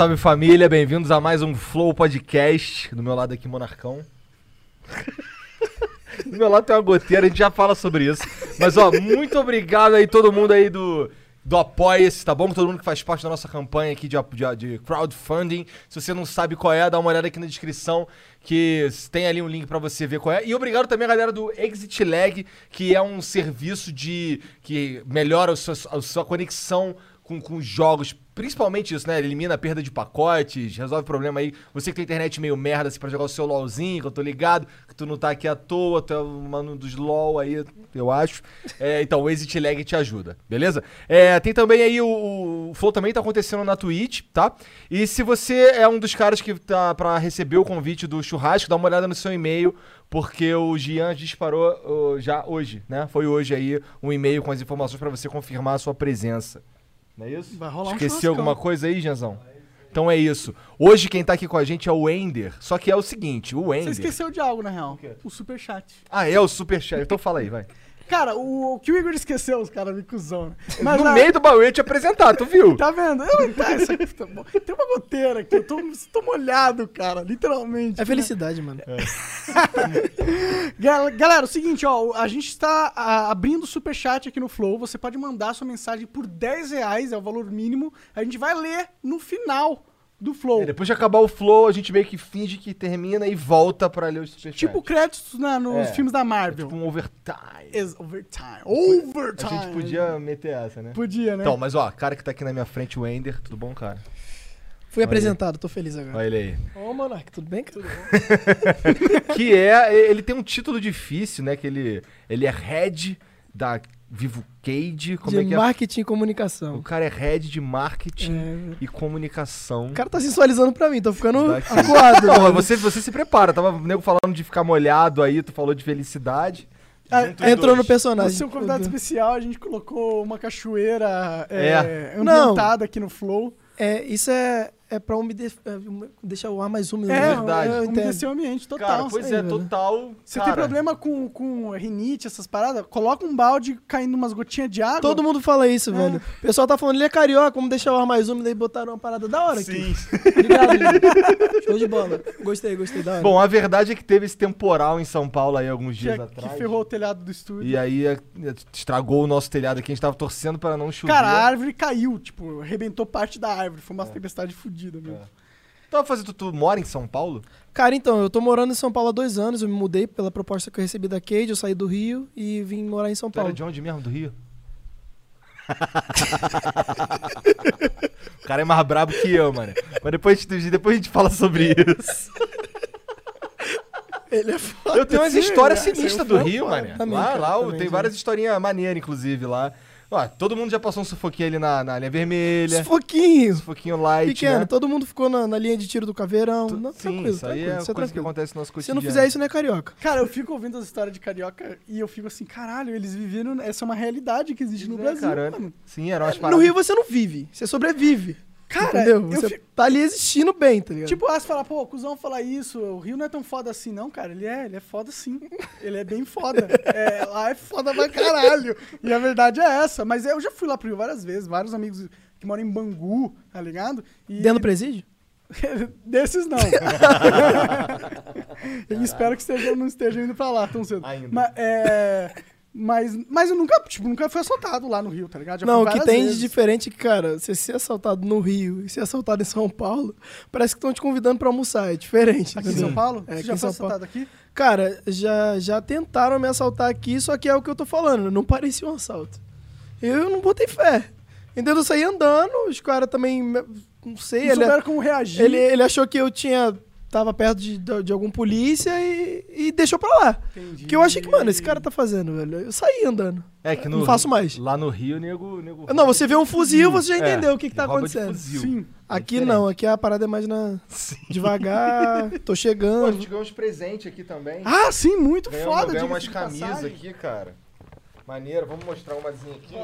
Salve família, bem-vindos a mais um Flow Podcast. Do meu lado aqui, Monarcão. Do meu lado tem uma goteira, a gente já fala sobre isso. Mas ó, muito obrigado aí todo mundo aí do, do Apoia-se, tá bom? Todo mundo que faz parte da nossa campanha aqui de, de, de crowdfunding. Se você não sabe qual é, dá uma olhada aqui na descrição que tem ali um link pra você ver qual é. E obrigado também a galera do Exit Lag, que é um serviço de que melhora a sua, a sua conexão com, com jogos, principalmente isso, né? Elimina a perda de pacotes, resolve problema aí. Você que tem internet meio merda assim, pra jogar o seu LOLzinho, que eu tô ligado, que tu não tá aqui à toa, tu é um mano dos LOL aí, eu acho. É, então, o Exit Lag te ajuda, beleza? É, tem também aí o, o Flow também tá acontecendo na Twitch, tá? E se você é um dos caras que tá pra receber o convite do churrasco, dá uma olhada no seu e-mail, porque o Gian disparou uh, já hoje, né? Foi hoje aí um e-mail com as informações pra você confirmar a sua presença. Não é isso? Vai rolar um Esqueci churrascão. alguma coisa aí, Janzão? Então é isso. Hoje quem tá aqui com a gente é o Ender. Só que é o seguinte, o Você Ender... esqueceu de algo, na real. quê? O superchat. Ah, é o Superchat. Então fala aí, vai. Cara, o, o que o Igor esqueceu, os caras me cuzão, né? Mas no na- meio do baú eu ia te apresentar, tu viu? Tá vendo? Eu, tá, isso aqui tá bom. Tem uma goteira aqui, eu tô, tô molhado, cara, literalmente. É felicidade, mano. Gal- Galera, o seguinte, ó, a gente está ah, abrindo o superchat aqui no Flow. Você pode mandar sua mensagem por 10 reais, é o valor mínimo. A gente vai ler no final do Flow. É, depois de acabar o flow, a gente meio que finge que termina e volta pra ler os Superchat. Tipo créditos na- nos É. filmes da Marvel. Tipo um overtime. Ex- overtime. A Overtime. gente podia meter essa, né? Podia, né? Então, mas ó, cara que tá aqui na minha frente, o Ender, tudo bom, cara? Fui apresentado, tô feliz agora. Olha ele aí. Ô, Monark, tudo bem? Tudo que é, ele tem um título difícil, né? Que ele, ele é head da Vivo Cage. Como de é que é? marketing e O comunicação. cara é head de marketing É. e comunicação. O cara tá sensualizando pra mim, tô ficando Daqui. acuado. Velho. você, você se prepara. Tava o nego falando de ficar molhado aí, tu falou de felicidade. Ah, Entrou dois. no personagem. Você é um convidado especial, a gente colocou uma cachoeira é, É. ambientada aqui no Flow. É, isso é, é pra umede- é, um- deixar o ar mais úmido. É, né? verdade. Eu entendo. umedecer o ambiente total. Cara, pois aí, é, velho. total. Você cara, tem problema com, com rinite, essas paradas? Coloca um balde caindo umas gotinhas de água. Todo mundo fala isso, É. velho. O pessoal tá falando, ele é carioca, vamos deixar o ar mais úmido e botaram uma parada da hora aqui. Sim. Obrigado, gente. Show de bola. Gostei, gostei da hora. Bom, a verdade é que teve esse temporal em São Paulo aí alguns que, dias que atrás. ferrou o telhado do estúdio. E aí é, estragou o nosso telhado aqui. A gente tava torcendo pra não chover. Cara, a árvore caiu, tipo, arrebentou parte da árvore. Foi uma tempestade fodida mesmo. Então, fazer tu, tu mora em São Paulo? Cara, então, eu tô morando em São Paulo há dois anos. Eu me mudei pela proposta que eu recebi da Cade. Eu saí do Rio e vim morar em São Tu era Paulo. de onde mesmo? Do Rio? o cara é mais brabo que eu, mano. Mas depois, a gente- depois a gente fala sobre isso. Ele é foda. Eu tenho umas histórias é, sinistras do Rio, mano. Lá, lá também, tem várias historinhas maneiras, inclusive, lá. Ó, todo mundo já passou um sufoquinho ali na, na linha vermelha. Sufoquinho. Sufoquinho light, Pequeno, né? todo mundo ficou na, na linha de tiro do caveirão. Tu- Não, Sim, tranquilo, isso aí tranquilo, é isso é coisa que tranquilo. acontece no nosso Se cotidiano. não fizer isso, não é carioca. Cara, eu fico ouvindo as histórias de carioca e eu fico assim, caralho, eles viveram. Essa é uma realidade que existe no É, Brasil, cara, mano. Sim, eram umas No paradas. Rio você não vive, você sobrevive. Cara, entendeu? eu Você fico- tá ali existindo bem, tá ligado? Tipo, ah, você fala, pô, o cuzão falar isso, o Rio não é tão foda assim, não, cara. Ele é, ele é foda sim. Ele é bem foda. É, lá é foda pra caralho. E a verdade é essa. Mas eu já fui lá pro Rio várias vezes, vários amigos que moram em Bangu, tá ligado? E Dentro do presídio? Desses não. eu espero que estejam, não estejam indo pra lá tão cedo. Ainda. Mas, é, mas, mas eu nunca, tipo, nunca fui assaltado lá no Rio, tá ligado? Já não, o que tem vezes. de diferente é que, cara, você ser assaltado no Rio e ser assaltado em São Paulo, parece que estão te convidando pra almoçar. É diferente. Aqui em? São Paulo? É, Você já foi assaltado aqui? Cara, já, já tentaram me assaltar aqui, só que é o que eu tô falando, não parecia um assalto. Eu não botei fé. Entendeu? Eu saí andando, os caras também, não sei, Não ele, souberam como reagir. ele, ele achou que eu tinha, tava perto de, de, de algum polícia e, e deixou pra lá. Entendi. Que eu achei que, mano, esse cara tá fazendo, velho. Eu saí andando. É que no Não faço mais. Lá no Rio, nego. nego Não, você vê um fuzil, você já É, entendeu o que, que tá acontecendo. fuzil. Sim. Aqui diferente. não, aqui a parada é mais na. Sim. Devagar, tô Pô, a chegando. gente ganhou uns presentes aqui também. Ah, sim, muito ganhamos, foda. diga-se umas camisas aqui, cara. Maneiro, vamos mostrar umazinha aqui.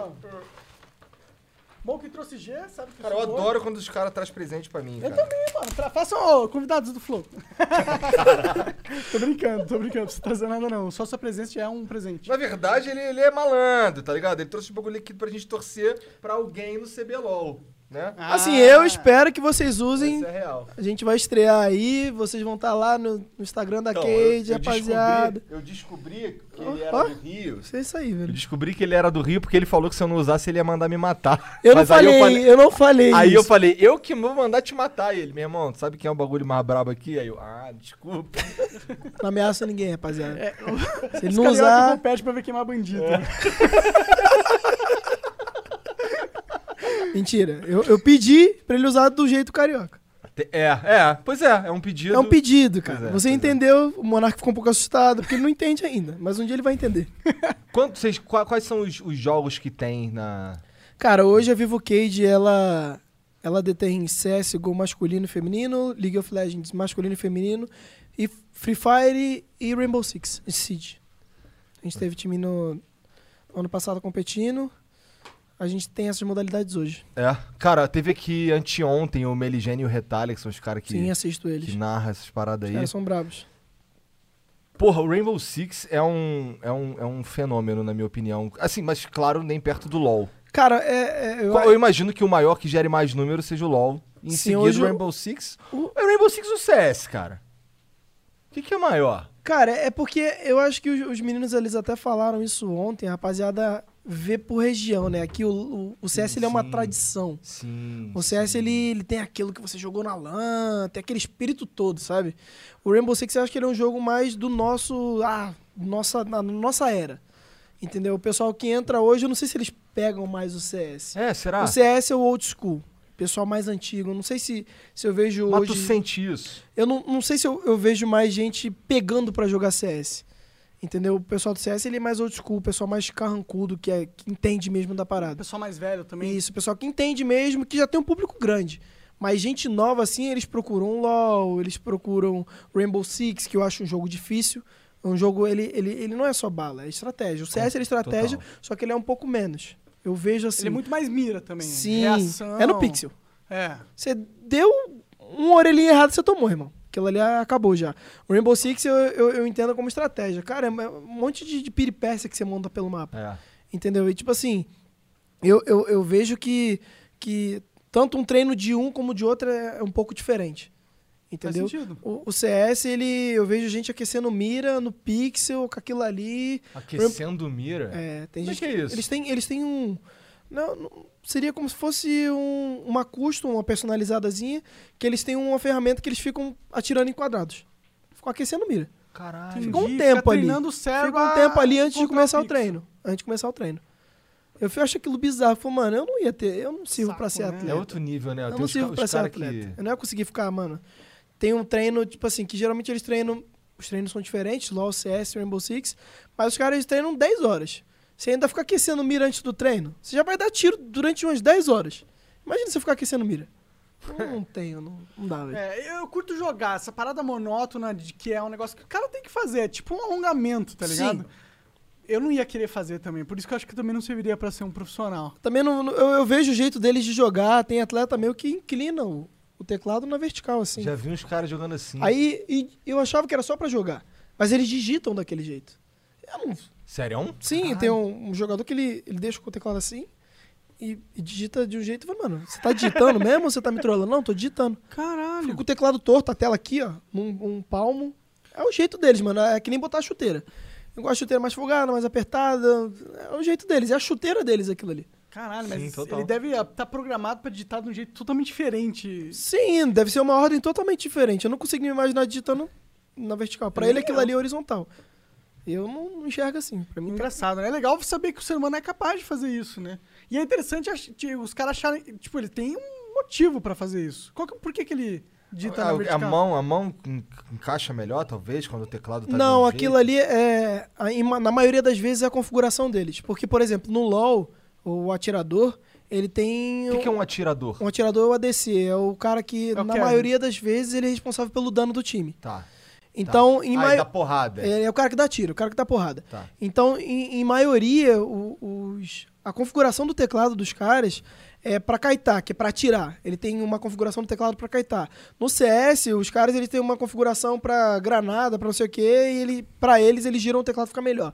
Bom que trouxe G, sabe que Cara, eu bom. adoro quando os caras trazem presente pra mim, Eu cara. também, mano. Tra- Façam, ó, convidados do Flow. tô brincando, tô brincando. Não precisa trazer nada, não. Só sua presença já é um presente. Na verdade, ele, ele é malandro, tá ligado? Ele trouxe um bagulho aqui pra gente torcer pra alguém no CBLOL. Né? Assim, Ah. eu espero que vocês usem. Isso é real. A gente vai estrear aí, vocês vão estar lá no, no Instagram da Então, eu, eu rapaziada. Descobri, eu descobri que ele era ó. do Rio. Isso é isso aí, Eu velho. descobri que ele era do Rio porque ele falou que se eu não usasse ele ia mandar me matar. Eu não Mas aí falei, eu, falei- não falei. Aí eu isso. falei, eu que vou mandar te matar. E ele, meu irmão, sabe quem é o bagulho mais brabo aqui? Aí eu, ah, desculpa. Não ameaça ninguém, rapaziada. É, Se ele não usar. vão pede pra ver queimar bandido. É. Mentira. Eu, eu pedi pra ele usar do jeito carioca. É, é, pois é, é um pedido. É um pedido, cara. É, Você é. entendeu, o Monark ficou um pouco assustado, porque ele não entende ainda. Mas um dia ele vai entender. Quanto, vocês, qua- quais são os, os jogos que tem na. Cara, hoje a Vivo Cage, ela, ela detém CSGO masculino e feminino, League of Legends masculino e feminino, e Free Fire e Rainbow Six Siege. A gente teve time no, no ano passado competindo. A gente tem essas modalidades hoje. É. Cara, teve aqui anteontem o Meligene e o Retalha, que são os caras que, Sim, assisto eles. que narram essas paradas Os aí. caras são brabos. Porra, o Rainbow Six é um, é, um, é um fenômeno, na minha opinião. Assim, mas claro, nem perto do LoL. Cara, é, é, eu, Eu imagino que o maior que gere mais números seja o LoL. Em Sim, seguida, o Rainbow Six. o- É o Rainbow Six o CS, cara? O que, que é maior? Cara, é porque eu acho que os, os meninos eles até falaram isso ontem, a rapaziada vê por região, né? Aqui o, o, o CS ele é uma Sim. tradição. Sim. O CS ele, ele tem aquilo que você jogou na LAN, tem aquele espírito todo, sabe? O Rainbow Six eu acho que ele é um jogo mais do nosso. Ah, nossa, na nossa era. Entendeu? O pessoal que entra hoje, eu não sei se eles pegam mais o CS. É, será? O CS é o old school. Pessoal mais antigo. Eu Não sei se, se eu vejo Mas hoje. tu sente isso. Eu não, não sei se eu, eu vejo mais gente pegando pra jogar CS. Entendeu? O pessoal do CS ele é mais old school, o pessoal mais carrancudo, que, é, que entende mesmo da O parada. pessoal mais velho também. Isso, o pessoal que entende mesmo, que já tem um público grande. Mas gente nova, assim, eles procuram um LoL, eles procuram Rainbow Six, que eu acho um jogo difícil. É Um jogo, ele, ele, ele não é só bala, é estratégia. O CS é estratégia, Total. só que ele é um pouco menos. Eu vejo assim. Ele é muito mais mira também. Sim, Reação. é no pixel. É. Você deu uma orelhinha errada, você tomou, irmão. Aquilo ali acabou já. O Rainbow Six eu, eu, eu entendo como estratégia. Cara, é um monte de, de piripécia que você monta pelo mapa. É. Entendeu? E tipo assim, eu, eu, eu vejo que, que tanto um treino de um como de outro é um pouco diferente. Entendeu? O, o CS, ele, eu vejo gente aquecendo mira no pixel, com aquilo ali. Aquecendo mira. É, tem Como é gente que é isso? Eles têm, eles têm um. Não, não- seria como se fosse um, uma custom, uma personalizadazinha, que eles têm uma ferramenta que eles ficam atirando em quadrados. Ficam aquecendo mira. Caralho. Fica um tempo fica ali. treinando o cérebro Fica um tempo ali antes de começar o treino. Antes de começar o treino. Eu acho aquilo bizarro. Falei, mano, eu não ia ter. Eu não sirvo Saco, pra ser né? atleta. É outro nível, né? Eu Tem não sirvo pra ser atleta. que... Eu não ia conseguir ficar, mano. Tem um treino, tipo assim, que geralmente eles treinam. Os treinos são diferentes, LOL, CS, Rainbow Six. Mas os caras treinam 10 horas. Você ainda fica aquecendo mira antes do treino. Você já vai dar tiro durante umas 10 horas. Imagina você ficar aquecendo mira. Eu não tenho, não, não dá, velho. É, eu curto jogar essa parada monótona de que é um negócio que o cara tem que fazer, é tipo um alongamento, tá ligado? Sim. Eu não ia querer fazer também, por isso que eu acho que também não serviria pra ser um profissional. Também não, eu, eu vejo o jeito deles de jogar. Tem atleta meio que inclina o, o teclado na vertical, assim. Já vi uns caras jogando assim. Aí e eu achava que era só pra jogar. Mas eles digitam daquele jeito. Eu não, Sério? sim, tem um, um jogador que ele, ele deixa o teclado assim e, e digita de um jeito. e fala, Mano, você tá digitando mesmo ou você tá me trollando? Não, tô digitando. Caralho. Fica com o teclado torto, a tela aqui, ó, num um palmo. É o jeito deles, mano. É que nem botar a chuteira. Eu gosto de chuteira mais folgada, mais apertada. É o jeito deles. É a chuteira deles aquilo ali. Caralho, Sim, mas total. ele deve estar programado pra digitar de um jeito totalmente diferente. Sim, deve ser uma ordem totalmente diferente. Eu não consigo me imaginar digitando na vertical. Pra Nem ele aquilo ali é horizontal. Eu não, não enxergo assim. Pra mim, tá- Engraçado, né? É legal saber que o ser humano é capaz de fazer isso, né? E é interessante os caras acharem. Tipo, ele tem um motivo pra fazer isso. Qual que, por que, que ele digita a, na a vertical? mão, a mão en- encaixa melhor, talvez, quando o teclado tá Não, de um aquilo ali é. a- Na maioria das vezes é a configuração deles. Porque, por exemplo, no LoL, o atirador, ele tem. O que, que é um atirador? Um atirador é o ADC, é o cara que, É o na Kevin. maioria das vezes, ele é responsável pelo dano do time. Tá. Então, tá. em Ah, mai- dá porrada. é, é o cara que dá tiro, o cara que dá porrada. Tá. Então, em, em maioria, o- os, a configuração do teclado dos caras é pra kaitar, que é pra atirar. Ele tem uma configuração do teclado pra kaitar. No CS, os caras eles têm uma configuração pra granada, pra não sei o quê, e ele, pra eles eles giram o teclado ficar melhor.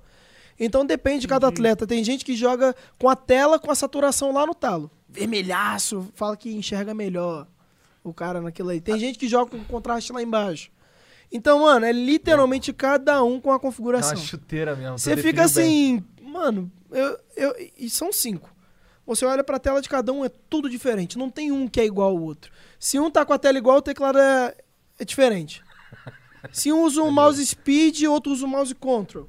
Então depende de cada atleta. Tem gente que joga com a tela com a saturação lá no talo. Vermelhaço, fala que enxerga melhor o cara naquilo aí. Tem gente que joga com contraste lá embaixo. Então, mano, é literalmente cada um com a É uma configuração. chuteira mesmo. Você tu fica definiu bem. assim, mano, eu, eu, e são cinco. Você olha pra tela de cada um, é tudo diferente. Não tem um que é igual ao outro. Se um tá com a tela igual, o teclado é, é diferente. Se um usa o mouse speed, outro usa o mouse control.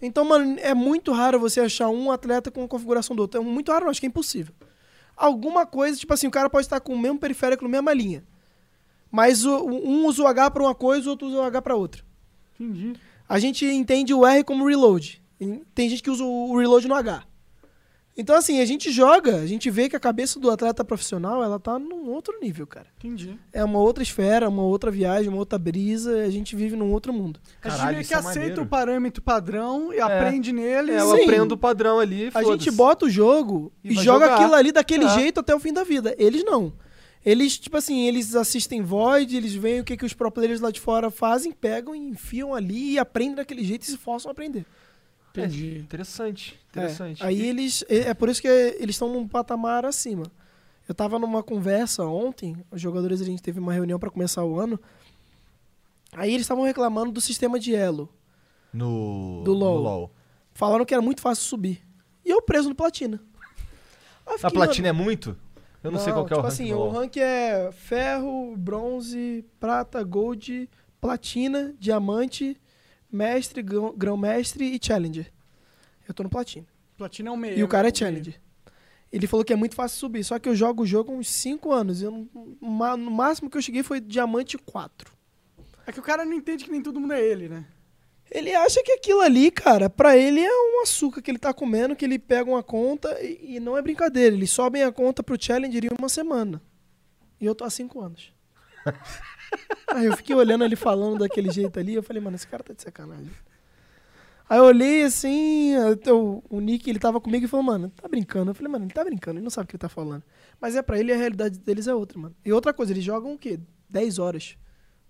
Então, mano, é muito raro você achar um atleta com a configuração do outro. É muito raro, acho que é impossível. Alguma coisa, tipo assim, o cara pode estar com o mesmo periférico, na mesma linha. Mas o- um usa o H pra uma coisa, o outro usa o H pra outra. Entendi. A gente entende o R como reload. Tem gente que usa o reload no H. Então, assim, a gente joga, a gente vê que a cabeça do atleta profissional, ela tá num outro nível, cara. Entendi. É uma outra esfera, uma outra viagem, uma outra brisa, a gente vive num outro mundo. a gente Caralho, meio isso que é aceita maneiro. o parâmetro padrão e aprende nele. É, eu Sim. aprendo o padrão ali. A gente bota o jogo E e, joga jogar. aquilo ali daquele É. jeito até o fim da vida. Eles não. Eles, tipo assim, eles assistem Void, eles veem o que, que os pro players lá de fora fazem, pegam e enfiam ali e aprendem daquele jeito e se forçam a aprender. Entendi. É, interessante, É, interessante. Aí eles. É é por isso que eles estão num patamar acima. Eu tava numa conversa ontem, os jogadores a gente teve uma reunião pra começar o ano. Aí eles estavam reclamando do sistema de elo. No, Do LoL. no LoL. Falaram que era muito fácil subir. E eu preso no platina. A platina é muito? Eu não, sei qual que é o tipo ranking assim, do o LoL. rank é ferro, bronze, prata, gold, platina, diamante, mestre, grão- grão-mestre e challenger. Eu tô no platina. Platina é o meio. E o cara é meio. challenger. Ele falou que é muito fácil subir, só que eu jogo o jogo há uns 5 anos. e Eu não- no máximo que eu cheguei foi diamante 4. É que o cara não entende que nem todo mundo é ele, né? Ele acha que aquilo ali, cara, pra ele é um açúcar que ele tá comendo, que ele pega uma conta e, e não é brincadeira. Eles sobem a conta pro Challenger em uma semana. E eu tô há 5 anos. Aí eu fiquei olhando ele falando daquele jeito ali, eu falei, mano, esse cara tá de sacanagem. Aí eu olhei assim, o, Nick, ele tava comigo e falou, mano, tá brincando. Eu falei, mano, ele tá brincando, ele não sabe o que ele tá falando. Mas é pra ele, a realidade deles é outra, mano. E outra coisa, eles jogam o quê? 10 horas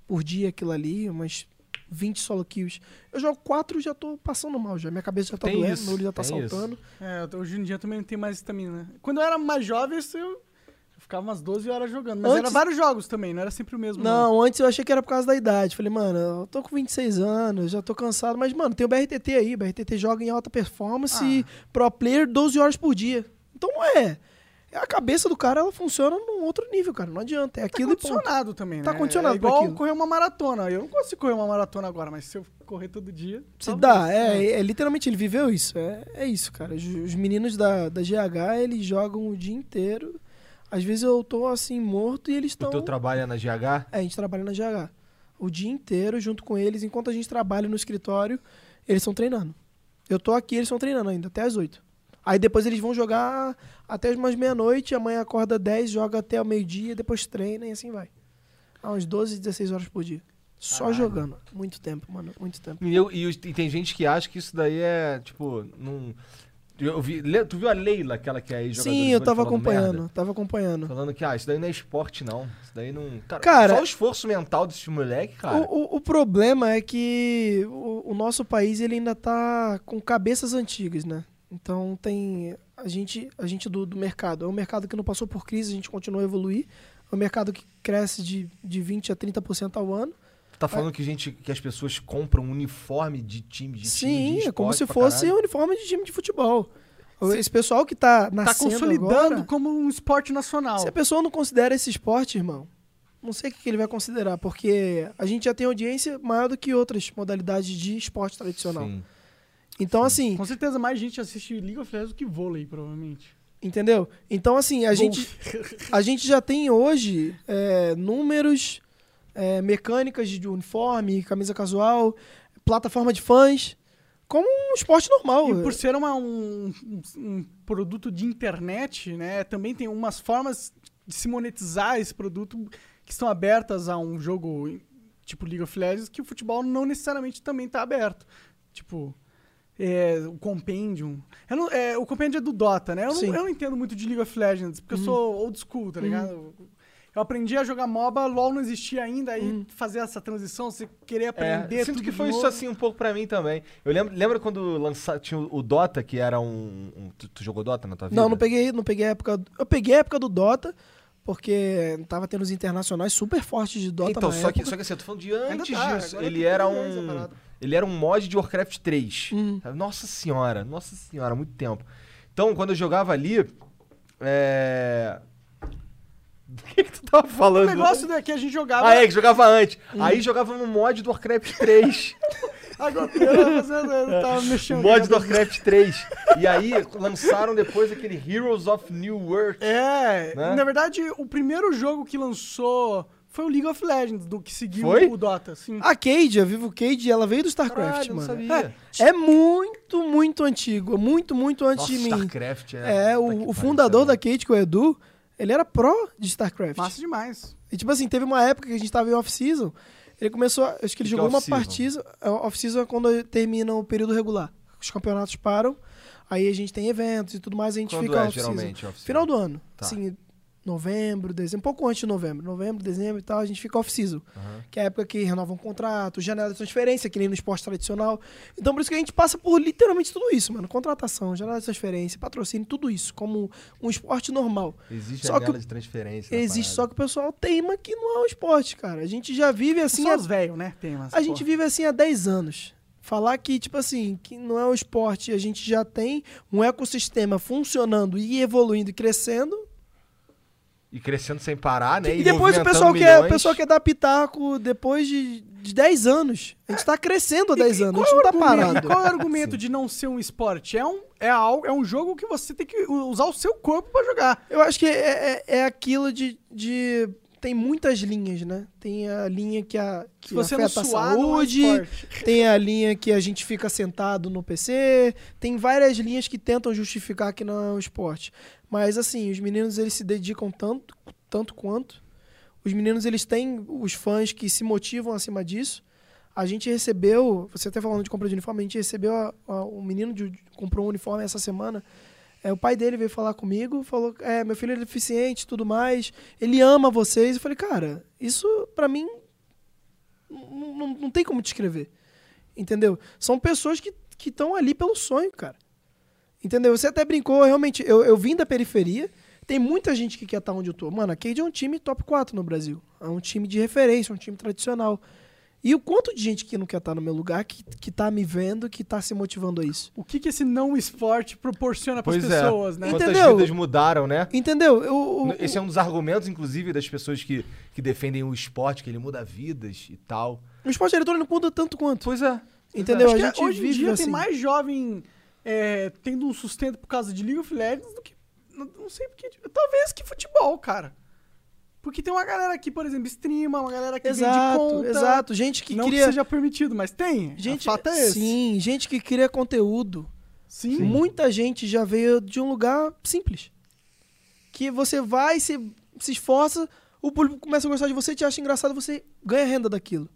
por dia aquilo ali, umas 20 solo kills. Eu jogo 4 e já tô passando mal já. Minha cabeça já tá Tem doendo, isso, meu olho já tá tem isso. saltando. É, hoje em dia também não tem mais estamina. Quando eu era mais jovem, isso eu, ficava umas 12 horas jogando. Mas Antes- era vários jogos também, não era sempre o mesmo. Não, antes eu achei que era por causa da idade. Falei, mano, eu tô com 26 anos, já tô cansado. Mas, mano, tem o BRTT aí. O BRTT joga em alta performance e pro player 12 horas por dia. Então não é. É A cabeça do cara, ela funciona num outro nível, cara. Não adianta. É Tá aquilo ponto. condicionado também, né? Tá condicionado é igual aquilo. correr uma maratona. Eu não consigo correr uma maratona agora, mas se eu correr todo dia... Se talvez. dá, é, é, literalmente ele viveu isso. É, é isso, cara. Os, os meninos da, da GH, eles jogam o dia inteiro. Às vezes eu tô assim, morto e eles O estão. teu trabalho é na GH? É, a gente trabalha na GH. O dia inteiro junto com eles, enquanto a gente trabalha no escritório, eles estão treinando. Eu tô aqui, eles estão treinando ainda, até as 8. Aí depois eles vão jogar até umas meia-noite, amanhã acorda 10, joga até o meio-dia, depois treina e assim vai. Há uns 12, 16 horas por dia. Só Caralho. jogando. Muito tempo, mano. Muito tempo. E, eu- e e tem gente que acha que isso daí é, tipo, não... Eu vi, tu viu a Leila, aquela que é jogadora Sim, eu tava acompanhando. merda? Tava acompanhando. Falando que, ah, isso daí não é esporte, não. Isso daí não... Cara, Cara- só o esforço mental desse moleque, cara. O, o- o problema é que o, o nosso país ele ainda tá com cabeças antigas, né? Então tem a gente, a gente do, do mercado. É um mercado que não passou por crise, a gente continua a evoluir. É um mercado que cresce de, de 20 a 30% ao ano. Tá falando que, gente, que as pessoas compram um uniforme de time de time Sim, de é como se fosse um uniforme de time de futebol. Esse pessoal que tá Tá nascendo consolidando agora, como um esporte nacional. se a pessoa não considera esse esporte, irmão, não sei o que que ele vai considerar, porque a gente já tem audiência maior do que outras modalidades de esporte tradicional. Sim. Então, assim, Com certeza mais gente assiste League of Legends do que vôlei, provavelmente. Entendeu? Então, assim, a gente, a gente já tem hoje é, números, é, mecânicas de uniforme, camisa casual, plataforma de fãs, como um esporte normal. E por ser uma- um, um- um produto de internet, né, também tem umas formas de se monetizar esse produto que estão abertas a um jogo tipo League of Legends que o futebol não necessariamente também está aberto. Tipo, é, o Compendium. Eu não- é, o Compendium é do Dota, né? Eu não. Uhum. eu não entendo muito de League of Legends, porque eu sou old school, tá ligado? Eu aprendi a jogar MOBA, LoL não existia ainda, aí Hum. fazer essa transição, você querer É, aprender eu sinto tudo que foi isso assim um pouco pra mim também. Eu lembro, lembra quando lança, tinha o o Dota, que era um. um- tu, tu jogou Dota na tua vida? Não, não peguei, não peguei a época. Eu peguei a época do Dota, porque tava tendo os internacionais super fortes de Dota Então, só que, época. só que assim, eu tô falando de antes tá, disso. Ele era um. Ele era um mod de Warcraft 3. Hum. Nossa senhora, nossa senhora, muito tempo. Então, quando eu jogava ali. É. Do que, que tu tava O falando? negócio é que a gente jogava. Ah, é, que jogava antes. Hum. Aí jogava no mod do Warcraft 3. Agora eu tava o mexendo. mod do Warcraft 3. E aí lançaram depois aquele Heroes of New World. É, Né? na verdade, o primeiro jogo que lançou foi o League of Legends, do que seguiu Foi? o Dota, sim. A Cade, a Vivo Cade, ela veio do StarCraft, Caralho, eu não mano. sabia. É, é muito, muito antigo. Muito, muito antes Nossa, de mim. StarCraft é. É, o, o pariu, fundador da? Cade, que é o Edu, ele era pró de StarCraft. Massa demais. E tipo assim, teve uma época que a gente tava em off-season, ele começou, acho que ele Que jogou uma partida, é, off-season é quando termina o período regular. Os campeonatos param, aí a gente tem eventos e tudo mais, a gente Quando fica é, off-season. off-season? Final do ano. Tá. Assim, novembro, dezembro, um pouco antes de novembro. Novembro, dezembro e tal, a gente fica off-season. Aham. Que é a época que renovam um contrato, janela de transferência, que nem no esporte tradicional. Então por isso que a gente passa por literalmente tudo isso, mano. Contratação, janela de transferência, patrocínio, tudo isso, como um esporte normal. Existe Só janela que de transferência. Existe, só que o pessoal teima que não é um esporte, cara. A gente já vive assim Só há os velhos, né? Tem umas, a gente porra. vive assim há 10 anos. Falar que, tipo assim, que não é um esporte, a gente já tem um ecossistema funcionando e evoluindo e crescendo. E crescendo sem parar, né? e depois o pessoal, quer, o pessoal quer dar pitaco depois de, de 10 anos. A gente tá crescendo há 10 E anos, a gente não tá argumento- parado. Qual é o argumento de não ser um esporte? É um, é, algo, é um jogo que você tem que usar o seu corpo pra jogar. Eu acho que é, é, é aquilo de, de. Tem muitas linhas, né? Tem a linha que, a, que você afeta a é saúde. esporte. Tem a linha que a gente fica sentado no PC, tem várias linhas que tentam justificar que não é um esporte. Mas assim, os meninos eles se dedicam tanto, tanto quanto. Os meninos eles têm os fãs que se motivam acima disso. A gente recebeu, você até falando de compra de uniforme, a gente recebeu a- a- um menino de, comprou um uniforme essa semana. É, o pai dele veio falar comigo, falou: "É, meu filho é deficiente, tudo mais. Ele ama vocês". Eu falei: "Cara, isso pra mim não, não, não tem como descrever. Entendeu? São pessoas que estão ali pelo sonho, cara. Entendeu? Você até brincou, realmente, eu, eu vim da periferia, tem muita gente que quer estar onde eu tô. Mano, a Cade é um time top 4 no Brasil. É um time de referência, um time tradicional. E o quanto de gente que não quer estar no meu lugar, que, que tá me vendo, que tá se motivando a isso. O que, que esse não esporte proporciona pras Pois é. pessoas, né? Quantas Entendeu? vidas mudaram, né? Entendeu? Eu, o- Esse é um dos argumentos, inclusive, das pessoas que, que defendem o esporte, que ele muda vidas e tal. o esporte eletrônico muda tanto quanto. Pois é. Entendeu? Acho A que gente hoje em dia assim. tem mais jovem é, tendo um sustento por causa de League of Legends do que. Não, não sei porque. Talvez que futebol, cara. Porque tem uma galera que, por exemplo, streama, uma galera que vende Exato, conta. exato. Gente que não cria. que seja permitido, mas tem. gente, o fato é esse. sim, gente que cria conteúdo. Sim. Muita gente já veio de um lugar simples. Que você vai, se, se esforça, o público começa a gostar de você, te acha engraçado, você ganha renda daquilo.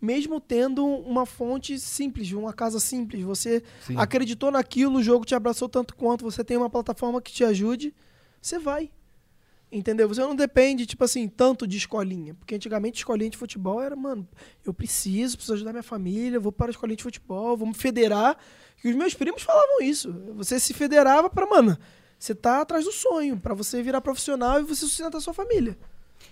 Mesmo tendo uma fonte simples, uma casa simples, você Sim. acreditou naquilo, o jogo te abraçou tanto quanto, você tem uma plataforma que te ajude, você vai. Entendeu? Você não depende, tipo assim, tanto de escolinha. Porque antigamente escolinha de futebol era, mano, eu preciso, preciso ajudar minha família, vou para a escolinha de futebol, vou me federar. E os meus primos falavam isso. Você se federava pra, mano, você tá atrás do sonho, pra você virar profissional e você sustentar sua família.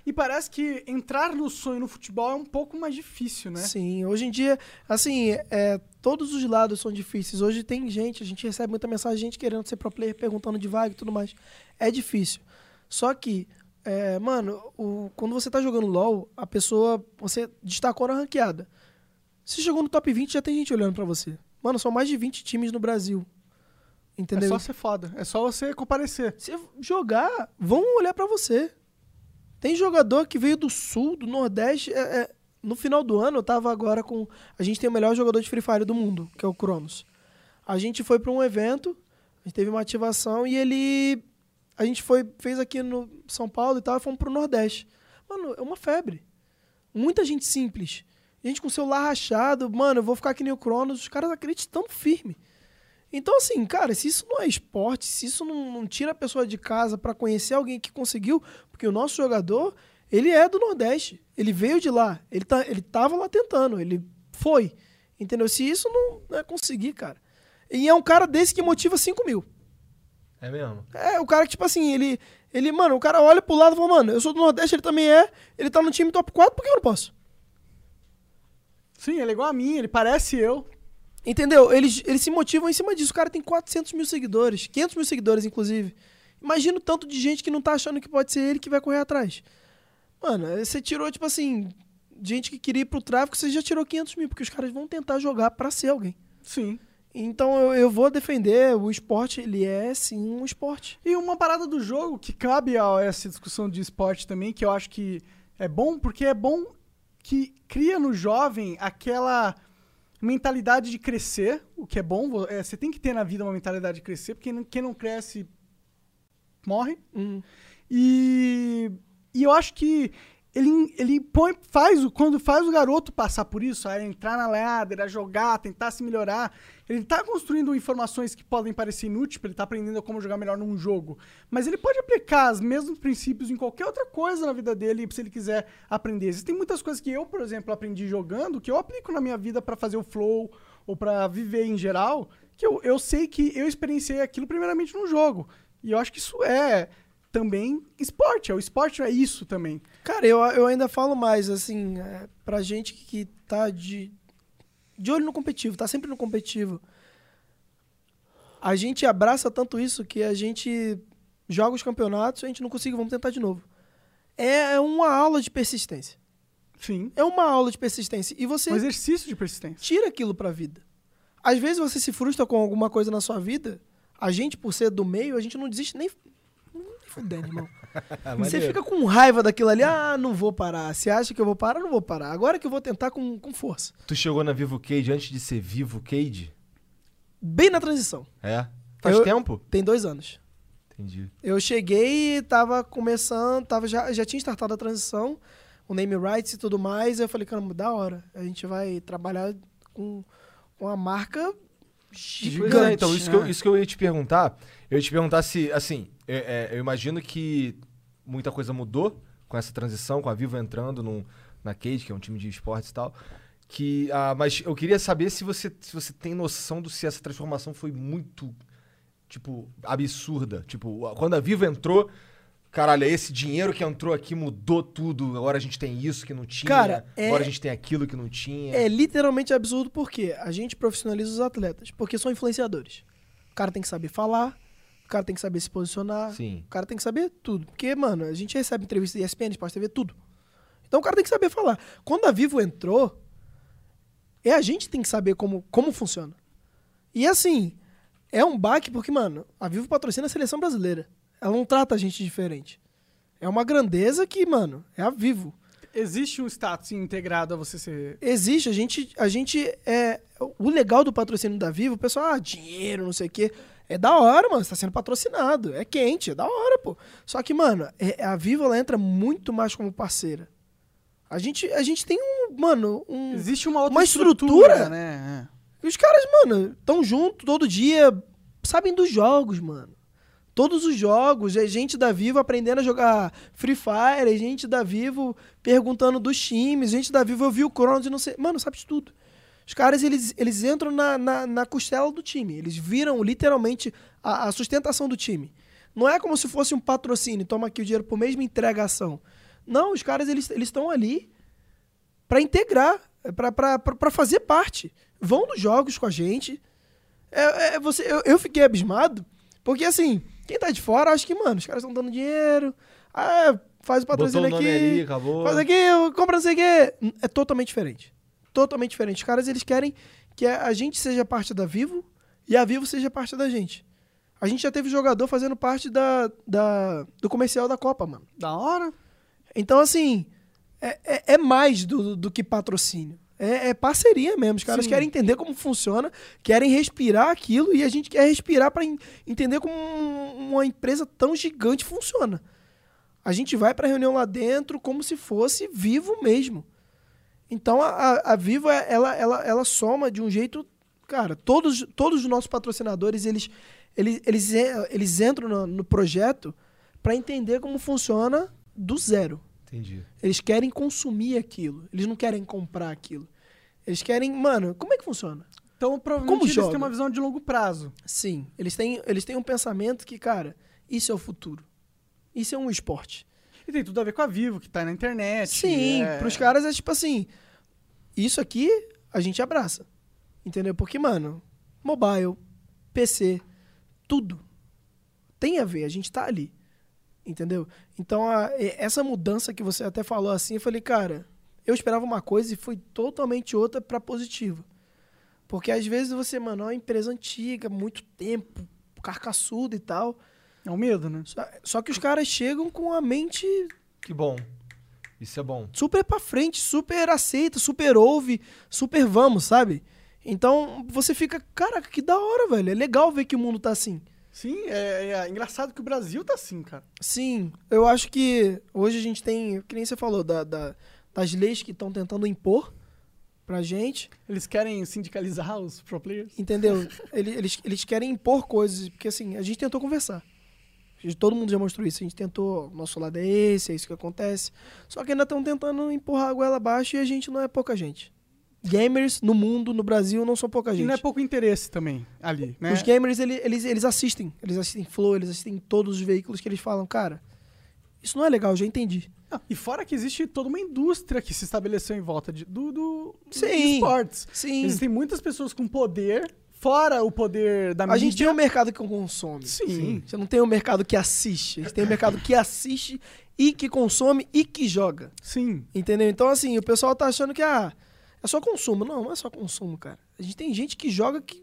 E parece que entrar no sonho no futebol é um pouco mais difícil, né? Sim, hoje em dia, assim, é, todos os lados são difíceis. Hoje tem gente, a gente recebe muita mensagem, gente querendo ser pro player, perguntando de vaga e tudo mais. É difícil. Só que, é, mano, o- quando você tá jogando LOL, a pessoa, você destacou na ranqueada. Se chegou no top 20, já tem gente olhando pra você. Mano, são mais de 20 times no Brasil. É Entendeu? só ser foda. É só você comparecer. Se jogar, vão olhar pra você. Tem jogador que veio do sul, do nordeste. é- é, no final do ano, eu tava agora com. A gente tem o melhor jogador de Free Fire do mundo, que é o Cronos. A gente foi pra um evento, a gente teve uma ativação e ele. A gente foi, fez aqui no São Paulo e tal, e fomos pro Nordeste. Mano, é uma febre. Muita gente simples. Gente com celular rachado, mano, eu vou ficar aqui nem o Cronos, os caras acreditando firme. Então, assim, cara, se isso não é esporte, se isso não, não tira a pessoa de casa pra conhecer alguém que conseguiu, porque o nosso jogador, Ele é do Nordeste. Ele veio de lá. Ele, tá, ele tava lá tentando. Ele foi. Entendeu? Se isso não, não é conseguir, cara. E é um cara desse que motiva 5 mil. É mesmo? É, o cara que, tipo assim, ele. Ele, mano, o cara olha pro lado e fala, mano, eu sou do Nordeste, ele também é. Ele tá no time top 4, por que eu não posso? Sim, ele é igual a mim, ele parece eu. Entendeu? Eles, eles se motivam em cima disso. O cara tem 400 mil seguidores, 500 mil seguidores, inclusive. Imagina o tanto de gente que não tá achando que pode ser ele que vai correr atrás. Mano, você tirou, tipo assim, gente que queria ir pro tráfico, você já tirou 500 mil, porque os caras vão tentar jogar pra ser alguém. Sim. Então eu, eu vou defender o esporte, ele é sim um esporte. E uma parada do jogo que cabe a essa discussão de esporte também, que eu acho que é bom, porque é bom que cria no jovem aquela mentalidade de crescer, o que é bom. é, você tem que ter na vida uma mentalidade de crescer, porque quem não cresce morre. E, e eu acho que ele, ele põe, faz o, quando faz o garoto passar por isso, a entrar na ladder, a jogar, tentar se melhorar, ele tá construindo informações que podem parecer inúteis, ele tá aprendendo como jogar melhor num jogo. Mas ele pode aplicar os mesmos princípios em qualquer outra coisa na vida dele, se ele quiser aprender. Existem muitas coisas que eu, por exemplo, aprendi jogando, que eu aplico na minha vida para fazer o flow, ou para viver em geral, que eu, eu sei que eu experienciei aquilo primeiramente no jogo. E eu acho que isso é também esporte. É o esporte é isso também. Cara, eu, eu ainda falo mais, assim, é, pra gente que, tá de, de olho no competitivo, tá sempre no competitivo. A gente abraça tanto isso que a gente joga os campeonatos, a gente não consegue, vamos tentar de novo. É uma aula de persistência. Sim. É uma aula de persistência. E você Um exercício de persistência. tira aquilo pra vida. Às vezes você se frustra com alguma coisa na sua vida, a gente, por ser do meio, a gente não desiste nem. Fudendo, irmão. Você fica com raiva daquilo ali, ah, não vou parar. Você acha que eu vou parar? Não vou parar. Agora que eu vou tentar com, com força. Tu chegou na Vivo Cage antes de ser Vivo Cage? Bem na transição. É? Faz Eu- tempo? Tem dois anos. Entendi. Eu cheguei e tava começando, tava, já, já tinha startado a transição, o name rights e tudo mais. Aí eu falei, caramba, da hora. A gente vai trabalhar com uma marca gigante. é, então, isso que, eu, né? isso que eu ia te perguntar. Eu ia te perguntar se, assim, é- é, eu imagino que muita coisa mudou com essa transição, com a Vivo entrando num- na Cage, que é um time de esportes e tal. Que, ah, mas eu queria saber se você, se você tem noção do se essa transformação foi muito, tipo, absurda. Tipo, quando a Vivo entrou, caralho, esse dinheiro que entrou aqui mudou tudo. Agora a gente tem isso que não tinha. Cara, é- Agora a gente tem aquilo que não tinha. É literalmente absurdo porque a gente profissionaliza os atletas, porque são influenciadores. O cara tem que saber falar, o cara tem que saber se posicionar, Sim. o cara tem que saber tudo. Porque, mano, a gente recebe entrevista de ESPN, Sport TV, tudo. Então o cara tem que saber falar. Quando a Vivo entrou, é a gente que tem que saber como, como funciona. E assim, é um baque porque, mano, a Vivo patrocina a seleção brasileira. Ela não trata a gente diferente. É uma grandeza que, mano, é a Vivo. Existe um status integrado a você ser. Existe, a gente, a gente é o legal do patrocínio da Vivo, o pessoal, ah, dinheiro, não sei o quê. É da hora, mano, você tá sendo patrocinado, é quente, é da hora, pô. Só que, mano, é- a Vivo ela entra muito mais como parceira. A gente, a gente tem um, mano, um Existe uma outra Uma estrutura? né? e Os caras, mano, tão junto todo dia, sabem dos jogos, mano. Todos os jogos, é gente da Vivo aprendendo a jogar Free Fire, é gente da Vivo perguntando dos times, gente da Vivo eu vi o Cronos e não sei. Mano, sabe de tudo. Os caras, eles, eles entram na, na, na costela do time. Eles viram literalmente a, a sustentação do time. Não é como se fosse um patrocínio, toma aqui o dinheiro por mesma entregação. Não, os caras, eles estão ali para integrar, para fazer parte. Vão nos jogos com a gente. É, é, você, eu, eu fiquei abismado, porque assim, quem tá de fora acha que, mano, os caras estão dando dinheiro. Ah, faz o Botou patrocínio nome aqui. ali, acabou. Faz aqui, compra não sei o quê. É totalmente diferente. Totalmente diferente. Os caras, eles querem que a gente seja parte da Vivo e a Vivo seja parte da gente. A gente já teve jogador fazendo parte da, da, do comercial da Copa, mano. Da hora. Então, assim, é, é, é mais do, do que patrocínio. É, é parceria mesmo. Os caras Sim. querem entender como funciona, querem respirar aquilo e a gente quer respirar para entender como um- uma empresa tão gigante funciona. A gente vai para reunião lá dentro como se fosse vivo mesmo. Então a, a, Vivo é- ela, ela, ela soma de um jeito, cara. Todos, todos os nossos patrocinadores eles eles, eles, eles entram no, no projeto para entender como funciona do zero. Entendi. Eles querem consumir aquilo. Eles não querem comprar aquilo. Eles querem. Mano, como é que funciona? Então, provavelmente Como eles joga? têm uma visão de longo prazo. Sim, eles têm, eles têm um pensamento que, cara, isso é o futuro. Isso é um esporte. E tem tudo a ver com a Vivo, que tá na internet. Sim, é... pros caras é tipo assim: isso aqui a gente abraça. Entendeu? Porque, mano, mobile, PC, tudo tem a ver, a gente tá ali. Entendeu? Então, a- essa mudança que você até falou assim, eu falei, cara, eu esperava uma coisa e foi totalmente outra pra positiva. Porque às vezes você, mano, é uma empresa antiga, muito tempo, carcaçuda e tal. É um medo, né? Só, só que os caras chegam com a mente Que bom. Isso é bom. super pra frente, super aceita, super ouve, super vamos, sabe? Então você fica, caraca, que da hora, velho. É legal ver que o mundo tá assim. Sim, é, é engraçado que o Brasil tá assim, cara. Sim, eu acho que hoje a gente tem, que nem você falou, da, da- das leis que estão tentando impor pra gente, Eles querem sindicalizar os pro players. entendeu? Eles, eles, eles querem impor coisas, porque assim, a gente tentou conversar. Todo mundo já mostrou isso. A gente tentou, nosso lado é esse, é isso que acontece. Só que ainda estão tentando empurrar a goela abaixo e a gente não é pouca gente. Gamers no mundo, no Brasil, não são pouca E gente. não é pouco interesse também ali, né? Os gamers, ele- eles, eles assistem. Eles assistem Flow, eles assistem todos os veículos que eles falam, cara, isso não é legal, já entendi. Ah, e fora que existe toda uma indústria que se estabeleceu em volta de, do, do, Sim. esportes. Sim. Existem muitas pessoas com poder, fora o poder da A gente tem mídia. um mercado que consome. Sim. Você não tem um mercado que assiste. A gente tem um mercado que assiste e que consome e que joga. Sim. Entendeu? Então, assim, o pessoal tá achando que ah, é só consumo. Não, não é só consumo, cara. A gente tem gente que joga que,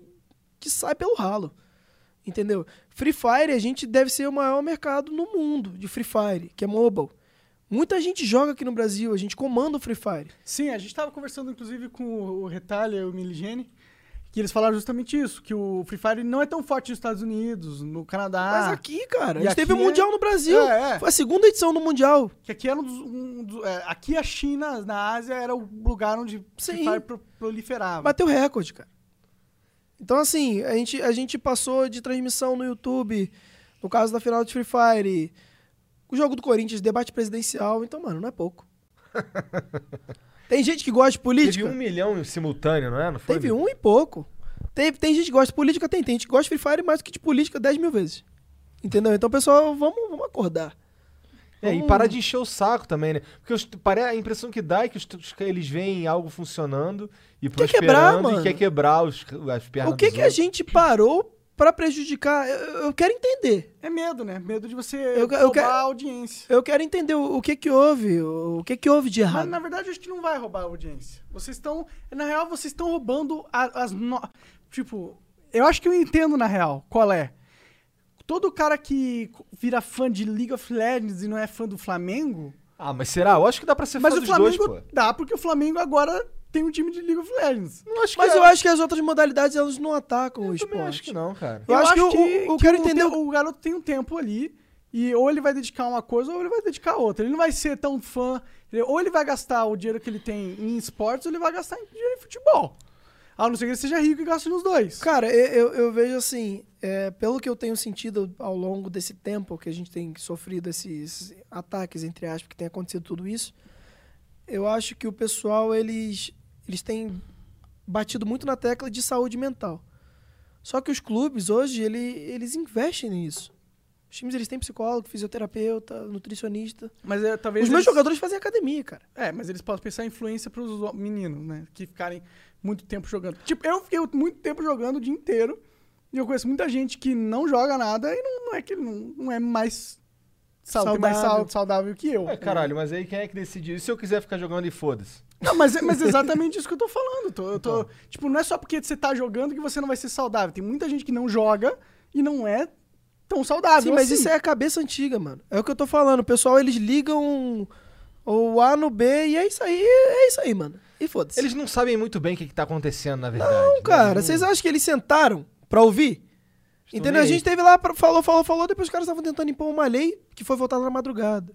que sai pelo ralo. Entendeu? Free Fire, a gente deve ser o maior mercado no mundo de Free Fire, que é mobile. Muita gente joga aqui no Brasil, a gente comanda o Free Fire. Sim, a gente estava conversando inclusive com o Retalha e o Miligene, que eles falaram justamente isso, que o Free Fire não é tão forte nos Estados Unidos, no Canadá. Mas aqui, cara, a gente teve o é- Mundial no Brasil. É, é. Foi a segunda edição do Mundial. Que aqui era um dos. um dos- é, aqui a China, na Ásia, era o lugar onde Free Sim. Fire pro- proliferava. Bateu recorde, cara. Então, assim, a gente, a gente passou de transmissão no YouTube, no caso da final de Free Fire, o jogo do Corinthians, debate presidencial. Então, mano, não é pouco. Tem gente que gosta de política? Teve um milhão em simultâneo, não é? Não foi? Teve um e pouco. Tem, tem gente que gosta de política? Tem. Tem gente que gosta de Free Fire mais do que de política 10 mil vezes. Entendeu? Então, pessoal, vamos, vamos acordar. É, e parar de encher o saco também, né? Porque os, a impressão que dá é que os, eles veem algo funcionando e Quer quebrar, prosperando mano. e quer quebrar os, as pernas O que, que a gente parou pra prejudicar? Eu, eu quero entender. É medo, né? Medo de você Eu- eu roubar quero- a audiência. Eu quero entender o, o que que houve, o, o que que houve de Mas, errado. na verdade, acho que não vai roubar a audiência. Vocês estão. Na real, vocês estão roubando a- as. no- Tipo, eu acho que eu entendo, na real, qual é. Todo cara que vira fã de League of Legends e não é fã do Flamengo. Ah, mas será? Eu acho que dá pra ser Mas fã o dos Flamengo dois, pô. dá, porque o Flamengo agora tem um time de League of Legends. Não acho que Mas é. eu acho que as outras modalidades elas não atacam o Eu esporte. também acho que não, cara. Eu acho que o- o- eu quero entender o, o garoto tem um tempo ali e ou ele vai dedicar uma coisa ou ele vai dedicar outra. Ele não vai ser tão fã. ele- Ou ele vai gastar o dinheiro que ele tem em esportes ou ele vai gastar em dinheiro em futebol. A não ser que ele seja rico e gaste nos dois. Cara, eu, eu, eu vejo assim, é, pelo que eu tenho sentido ao longo desse tempo que a gente tem sofrido esses ataques, entre aspas, que tem acontecido tudo isso, eu acho que o pessoal, eles, eles têm batido muito na tecla de saúde mental. Só que os clubes hoje, ele, eles investem nisso. Os times, eles têm psicólogo, fisioterapeuta, nutricionista. Mas é, talvez. Os meus eles- jogadores fazem academia, cara. É, mas eles podem pensar em influência pros meninos, né? Que ficarem muito tempo jogando. Tipo, eu fiquei muito tempo jogando o dia inteiro. E eu conheço muita gente que não joga nada e não, não é que não, não é mais, saudável. mais Saudável. sau- saudável que eu. É, caralho, mas aí quem é que decide isso? E se eu quiser ficar jogando e foda-se? Não, mas, é- mas é exatamente isso que eu tô falando. Tô- eu tô- Então. Tipo, não é só porque você tá jogando que você não vai ser saudável. Tem muita gente que não joga e não é tão saudável. Sim, mas assim. isso é a cabeça antiga, mano. É o que eu tô falando. O pessoal, eles ligam o A no B e é isso aí, é isso aí, mano. E foda-se. Eles não sabem muito bem o que, que tá acontecendo, na verdade. Não, né? cara, Eles vocês acham que eles sentaram pra ouvir? Entendeu? A gente teve lá, falou, falou, falou, depois os caras estavam tentando impor uma lei que foi votada na madrugada.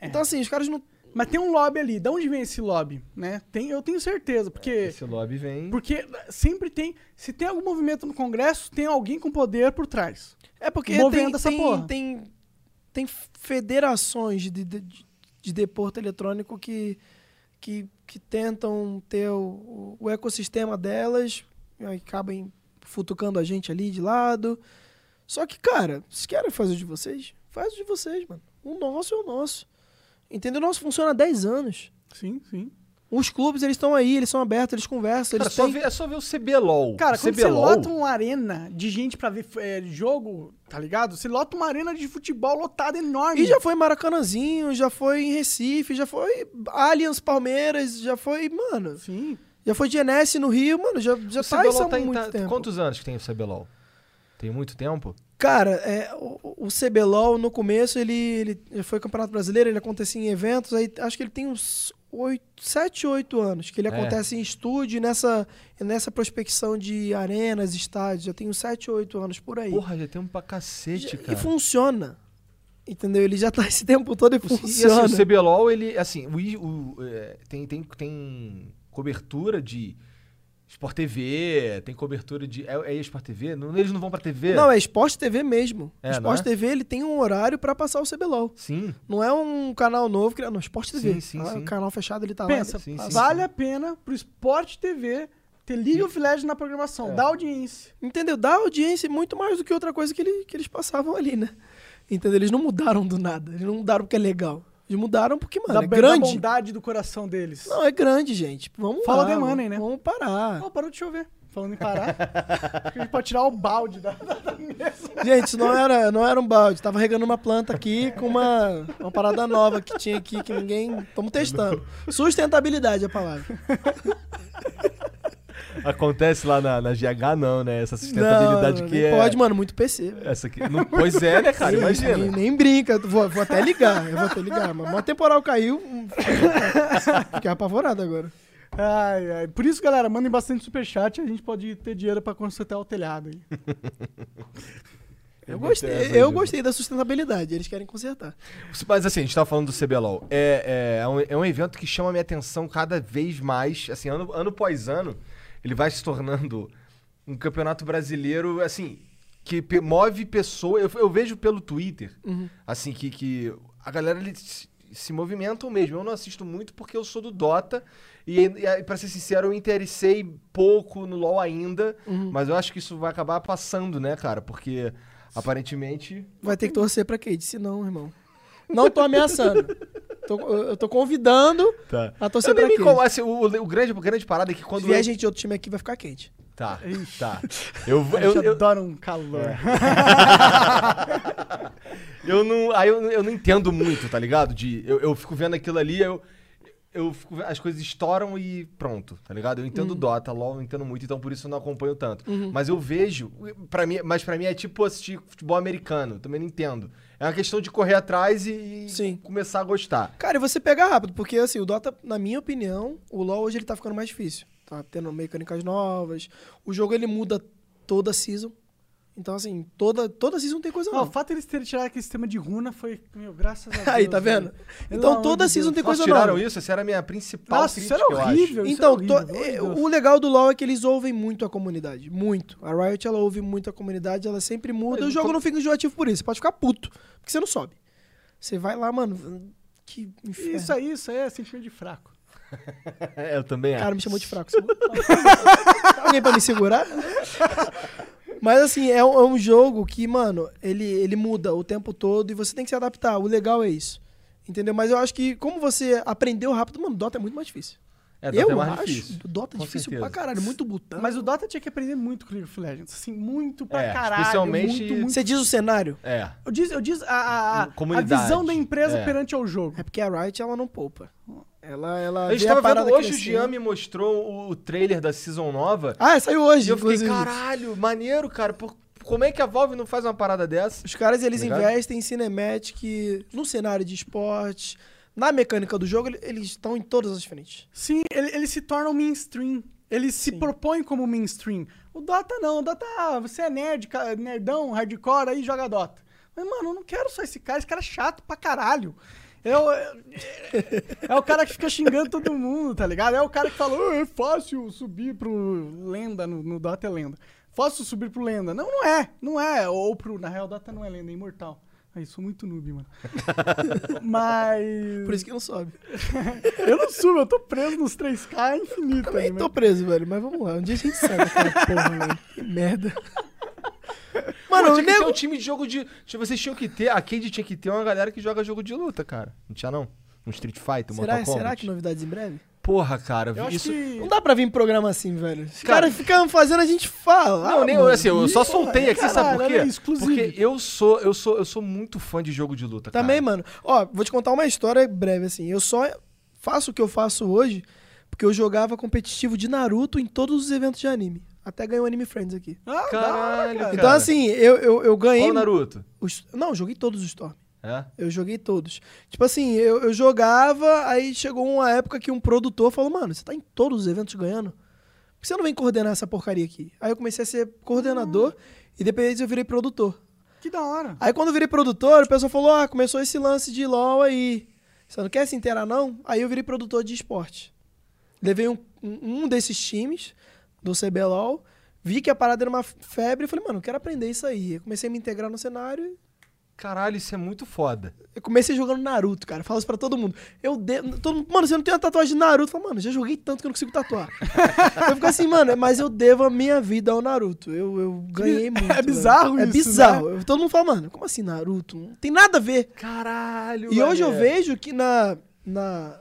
É. Então, assim, os caras não. Mas tem um lobby ali. De onde vem esse lobby? Né? Tem, eu tenho certeza. Porque, Esse lobby vem. porque sempre tem. Se tem algum movimento no Congresso, tem alguém com poder por trás. É porque tem, essa tem, porra. tem, tem federações de, de- de de deporto eletrônico que, que, que tentam ter o, o ecossistema delas e acabam futucando a gente ali de lado. Só que, cara, vocês querem fazer o de vocês? Faz o de vocês, mano. O nosso é o nosso. Entendeu? O nosso funciona há 10 anos. Sim, sim. Os clubes, eles estão aí, eles são abertos, eles conversam, Cara, eles só têm... ver- é só ver o CBLOL. Cara, o quando você CBLOL, lota uma arena de gente pra ver é, jogo, tá ligado? Você lota uma arena de futebol lotada enorme. E já foi Maracanãzinho, já foi em Recife, já foi Allianz Palmeiras, já foi, mano, Sim. Já foi GNS no Rio, mano, já, já o tá CBLOL há tá em- muito tá- tempo. Quantos anos que tem o CBLOL? Tem muito tempo? Cara, é, o, o CBLOL no começo, ele, ele foi campeonato brasileiro, ele acontecia em eventos, aí acho que ele tem uns 8, 7, 8 anos, que ele É. acontece em estúdio, nessa, nessa prospecção de arenas, estádios, já tem uns 7, 8 anos por aí. Porra, já tem um pra cacete, Já- cara. e funciona. Entendeu? Ele já tá esse tempo todo e O- E funciona. assim, o CBLOL, ele, assim, o, o, é, tem, tem, tem cobertura de Sport TV, tem cobertura de. É, é Sport TV? Não, eles não vão pra TV? Não, é Esporte TV mesmo. É, Esporte não é? TV ele tem um horário pra passar o CBLOL. Sim. Não é um canal novo criado, não, Esporte TV. Sim, sim, Ah, sim. O canal fechado ele tá Pensa, lá. sim, sim, vale a pena pro Sport TV ter League of Legends na programação, É. dá audiência. Entendeu? Dá audiência muito mais do que outra coisa que, ele- que eles passavam ali, né? Entendeu? Eles não mudaram do nada. Eles não mudaram porque é legal. Eles mudaram porque, mano, da, é da grande. bondade do coração deles. Não, é grande, gente. Vamos Fala lá. de money, né? Vamos parar. Oh, parou de chover. Falando em parar, acho que a gente pode tirar o balde da, da, da mesa. Gente, isso não era, não era um balde. Tava regando uma planta aqui com uma, uma parada nova que tinha aqui que ninguém. Estamos testando. Sustentabilidade é a palavra. Acontece lá na, na GH, não, né? Essa sustentabilidade não, que é. Pode, mano, muito PC. velho. Essa aqui. Não, pois é, né, cara? Nem- Imagina. Nem, nem brinca. Vou, vou até ligar. Eu vou até ligar. Mas o temporal caiu. hum, Fiquei apavorado agora. Ai, ai. Por isso, galera, mandem bastante superchat e a gente pode ter dinheiro pra consertar o telhado aí. Eu gostei, eu gostei da sustentabilidade. Eles querem consertar. Mas assim, a gente tava falando do CBLOL. É, é, é, um, é um evento que chama a minha atenção cada vez mais. Assim, ano, ano após ano, ele vai se tornando um campeonato brasileiro, assim, que move pessoas. Eu, eu vejo pelo Twitter, Uhum. assim, que, que a galera eles se, se movimentam mesmo. Eu não assisto muito porque eu sou do Dota. E, e pra ser sincero, eu interessei pouco no LoL ainda. Uhum. Mas eu acho que isso vai acabar passando, né, cara? Porque aparentemente. Vai ter que torcer pra Kate, senão, irmão. Não tô ameaçando. Tô- eu tô convidando Tá. a torcer Eu pra Kate. incomodo, assim, o, o grande, a grande parada é que Se quando. vier eu- gente de outro time aqui, vai ficar quente. Tá, Ixi. tá. Eu, eu, eu, adora um calor. eu não. Aí eu, eu não entendo muito, tá ligado? De, eu, eu fico vendo aquilo ali, eu. Eu fico, as coisas estouram e pronto, tá ligado? Eu entendo Dota, LoL, eu não entendo muito, então por isso eu não acompanho tanto. Mas eu vejo, para mim, mas para mim é tipo assistir futebol americano, também não entendo. É uma questão de correr atrás e, Sim. começar a gostar. Cara, e você pega rápido, porque assim, o Dota, na minha opinião, o LoL hoje ele tá ficando mais difícil. Tá tendo mecânicas novas. O jogo ele muda toda season. Então, assim, toda, toda season tem coisa Não, o nova. fato de eles terem tirado aquele sistema de runa foi, meu, graças a Deus. Aí, tá vendo? velho. Então, Pelo toda de season Deus. tem Nossa, coisa tiraram nova. isso? Essa era a minha principal Nossa, isso crítica, era eu acho. horrível. isso Então, era horrível, to- de é, o legal do LoL é que eles ouvem muito a comunidade. Muito. A Riot, ela ouve muito a comunidade, ela sempre muda. Mas O jogo como- não fica enjoativo por isso. Você pode ficar puto, porque você não sobe. Você vai lá, mano, que inferno. Isso aí, isso aí é sentimento de fraco. É, eu também O acho. cara me chamou de fraco. Alguém pra me segurar? Mas assim, é um, é um jogo que, mano, ele, ele muda o tempo todo e você tem que se adaptar. O legal é isso. Entendeu? Mas eu acho que, como você aprendeu rápido, mano, Dota é muito mais difícil. É, Dota eu é mais acho difícil. Dota é difícil certeza. pra caralho, muito botão. Mas o Dota tinha que aprender muito com League of Legends. Assim, muito pra É, caralho. especialmente- Muito, muito. Você diz o cenário? É. Eu diz, eu diz a, a, a, visão da empresa É. perante ao jogo. É porque a Riot, ela não poupa. Ela, ela A gente vê tava parada vendo hoje, o crescer. Jean me mostrou o, o trailer da season nova. Ah, saiu hoje, e eu fiquei, inclusive. caralho, maneiro, cara. Por- como é que a Valve não faz uma parada dessa? Os caras, eles Ligado? investem em cinematic, no cenário de esporte, na mecânica do jogo, ele- eles estão em todas as frentes. Sim, ele, ele se torna um mainstream. Ele se Sim. propõe como mainstream. O Dota não. O Dota, ah, você é nerd, nerdão, hardcore, aí joga Dota. Mas, mano, eu não quero só esse cara. Esse cara é chato pra caralho. É o, é, é o cara que fica xingando todo mundo, tá ligado? É o cara que fala, "Ah, é fácil subir pro lenda, no, no Dota é lenda. Fácil subir pro lenda. Não, não é. Não é. Ou pro, na real, Dota não é lenda, é imortal. Aí, sou muito noob, mano. Mas. Por isso que não sobe. Eu não subo, eu tô preso nos 3K infinito Também aí, tô preso, velho. Mas vamos lá. Um dia a gente sabe aquela porra, velho. Que merda. Mano, o tinha que ter um time de jogo de. Tipo, Vocês tinham que ter. A Cade tinha que ter uma galera que joga jogo de luta, cara. Não tinha, não? Um Street Fighter, um Será, Mortal Kombat. será que novidades em breve? Porra, cara. Eu isso. que. Não dá pra vir em programa assim, velho. Os Cara- caras ficam fazendo a gente falar. Não, nem mano. assim, eu só soltei porra, aqui, sabe por caralho, quê? exclusivo. Porque eu sou, eu sou, eu sou muito fã de jogo de luta, cara. Também, mano. Ó, vou te contar uma história breve, assim. Eu só faço o que eu faço hoje porque eu jogava competitivo de Naruto em todos os eventos de anime. Até ganhei o Anime Friends aqui. Ah, Caralho, cara. Então, assim, eu, eu, eu ganhei. Qual o Naruto? os- Não, eu joguei todos os Storm. É? Eu joguei todos. Tipo assim, eu, eu jogava, aí chegou uma época que um produtor falou, mano, você tá em todos os eventos ganhando. Por que você não vem coordenar essa porcaria aqui? Aí eu comecei a ser coordenador e depois eu virei produtor. Que da hora. Aí quando eu virei produtor, o pessoal falou, ah, começou esse lance de LOL aí. Você não quer se inteirar, não? Aí eu virei produtor de esporte. Levei um um desses times do CBLOL, vi que a parada era uma febre e falei, mano, eu quero aprender isso aí. Eu comecei a me integrar no cenário e Caralho, isso é muito foda. eu comecei jogando Naruto, cara. Falo isso pra todo mundo. Eu de... todo mundo, mano, você não tem uma tatuagem de Naruto? Eu falo, mano, já joguei tanto que eu não consigo tatuar. eu fico assim, mano, mas eu devo a minha vida ao Naruto. Eu, eu ganhei muito. É bizarro velho. isso, É bizarro. Eu- Todo mundo fala, mano, como assim Naruto? Não tem nada a ver. Caralho, E hoje eu vejo que na, na,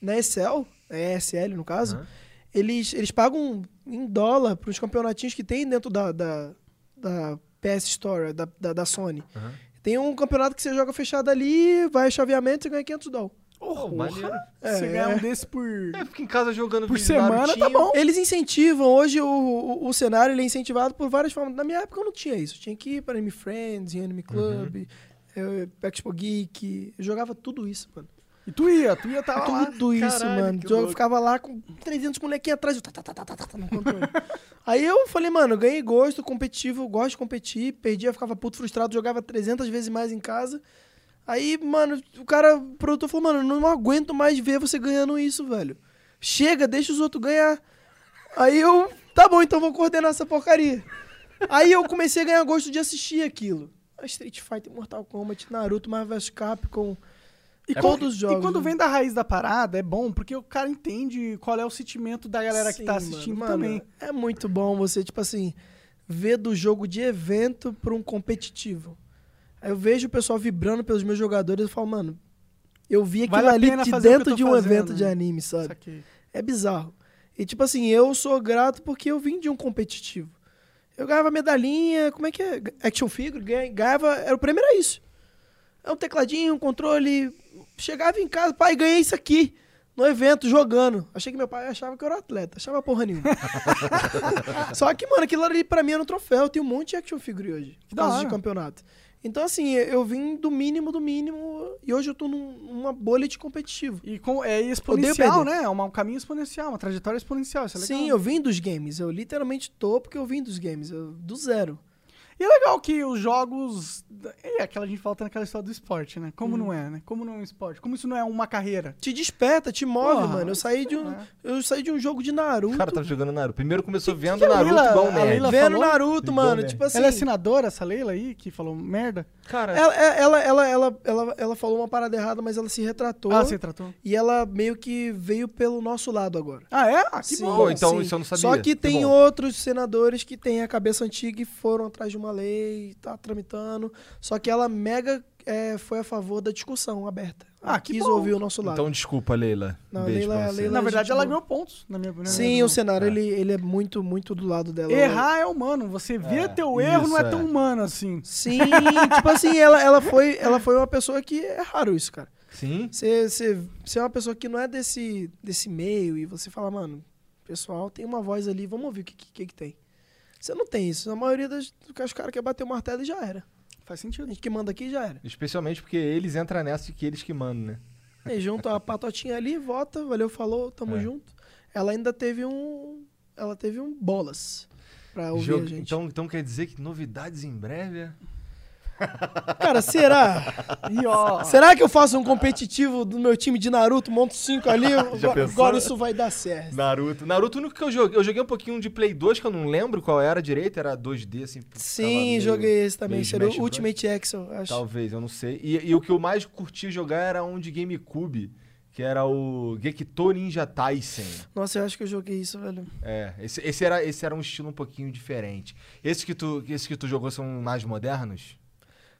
na Excel, é ESL no caso, Aham. eles, eles pagam em dólar pros campeonatinhos que tem dentro da, da, da PS Store, da, da, da Sony. Aham. Tem um campeonato que você joga fechado ali, vai chaveamento e ganha 500 dólares. Oh, maneiro. Você É, ganhar é. um desse por. É, fica em casa jogando Por semana, tá bom. Eles incentivam, hoje o, o, o cenário ele é incentivado por várias formas. Na minha época eu não tinha isso. Eu tinha que ir para Anime Friends, em Anime Club, eh, Expo Geek. Eu jogava tudo isso, mano. E tu ia, tu ia tava lá. Tudo isso, Caralho, mano. Eu louco. ficava lá com 300 molequinhos atrás, eu tá, tá, tá, tá, tá, tá, no controle. Aí eu falei, mano, eu ganhei gosto competitivo, eu gosto de competir, perdia, ficava puto frustrado, jogava 300 vezes mais em casa. Aí, mano, o cara, o produtor falou, mano, eu não aguento mais ver você ganhando isso, velho. Chega, deixa os outros ganhar. Aí eu, tá bom, então vou coordenar essa porcaria. Aí eu comecei a ganhar gosto de assistir aquilo. Street Fighter, Mortal Kombat, Naruto, Marvel vs Capcom. E É os jogos. E quando vem da raiz da parada, é bom, porque o cara entende qual é o sentimento da galera que Sim, tá mano, assistindo mano, também. É muito bom você, tipo assim, ver do jogo de evento pra um competitivo. Aí eu vejo o pessoal vibrando pelos meus jogadores e falo, mano, eu vi aquilo Vale ali de que dentro de um fazendo, evento de né? anime, sabe? É bizarro. E tipo assim, eu sou grato porque eu vim de um competitivo. Eu ganhava medalhinha, como é que é? Action figure, ganha- ganhava, era o prêmio era isso. É um tecladinho, um controle. Chegava em casa, pai, ganhei isso aqui. No evento, jogando. Achei que meu pai achava que eu era atleta. Achava porra nenhuma. Só que, mano, aquilo ali pra mim era um troféu. Eu tenho um monte de action figure hoje. Por da de campeonato. Então, assim, eu vim do mínimo do mínimo. E hoje eu tô num- numa bolha de competitivo. E com, é exponencial, perder. né? É uma- um caminho exponencial, uma trajetória exponencial. Isso é legal. Sim, eu vim dos games. Eu literalmente tô porque eu vim dos games. eu- do zero. E é legal que os jogos. É aquela a gente falta naquela história do esporte, né? Uhum. Como não é, né? Como não é um esporte? Como isso não é uma carreira? Te desperta, te move, Porra, mano. Eu saí de um, é. eu saí de um jogo de Naruto. O cara tá jogando Naruto. Primeiro começou vendo que Naruto Leila- igual a nerd. Leila- Vendo falou? Naruto, mano. Tipo assim. Ela é assinadora, essa Leila aí, que falou merda? Cara, ela, ela, ela, ela, ela, ela falou uma parada errada, mas ela se retratou. Ah, você tratou? E ela meio que veio pelo nosso lado agora. Ah, é? Ah, que Sim, bom. Então sim. isso eu não sabia. Só que Que tem bom. outros senadores que têm a cabeça antiga e foram atrás de uma lei, tá tramitando. Só que ela mega é, foi a favor da discussão aberta. Ah, que quis bom. ouvir o nosso lado. Então desculpa, Leila. Não, Beijo Leila- pra você. Leila- Na verdade, ela ganhou pontos, na minha opinião. Sim, o cenário É. ele, ele é muito, muito do lado dela. Errar é humano. Você vê É, teu erro não é tão é. humano assim. Sim, tipo assim, ela, ela, foi, ela foi uma pessoa que é raro isso, cara. Sim? Você, é uma pessoa que não é desse, desse meio e você fala, mano, pessoal tem uma voz ali, vamos ouvir o que, que, que tem. Você não tem isso. A maioria das, dos caras quer bater o martelo e já era. Faz A sentido. gente que manda aqui já era. Especialmente porque eles entram nessa de que eles que mandam, né? Aí junto a patotinha ali, vota, valeu, falou, tamo É. junto. Ela ainda teve um. Ela teve um bolas pra ouvir Jogo- a gente. Então, então quer dizer que novidades em breve? é? Cara, será? E ó, Será que eu faço um competitivo do meu time de Naruto, monto 5 ali? Já agora, pensou? agora isso vai dar certo. Naruto. Naruto, o único que eu joguei. Eu joguei um pouquinho de Play 2, que eu não lembro qual era direito, era 2D, assim. Sim, meio- joguei esse também. Esse era o. Ultimate Excel, acho. Talvez, eu não sei. E, e o que eu mais curti jogar era um de GameCube, que era o Gekito Ninja Taisen. Nossa, eu acho que eu joguei isso, velho. É, esse, esse, era, esse era um estilo um pouquinho diferente. Esses que tu, esses que tu jogou são mais modernos?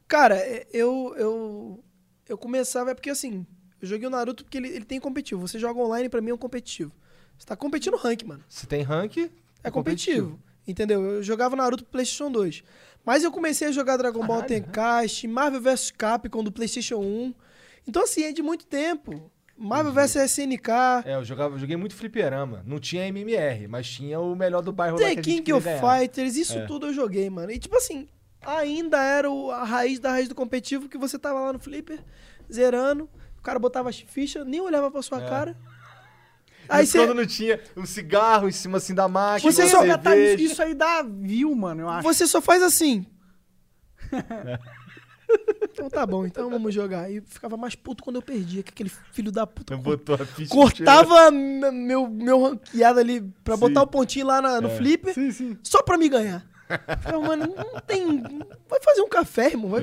Cara, é, eu, eu, eu começava, é porque assim, eu joguei o Naruto porque ele, ele tem competitivo. Você joga online, pra mim é um competitivo. Você tá competindo rank, mano. Se tem rank, É competitivo. Entendeu? Eu jogava Naruto pro PlayStation 2. Mas eu comecei a jogar Dragon Ball Caralho. Tenkaichi, Marvel vs Capcom do PlayStation 1. Então, assim, é de muito tempo. Marvel vs SNK, É, eu jogava, eu joguei muito fliperama. Não tinha MMR, mas tinha o melhor do bairro lá The que a gente King of ganhar. Fighters, isso É. tudo eu joguei, mano. E tipo assim, ainda era o- a raiz da raiz do competitivo que você tava lá no Flipper, zerando, o cara botava as fichas, nem olhava pra sua É. cara. Aí você. quando não tinha um cigarro em cima assim da máquina, Você só- tá- isso aí dá view, mano, eu acho. Você só faz assim. então tá bom, então vamos jogar. E ficava mais puto quando eu perdia, que aquele filho da puta cortava me- meu, meu ranqueado ali pra Sim. botar o pontinho lá na- no É. flipper Sim, sim. só pra me ganhar. Falei, mano, não tem. Vai fazer um café, irmão. Vai...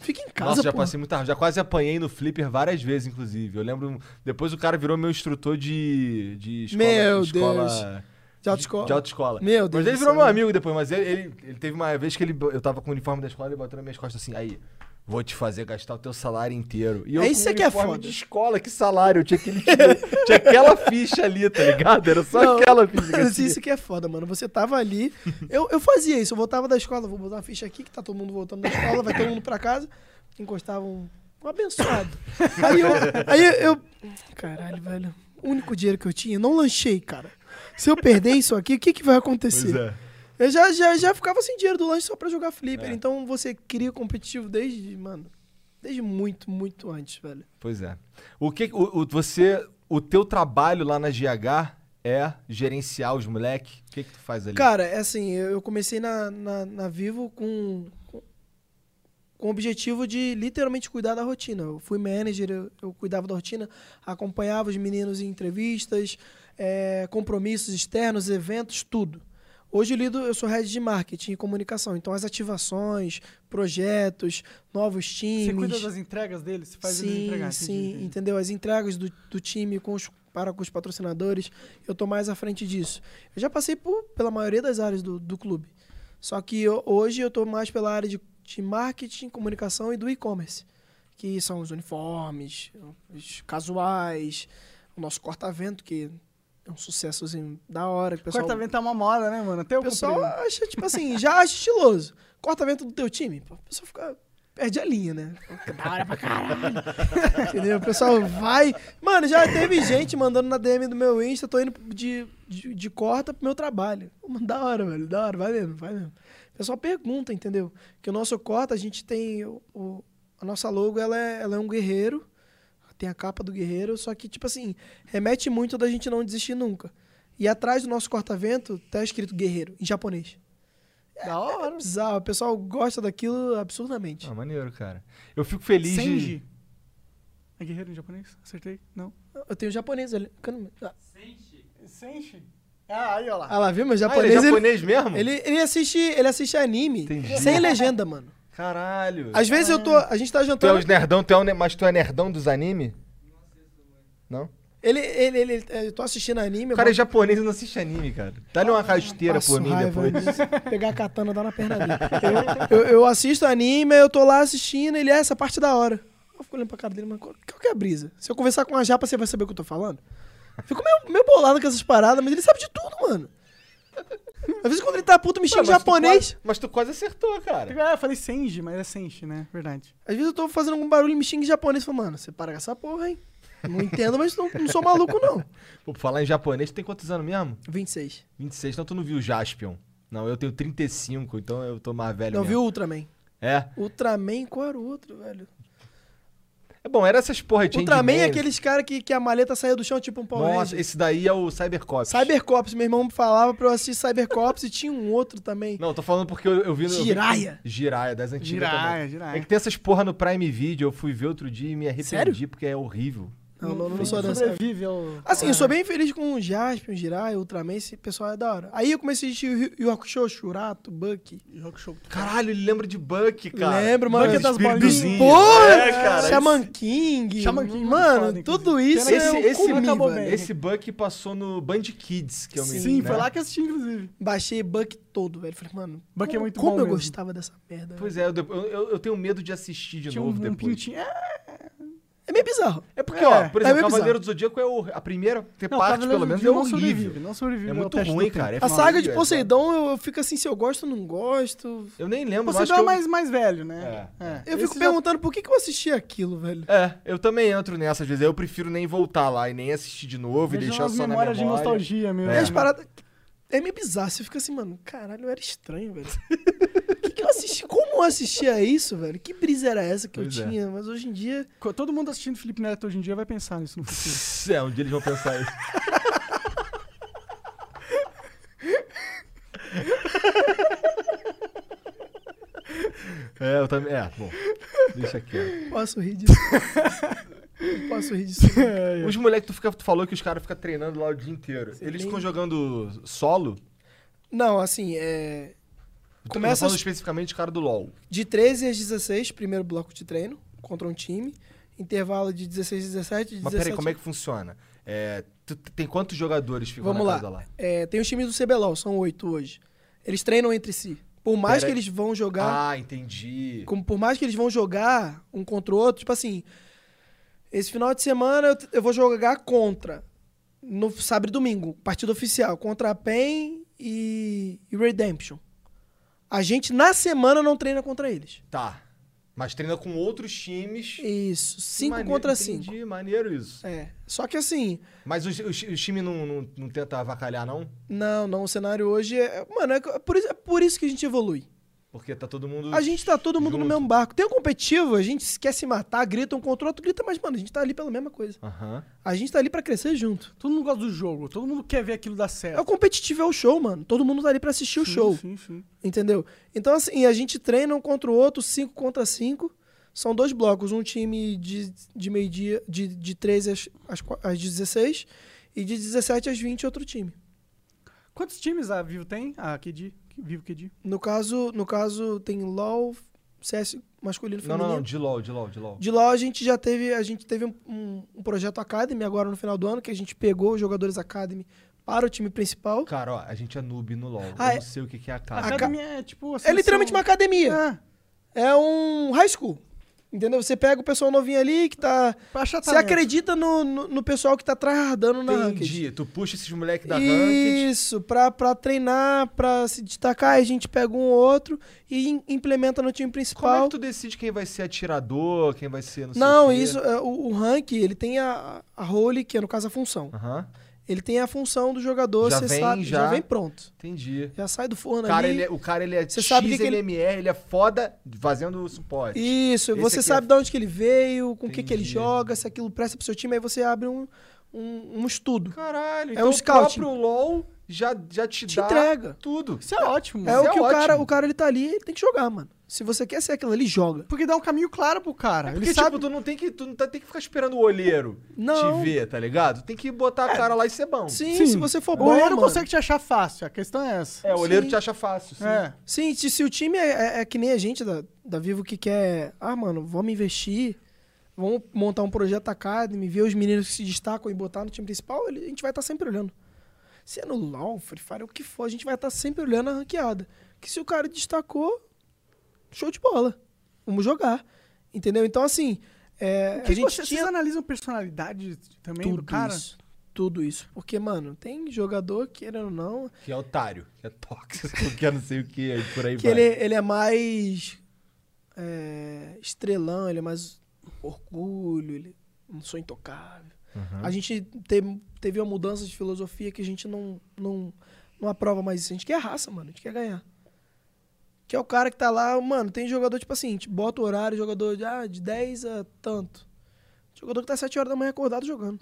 Fica em casa, É. Nossa, já pô. passei muita Já quase apanhei no flipper várias vezes, inclusive. Eu lembro. Depois o cara virou meu instrutor de, de escola. Meu escola, Deus. De autoescola. De autoescola. Meu Deus Mas ele virou meu amigo depois, mas ele, ele, ele teve uma vez que ele, eu tava com o uniforme da escola e ele botou nas minhas costas assim, aí, vou te fazer gastar o teu salário inteiro. E eu É isso que é foda. de escola, que salário? Eu tinha, aquele, tinha aquela ficha ali, tá ligado? Era só Não, aquela ficha. Mas tinha. isso que é foda, mano. Você tava ali. Eu, eu fazia isso. Eu voltava da escola, vou botar uma ficha aqui, que tá todo mundo voltando da escola, vai todo mundo pra casa. Encostava um, um abençoado. Aí eu, aí eu. Caralho, velho. O único dinheiro que eu tinha, não lanchei, cara. Se eu perder isso aqui, o que, que vai acontecer? Pois é. Eu já, já, já ficava sem dinheiro do lanche só pra jogar flipper. É. Então você cria competitivo desde, mano, desde muito, muito antes, velho. Pois é. O que o, o- você, o teu trabalho lá na GH é gerenciar os moleque? O que que tu faz ali? Cara, é assim, eu comecei na, na, na Vivo com, com, com o objetivo de literalmente cuidar da rotina. Eu fui manager, eu, eu cuidava da rotina, acompanhava os meninos em entrevistas, eh, compromissos externos, eventos, tudo. Hoje eu lido, eu sou head de marketing e comunicação, então as ativações, projetos, novos times. Você cuida das entregas deles? Você faz eles sim, entregar? sim, entendi. entendeu? As entregas do, do time com os, para com os patrocinadores, eu tô mais à frente disso. Eu já passei por, pela maioria das áreas do, do clube. Só que eu- hoje eu tô mais pela área de, de marketing, comunicação e do e-commerce. Que são os uniformes, os casuais, o nosso corta-vento, que é um sucessozinho da hora. pessoal, Corta-vento é uma moda, né, mano? Até o pessoal comprei. acha, tipo assim, já acha estiloso. Corta-vento do teu time, o pessoal fica. Perde a linha, né? Da hora pra caralho. Entendeu? O pessoal vai. Mano, já teve gente mandando na DM do meu Insta, tô indo de, de, de corta pro meu trabalho. Mano, da hora, velho. Da hora, vai mesmo, vai mesmo. O pessoal pergunta, entendeu? Que o nosso corta, a gente tem. O, o- a nossa logo, ela é, ela é um guerreiro. Tem a capa do guerreiro, só que, tipo assim, remete muito da gente não desistir nunca. E atrás do nosso corta-vento tá escrito guerreiro, em japonês. Da hora. É bizarro, o pessoal gosta daquilo absurdamente. Ah, maneiro, cara. Eu fico feliz de... Senji. É guerreiro em japonês? Acertei? Não. Eu tenho japonês ali. Ah, Senshi? Ah, aí, ó lá. Ah lá, viu? Meu Ah, ele japonês. é ele, japonês mesmo? ele, ele assiste, ele assiste anime Entendi. sem legenda, mano. Caralho. Às vezes eu tô. A gente tá Tu é jantando. os nerdão, tu é o ne- mas tu é nerdão dos anime? Não? Ele, ele, ele, eu tô assistindo anime. O cara é japonês e não assiste anime, cara. Dá-lhe uma rasteira por mim depois. Pegar a katana e dar na perna dele. Eu, eu, eu assisto anime, eu tô lá assistindo, ele é essa parte da hora. Eu fico olhando pra cara dele, mas qual, qual que é a brisa? Se eu conversar com a japa, você vai saber o que eu tô falando? Fico meio, meio bolado com essas paradas, mas ele sabe de tudo, mano. Às vezes quando ele tá puto, me xinga em tu japonês. quase- mas tu quase acertou, cara. Ah, eu falei Senji, mas é Senshi, né? Verdade. Às vezes eu tô fazendo algum barulho e me xinga em japonês. Eu falo, mano, você para com essa porra, hein? Não entendo, mas não, não sou maluco, não. Pô, falar em japonês, tu tem quantos anos mesmo? 26. 26, então tu não viu Jaspion. Não, eu tenho 35, então eu tô mais velho Não mesmo. viu o Ultraman? É? Ultraman, qual era o outro, velho? É bom, era essas porra de Ultraman é aqueles caras que, que a maleta saía do chão, tipo um Power Nossa, Ranger. esse daí é o Cybercops. Cybercops, meu irmão me falava pra eu assistir Cybercops e tinha um outro também. Não, tô falando porque eu, eu vi no. eu vi- Jiraiya. Jiraiya, das antigas Jiraiya, também. Jiraiya. É que tem essas porra no Prime Video, eu fui ver outro dia e me arrependi Sério? porque é horrível. Não, não, não sou dessa. Sobrevive ao... Assim, eu sou bem feliz com o Jasper, o Jiraiya, o Ultraman, esse pessoal é da hora. Aí eu comecei a assistir o Yu Hakusho, Shurato, Bucky. Rock Show. Caralho, ele lembra de Buck, cara. Lembro, mano. Buck das Espíritozinho. Pô, É, cara. Shaman King. Shaman King é mano, tudo isso Esse, eu esse, comi, acabou bem. esse Buck passou no Band Kids, que eu me Sim, né? foi lá que eu assisti, inclusive. Baixei Buck todo, velho. Falei, mano, Buck é muito como bom eu mesmo. gostava dessa merda. Pois velho. é, eu, eu, eu- tenho medo de assistir de Tinha um, novo um depois. pintinho. É, É meio bizarro. É porque, É, ó, por é exemplo, meio Cavaleiro do Zodíaco é o, a primeira ter não, parte, Cavaleiro pelo menos, é Zodíaco não horrível. sobrevive, Não sobrevive É ao muito ruim, cara. É A saga de feio, Poseidon, eu, eu fico assim, se eu gosto ou não gosto. Eu nem lembro, Poseidon acho é que eu... mais, mais velho, né? É. Eu Esse fico já- perguntando por que, que eu assisti aquilo, velho. É, eu também entro nessa, às vezes. Eu prefiro nem voltar lá e nem assistir de novo e deixar só na memórias de memória. nostalgia mesmo. E as paradas. É meio bizarro. Você fica assim, mano, caralho, eu era estranho, velho. Como eu assistia isso, velho? Que brisa era essa que Pois é. eu tinha? Mas hoje em dia. Todo mundo assistindo Felipe Neto hoje em dia vai pensar nisso no futuro. É, um dia eles vão pensar isso. é, eu também. É, bom. Deixa quieto. Posso rir disso. Posso rir disso. Os moleques, tu, fica, tu falou que os caras ficam treinando lá o dia inteiro. Eles tem- ficam jogando solo? Não, assim, é. Começa falando especificamente cara do LoL. de 13 às 16, primeiro bloco de treino contra um time. Intervalo de 16 a 17. De Mas 17... peraí, como é que funciona? É, tem quantos jogadores ficam Vamos na lá. lá? É, tem os times do CBLOL, são oito hoje. Eles treinam entre si. Por mais Pera que eles vão jogar. Ah, entendi. como por mais que eles vão jogar um contra o outro, tipo assim, esse final de semana eu, eu vou jogar contra, no sábado e domingo, partida oficial, contra a PEN e, e Redemption. A gente, na semana, não treina contra eles. Tá. Mas treina com outros times. Isso, cinco Maneiro, contra entendi, cinco. maneiro isso. É, só que assim, Mas os, os, os times não, não, não tenta avacalhar, não? não, não, o cenário hoje é... Mano, é por isso, é por isso que a gente evolui. Porque tá todo mundo. A gente tá todo mundo no junto. mesmo barco. Tem um competitivo, a gente quer se matar, grita um contra o outro, grita, mas, mano, a gente tá ali pela mesma coisa. Aham. A gente tá ali pra crescer junto. Todo mundo gosta do jogo, todo mundo quer ver aquilo dar É certo. o competitivo, é o show, mano. Todo mundo tá ali pra assistir o Sim, show. Sim, sim. Entendeu? Então, assim, a gente treina um contra o outro, cinco contra cinco. São dois blocos. Um time de, de meio-dia, de, de 13 às, às, às 16 e de 17 às 20 outro time. Quantos times a Vivo tem? A QD? Vivo QD? No caso, no caso tem LoL, CS masculino e Não, feminino. não, não, de LOL, de LOL, de LOL. De LoL a gente já teve, a gente teve um, um- um projeto Academy agora no final do ano, que a gente pegou os jogadores Academy para o time principal. Cara, ó, a gente é noob no LOL. Ah, eu é- não sei o que, que é a A cara. ca- Academy é tipo... É literalmente uma academia. É, É um high school. Entendeu? Você pega o pessoal novinho ali que tá. Você acredita no, no, no pessoal que tá tryhardando na ranked. Entendi. Tu puxa esses moleques da ranked. Isso, pra, pra treinar, pra se destacar, a gente pega um ou outro e im- implementa no time Como é principal. que tu decide quem vai ser atirador, quem vai ser não sei Não, o quê? isso, é, o, o rank, ele tem a, a role, que é no caso a função. Aham, Ele tem a função do jogador, Já você vem, sabe, já. já. vem pronto. entendi. Já sai do forno O cara, ali. ele é, o cara, ele é Você sabe que que ele- ele é foda fazendo suporte. Isso, Esse você sabe é- de onde que ele veio, com o que, que ele joga, se aquilo presta pro seu time, aí você abre um, um, um estudo. Caralho, É então um o scouting. próprio LoL já, já te, Te dá entrega. tudo. Isso é ótimo. É Isso o é que o cara, o cara ele tá ali, ele tem que jogar, mano. Se você quer ser aquilo ali, joga. Porque dá um caminho claro pro cara. É Ele porque, sabe... tipo, tu não tem que, tu não tá- tem que ficar esperando o olheiro Não. te ver, tá ligado? Tem que botar a cara lá e ser bom. Sim, Sim. se você for o bom, olheiro mano. consegue te achar fácil, a questão é essa. É, o olheiro Sim. te acha fácil. Sim. É. Sim, se, se o time é, é- é que nem a gente da, da Vivo que quer, ah, mano, vamos investir, vamos montar um projeto Academy, ver os meninos que se destacam e botar no time principal, ele- a gente vai estar sempre olhando. Se é no LoL, Free Fire, o que for, a gente vai estar sempre olhando a ranqueada. Que se o cara destacou, show de bola. Vamos jogar. Entendeu? Então, assim, é, O que a gente você, tinha Vocês analisam personalidade também tudo do cara? isso. Tudo isso. Porque, mano, tem jogador, querendo ou não, Que é otário, que é tóxico, que é não sei o que, aí por aí que vai. ele, ele é mais é, estrelão, ele é mais orgulho, ele não sou intocável. Uhum. A gente teve, teve uma mudança de filosofia que a gente não, não, não aprova mais isso. A gente quer raça, mano. A gente quer ganhar. Que é o cara que tá lá, mano, tem jogador, tipo assim, gente bota o horário, jogador de, ah, de 10 a tanto. Jogador que tá 7 horas da manhã acordado jogando.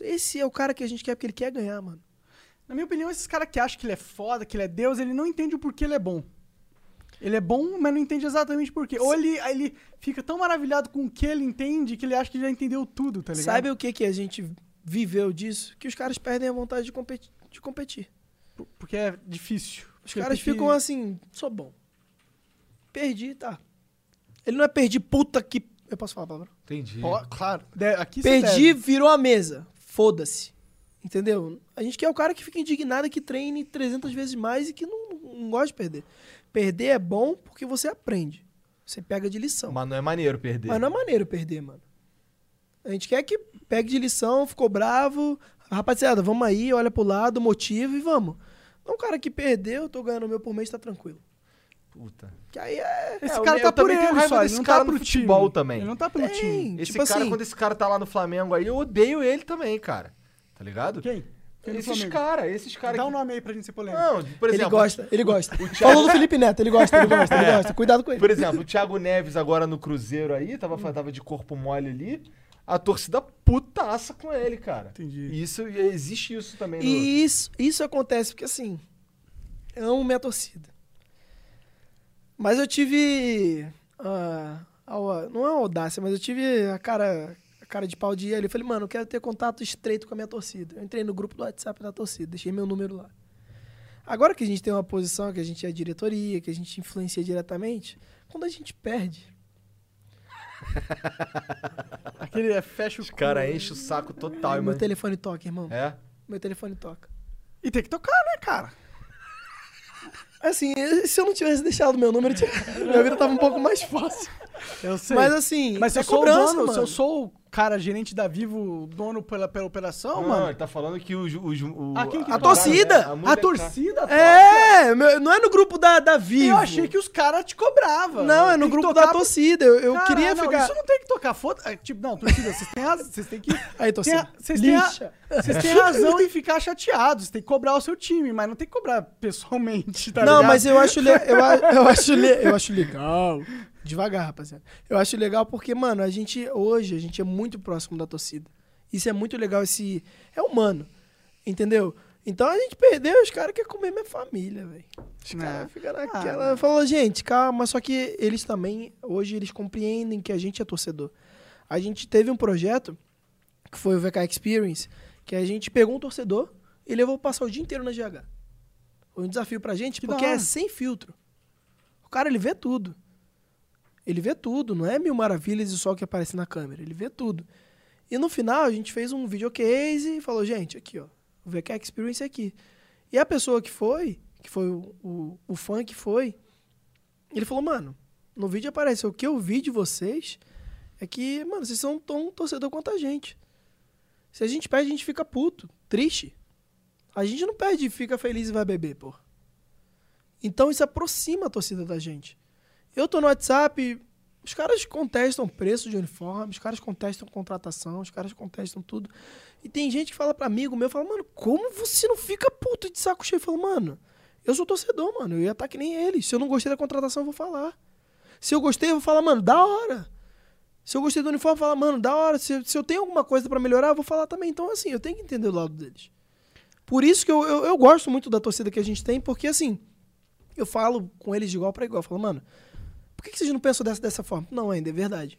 Esse é o cara que a gente quer porque ele quer ganhar, mano. Na minha opinião, esses caras que acham que ele é foda, que ele é Deus, ele não entende o porquê ele é bom. Ele é bom, mas não entende exatamente por quê. Ou ele, ele fica tão maravilhado com o que ele entende que ele acha que já entendeu tudo, tá ligado? Sabe o que, que a gente viveu disso? Que os caras perdem a vontade de competir. De competir. Por- Porque é difícil. Os caras que- ficam assim, sou bom. Perdi, tá. Ele não é perdi, puta que. Eu posso falar a palavra? Entendi. Ó, claro. De- aqui Perdi, virou a mesa. Foda-se. Entendeu? A gente quer o cara que fica indignado, que treine 300 vezes mais e que não, não gosta de perder. Perder é bom porque você aprende. Você pega de lição. Mas não é maneiro perder. Mas não é maneiro perder, mano. A gente quer que pegue de lição, ficou bravo. Rapaziada, vamos aí, olha pro lado, motiva e vamos. Não, um cara que perdeu, tô ganhando o meu por mês, tá tranquilo. Puta. Que aí é. Esse É, cara eu tá por ele só, ele não cara tá no pro futebol time. também. Ele não tá pelo Tem. time. Esse Tipo cara, assim- quando esse cara tá lá no Flamengo aí, eu odeio ele também, cara. Tá ligado? Quem? Quem Esses caras, esses caras. Dá um que- nome aí pra gente ser polêmico. Não, por exemplo. ele gosta, ele gosta. Thiago- Falou do Felipe Neto, ele gosta, ele gosta, ele gosta. Cuidado com ele. Por exemplo, o Thiago Neves agora no Cruzeiro aí, tava, tava de corpo mole ali. A torcida putaça com ele, cara. Entendi. E Isso, existe isso também no. E isso, isso acontece porque, assim, eu amo minha torcida. Mas eu tive. ah, a- não é uma audácia, mas eu tive a cara, a cara de pau de ir ali. Eu falei, mano, eu quero ter contato estreito com a minha torcida. Eu entrei no grupo do WhatsApp da torcida, deixei meu número lá. Agora que a gente tem uma posição, que a gente é diretoria, que a gente influencia diretamente, quando a gente perde. Aquele é fecha o Os caras enchem o saco total, meu mano. telefone toca, irmão. É? Meu telefone toca. E tem que tocar, né, cara? Assim, se eu não tivesse deixado meu número, tinha- minha vida tava um pouco mais fácil. Eu sei. Mas assim, Mas se é eu sou cobrança, o dono, se mano. eu sou o cara gerente da Vivo, dono pela, pela operação, Não, mano. ele tá falando que o. o, o Ah, que A toca? torcida! a A molecada- torcida toca. É, meu- não é no grupo da, da Vivo. Eu achei que os caras te cobravam. Não, é no grupo da torcida. Eu, eu Caralho, queria não, ficar. Isso não tem que tocar. Foda... é, Tipo, não, torcida, vocês têm razão. Vocês têm que. Aí, torcida. A- Vocês têm, a- vocês têm razão em ficar chateados. Tem que cobrar o seu time, mas não tem que cobrar pessoalmente, tá não, ligado? mas eu acho, eu, a- eu, acho eu acho legal. Devagar, rapaziada. Eu acho legal porque, mano, a gente, hoje, a gente é muito próximo da torcida. Isso é muito legal, esse. É humano. Entendeu? Então a gente perdeu, os caras querem comer minha família, velho. Os Né? caras ficam Ah, naquela. não. Falou, gente, calma, só que eles também, hoje, eles compreendem que a gente é torcedor. A gente teve um projeto, que foi o VK Experience, que a gente pegou um torcedor e levou passar o dia inteiro na GH. Foi um desafio pra gente, Que porque é sem filtro. O cara, ele vê tudo. Ele vê tudo, não é mil maravilhas e só o que aparece na câmera. Ele vê tudo. E no final, a gente fez um videocase e falou, gente, aqui, ó, o VK Experience é aqui. E a pessoa que foi, que foi o, o, o fã que foi, ele falou, mano, no vídeo aparece, o que eu vi de vocês é que, mano, vocês são tão torcedor quanto a gente. Se a gente perde, a gente fica puto, triste. A gente não perde e fica feliz e vai beber, pô. Então isso aproxima a torcida da gente. Eu tô no WhatsApp, os caras contestam preço de uniforme, os caras contestam contratação, os caras contestam tudo. E tem gente que fala pra amigo meu, fala, mano, como você não fica puto de saco cheio? Eu falo, mano, eu sou torcedor, mano, eu ia estar que nem eles. Se eu não gostei da contratação, eu vou falar. Se eu gostei, eu vou falar, mano, da hora. Se eu gostei do uniforme, eu vou falar, mano, da hora. Se, se eu tenho alguma coisa pra melhorar, eu vou falar também. Então, assim, eu tenho que entender o lado deles. Por isso que eu, eu, eu gosto muito da torcida que a gente tem, porque, assim, eu falo com eles de igual pra igual. Eu falo, mano, por que, vocês não pensam dessa, dessa forma? Não, ainda é verdade.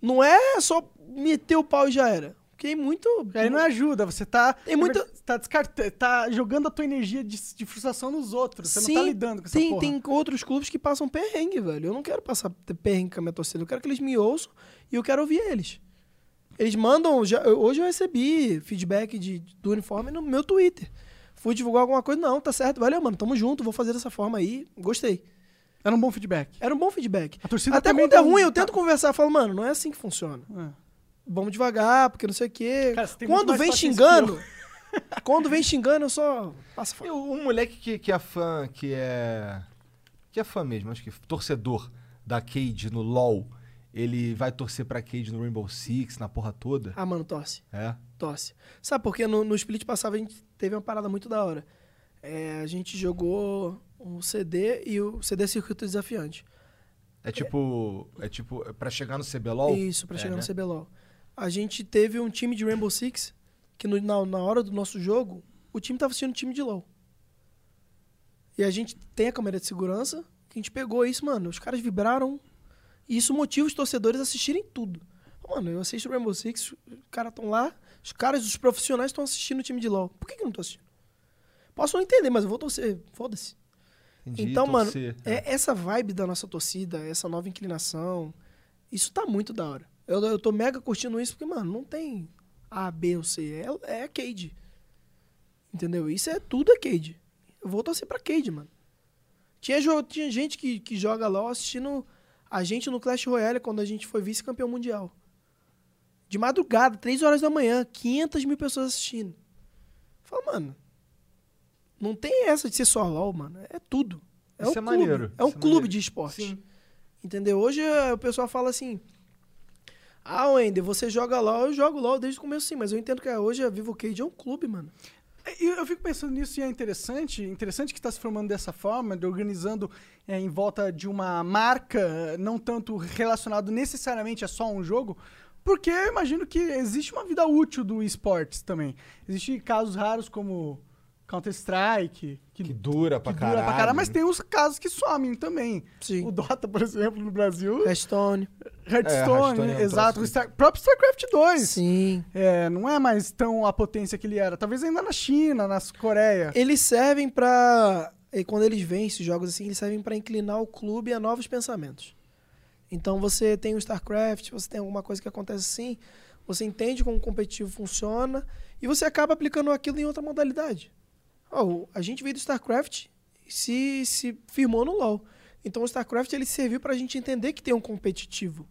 Não é só meter o pau e já era. Porque é muito. Aí não ajuda, você tá. Tem muita- Tá, descarta, tá jogando a tua energia de, de frustração nos outros. Você Sim, não tá lidando com essa tem, porra. tem outros clubes que passam perrengue, velho. Eu não quero passar perrengue com a minha torcida. Eu quero que eles me ouçam e eu quero ouvir eles. Eles mandam. já- hoje eu recebi feedback de, do uniforme no meu Twitter. Fui divulgar alguma coisa. Não, tá certo. Valeu, mano. Tamo junto. Vou fazer dessa forma aí. Gostei. Era um bom feedback. Era um bom feedback. A torcida Até quando é tá- ruim, eu tá- tento conversar. Falo, mano, não é assim que funciona. É. Vamos devagar, porque não sei o quê. Cara, você tem muito quando vem xingando. quando vem xingando, eu só passo E fora. o- um moleque que, que é fã, que é. Que é fã mesmo, acho que torcedor da Cade no LoL, ele vai torcer pra Cade no Rainbow Six, na porra toda. Ah, mano, torce. É. Torce. Sabe por quê? No, no split passado a gente teve uma parada muito da hora. É, a gente jogou um CD e o CD é circuito desafiante. É tipo. É tipo. é Pra chegar no CBLOL? Isso, pra É, chegar né? no CBLOL. A gente teve um time de Rainbow Six que no- na, na hora do nosso jogo, o time tava assistindo o time de LoL. E a gente tem a câmera de segurança, que a gente pegou isso, mano. Os caras vibraram. E isso motiva os torcedores a assistirem tudo. Mano, eu assisto Rainbow Six, os caras estão lá, os caras, os profissionais estão assistindo o time de LoL. Por que, que eu não tô assistindo? Posso não entender, mas eu vou torcer. Foda-se. Entendi, Então, mano, torcer. É, essa vibe da nossa torcida, essa nova inclinação, isso tá muito da hora. Eu, eu tô mega curtindo isso porque, mano, não tem A, B ou C. É, é Cade. Entendeu? Isso é tudo é Cade. Eu vou torcer pra Cade, mano. Tinha, tinha gente que, que joga LOL assistindo a gente no Clash Royale quando a gente foi vice-campeão mundial. De madrugada, 3 horas da manhã, 500 mil pessoas assistindo. Fala, mano, não tem essa de ser só LOL, mano. É tudo. É Isso um é clube. maneiro, É um isso é clube maneiro. de esporte. Sim. Entendeu? Hoje eh, o pessoal fala assim: Ah, Wender, você joga LOL, eu jogo LOL desde o começo sim, mas eu entendo que hoje a Vivo Cage é um clube, mano. E eu fico pensando nisso e é interessante, interessante que está se formando dessa forma, de organizando é, em volta de uma marca, não tanto relacionado necessariamente a só um jogo, porque eu imagino que existe uma vida útil do esportes também. Existem casos raros como Counter-Strike, que, Que dura pra que caralho. dura pra caralho, mas tem os casos que somem também. Sim. O Dota, por exemplo, no Brasil, Hearthstone. Hearthstone, Hearthstone é um exato, Star, próprio StarCraft 2. Sim. É, não é mais tão a potência que ele era. Talvez ainda na China, nas Coreia. Eles servem pra. e Quando eles vêm esses jogos assim, eles servem pra inclinar o clube a novos pensamentos. Então você tem o StarCraft, você tem alguma coisa que acontece assim, você entende como o competitivo funciona e você acaba aplicando aquilo em outra modalidade. Ó, a gente veio do StarCraft e se, se firmou no LoL. Então o StarCraft ele serviu pra gente entender que tem um competitivo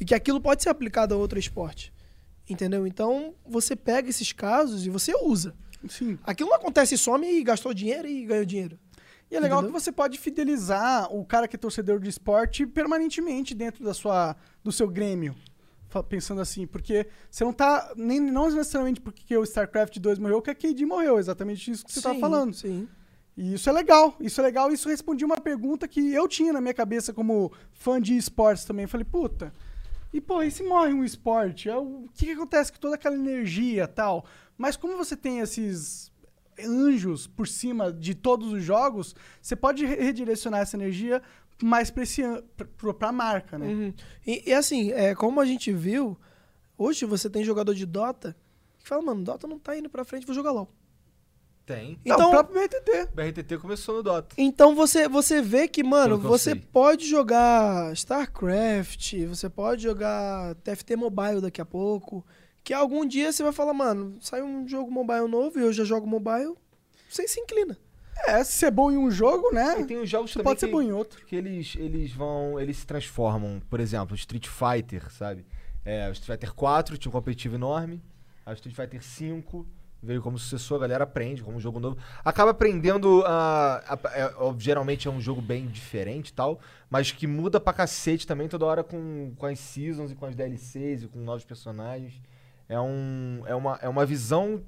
e que aquilo pode ser aplicado a outro esporte. Entendeu? Então você pega esses casos e você usa. Sim. Aquilo não acontece, some e gastou dinheiro e ganhou dinheiro. E é legal Entendeu? que você pode fidelizar o cara que é torcedor de esporte permanentemente dentro da sua, do seu grêmio. Pensando assim, porque você não tá. Nem, não necessariamente porque o StarCraft 2 morreu que a KD morreu. Exatamente isso que você tava Sim, falando. Sim. E isso é legal. Isso é legal. Isso respondia uma pergunta que eu tinha na minha cabeça como fã de esportes também. Eu falei, puta. E, pô, e se morre um esporte? É o que, que acontece com toda aquela energia e tal? Mas como você tem esses anjos por cima de todos os jogos, você pode re- redirecionar essa energia mais pra, esse, an- pra, pra- pra marca, né? Uhum. E, e assim, é, como a gente viu, hoje você tem jogador de Dota que fala, mano, Dota não tá indo pra frente, vou jogar LOL. Tem. Não, Então- o próprio BTT. BRTT começou no Dota. Então você, você vê que, mano, que você sei. pode jogar StarCraft, você pode jogar TFT Mobile daqui a pouco, que algum dia você vai falar, mano, sai um jogo mobile novo e eu já jogo mobile, você se inclina. É, se ser bom em um jogo, né? E tem os jogos Você também pode ser que, bom em outro. que eles, eles vão. Eles se transformam. Por exemplo, Street Fighter, sabe? É, o Street Fighter 4 tinha um competitivo enorme. A Street Fighter 5 veio como sucessor, a galera aprende como um jogo novo. Acaba aprendendo. a a- é, geralmente é um jogo bem diferente e tal, mas que muda pra cacete também toda hora com, com as seasons e com as DLCs e com novos personagens. É, um, é, uma, é uma visão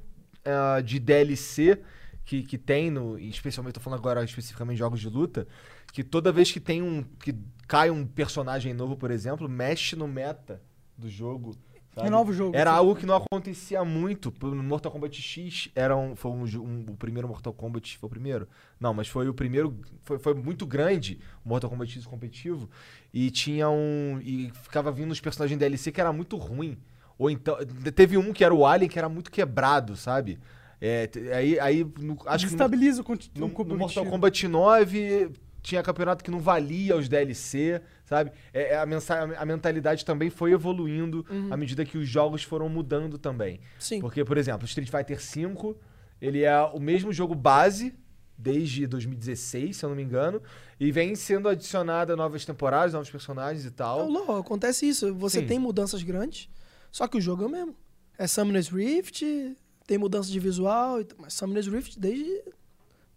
ah, de DLC que, que tem, no, especialmente, tô falando agora especificamente de jogos de luta, que toda vez que tem um. que cai um personagem novo, por exemplo, mexe no meta do jogo. sabe? Renova o jogo. Era algo que não acontecia muito. No Mortal Kombat X era um, foi um, um- o primeiro Mortal Kombat. Foi o primeiro? Não, mas foi o primeiro. Foi, foi muito grande o Mortal Kombat X competitivo. E tinha um. E ficava vindo os personagens DLC que era muito ruim. Ou então. Teve um que era o Alien que era muito quebrado, sabe? É, aí, aí no- acho que no, Desestabiliza o, no, o no competitivo. Mortal Kombat 9 tinha campeonato que não valia os DLC, sabe? É, é, a, mensa- a mentalidade também foi evoluindo à medida que os jogos foram mudando também. Sim. Porque, por exemplo, Street Fighter V, ele é o mesmo jogo base desde 2016, se eu não me engano, e vem sendo adicionada novas temporadas, novos personagens e tal. Não, LOL, acontece isso. Você Sim. tem mudanças grandes, só que o jogo é o mesmo. É Summoner's Rift, tem mudança de visual, e mas Summoner's Rift desde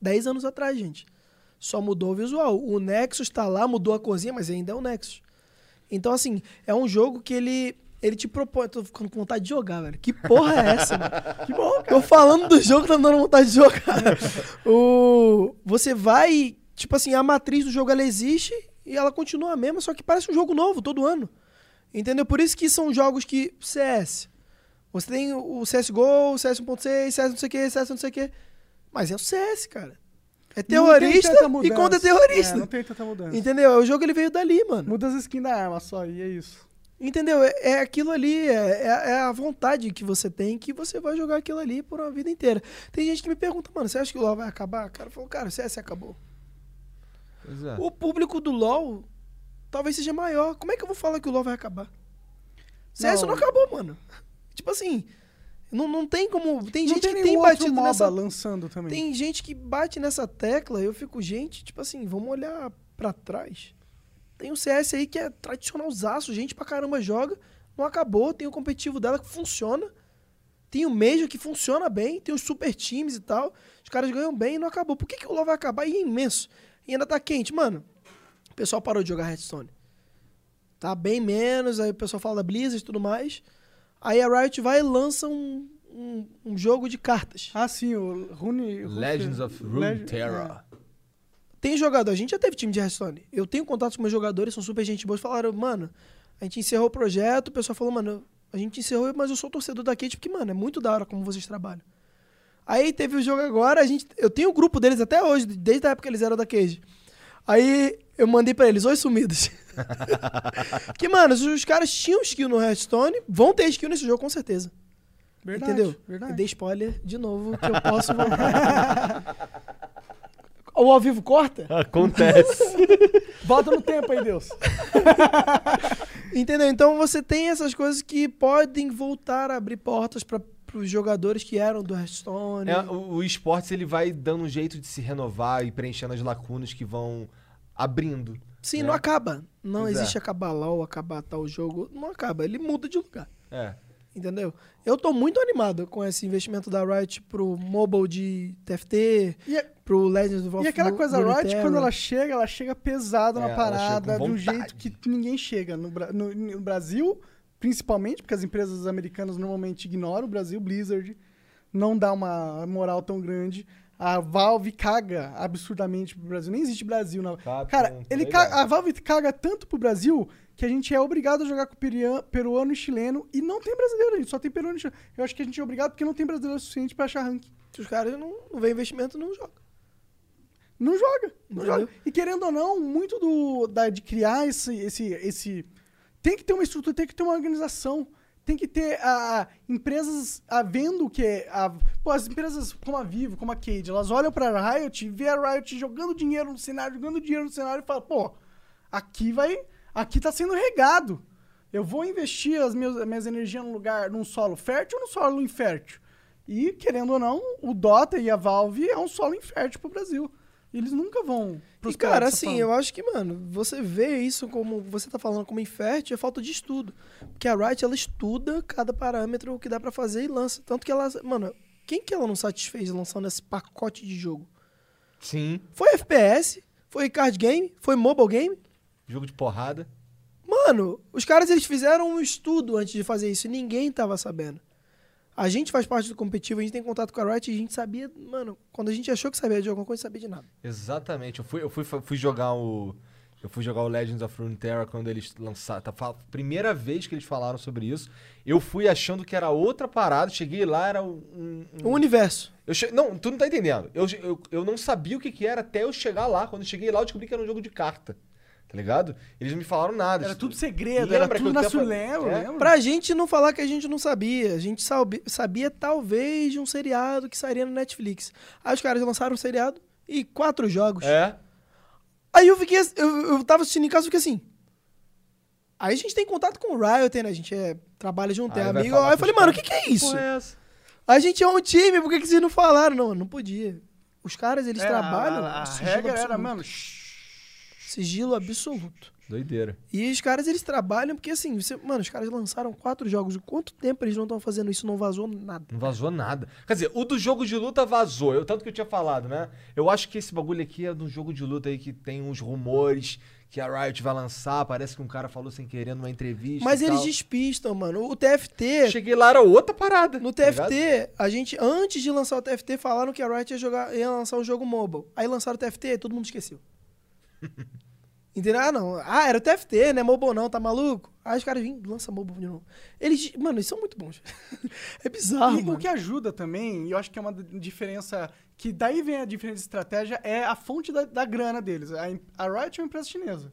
10 anos atrás, gente. Só mudou o visual. O Nexus tá lá, mudou a corzinha, mas ainda é o Nexus. Então, assim, é um jogo que ele, ele te propõe. Tô ficando com vontade de jogar, velho. Que porra é essa, mano? Que bom, cara. Tô falando do jogo, tá me dando vontade de jogar. o, você vai. Tipo assim, a matriz do jogo ela existe E ela continua a mesma, só que parece um jogo novo todo ano. Entendeu? Por isso que são jogos que. CS. Você tem o CSGO, o CS 1.6, CS não sei o que, CS não sei o que. Mas é o CS, cara. É terrorista e contra terrorista. É, não tem tanta mudança. Entendeu? O jogo ele veio dali, mano. Muda as skins da arma só, e é isso. Entendeu? É, é aquilo ali, é, é- é a vontade que você tem que você vai jogar aquilo ali por uma vida inteira. Tem gente que me pergunta, mano, você acha que o LoL vai acabar? O cara falou, cara, o CS acabou. Pois é. O público do LoL talvez seja maior. Como é que eu vou falar que o LoL vai acabar? CS não, Não. acabou, mano. Tipo assim, não, não tem como. Tem não gente tem que tem batido MOBA nessa. lançando também. Tem gente que bate nessa tecla, eu fico, gente, tipo assim, vamos olhar pra trás. Tem o CS aí que é tradicionalzaço, gente pra caramba joga, não acabou, tem o competitivo dela que funciona. Tem o Major que funciona bem, tem os super times e tal. Os caras ganham bem e não acabou. Por que, que o LoL vai acabar? E é imenso. E ainda tá quente. Mano, o pessoal parou de jogar Hearthstone. Tá bem menos, aí o pessoal fala da Blizzard e tudo mais. Aí a Riot vai e lança um, um, um jogo de cartas. Ah, sim, o Rune... Legends of Runeterra. Tem jogador, a gente já teve time de Hearthstone. Eu tenho contatos com meus jogadores, são super gente boas. Falaram, mano, a gente encerrou o projeto. O pessoal falou, mano, a gente encerrou, mas eu sou torcedor da Kate porque, mano, é muito da hora como vocês trabalham. Aí teve o jogo agora, a gente, eu tenho o grupo deles até hoje, desde a época que eles eram da Cage. Aí eu mandei pra eles, oi sumidos. que, mano, se os caras tinham skill no Hearthstone, vão ter skill nesse jogo com certeza. Verdade, Entendeu? verdade. Eu dei spoiler de novo, que eu posso voltar. o ao vivo corta? Acontece. Volta no tempo aí, Deus. Entendeu? Então você tem essas coisas que podem voltar a abrir portas para os jogadores que eram do Hearthstone. É, o, o esportes ele vai dando um jeito de se renovar e preenchendo as lacunas que vão abrindo. Sim, né? não acaba. Não Pois é. existe acabar LOL, acabar tal jogo. Não acaba. Ele muda de lugar. É. Entendeu? Eu tô muito animado com esse investimento da Riot pro mobile de TFT, E, é- pro Legends of e aquela coisa, a Riot, quando ela chega, ela chega pesada É, na parada, de um jeito que ninguém chega. No, no- no Brasil, principalmente, porque as empresas americanas normalmente ignoram o Brasil, Blizzard não dá uma moral tão grande. A Valve caga absurdamente pro Brasil. Nem existe Brasil. Não. Capcom, Cara, ele legal. ca- a Valve caga tanto pro Brasil que a gente é obrigado a jogar com perian- peruano e chileno e não tem brasileiro, a gente só tem peruano e chileno. Eu acho que a gente é obrigado porque não tem brasileiro suficiente pra achar ranking. Se os caras não, não vê investimento, não joga. Não joga, não Entendeu? joga. E querendo ou não, muito do, da, de criar esse, esse, esse. Tem que ter uma estrutura, tem que ter uma organização. Tem que ter a, empresas a, vendo que. A, pô, as empresas como a Vivo, como a Cade, elas olham pra Riot, vê a Riot jogando dinheiro no cenário, jogando dinheiro no cenário e falam, pô, aqui vai. Aqui tá sendo regado. Eu vou investir as minhas, as minhas energias num lugar, num solo fértil ou num solo infértil? E, querendo ou não, o Dota e a Valve é um solo infértil pro Brasil. Eles nunca vão E, prosperar cara, assim, eu acho que, mano, você vê isso como você tá falando como infértil, é falta de estudo. Porque a Riot, ela estuda cada parâmetro que dá pra fazer e lança. Tanto que ela, mano, quem que ela não satisfez lançando esse pacote de jogo? Sim. Foi FPS, foi card game, foi mobile game. Jogo de porrada. Mano, os caras eles fizeram um estudo antes de fazer isso e ninguém tava sabendo. A gente faz parte do competitivo, a gente tem contato com a Riot e a gente sabia, mano, quando a gente achou que sabia de alguma coisa, sabia de nada. Exatamente. Eu fui, eu fui, fui jogar o. Eu fui jogar o Legends of Runeterra quando eles lançaram. Tá, primeira vez que eles falaram sobre isso. Eu fui achando que era outra parada. Cheguei lá, era um. um- O universo. eu che... Não, tu não tá entendendo. Eu, eu, eu não sabia o que, que era até eu chegar lá. Quando eu cheguei lá, eu descobri que era um jogo de carta. Tá ligado? Eles não me falaram nada. Era Isso- tudo segredo, Lembra era tudo eu na falei- Sulema, É? lembra? Pra gente não falar que a gente não sabia. A gente sabe- sabia talvez de um seriado que sairia no Netflix. Aí os caras lançaram um seriado e quatro jogos. É. Aí eu fiquei. Eu, eu tava assistindo em casa e fiquei assim. Aí a gente tem contato com o Riot, né? A gente é, trabalha junto, é amigo. Aí eu falei, mano, o que, que é isso? É essa? A gente é um time, por que, que vocês não falaram? Não, não podia. Os caras, eles É, trabalham. A, a, a sigilo regra era, mano, shh. Sigilo absoluto. Doideira. E os caras, eles trabalham porque, assim, você- mano, os caras lançaram quatro jogos. Quanto tempo eles não estão fazendo isso? Não vazou nada. Não vazou nada. Quer dizer, o do jogo de luta vazou. Eu, tanto que eu tinha falado, né? Eu acho que esse bagulho aqui é do jogo de luta aí que tem uns rumores que a Riot vai lançar. Parece que um cara falou sem querer numa entrevista. Mas eles tal. despistam, mano. O TFT. Cheguei lá, era outra parada. No tá ligado? TFT, a gente, antes de lançar o TFT, falaram que a Riot ia, jogar, ia lançar um jogo mobile. Aí lançaram o TFT e todo mundo esqueceu. Entendeu? Ah, não. Ah, era o TFT, né? Mobile não, tá maluco? Aí os caras vêm, lança mobile de novo. Eles, mano, eles são muito bons. é bizarro, E mano. o que ajuda também, e eu acho que é uma diferença. Que daí vem a diferença de estratégia, é a fonte da, da grana deles. A, a Riot é uma empresa chinesa.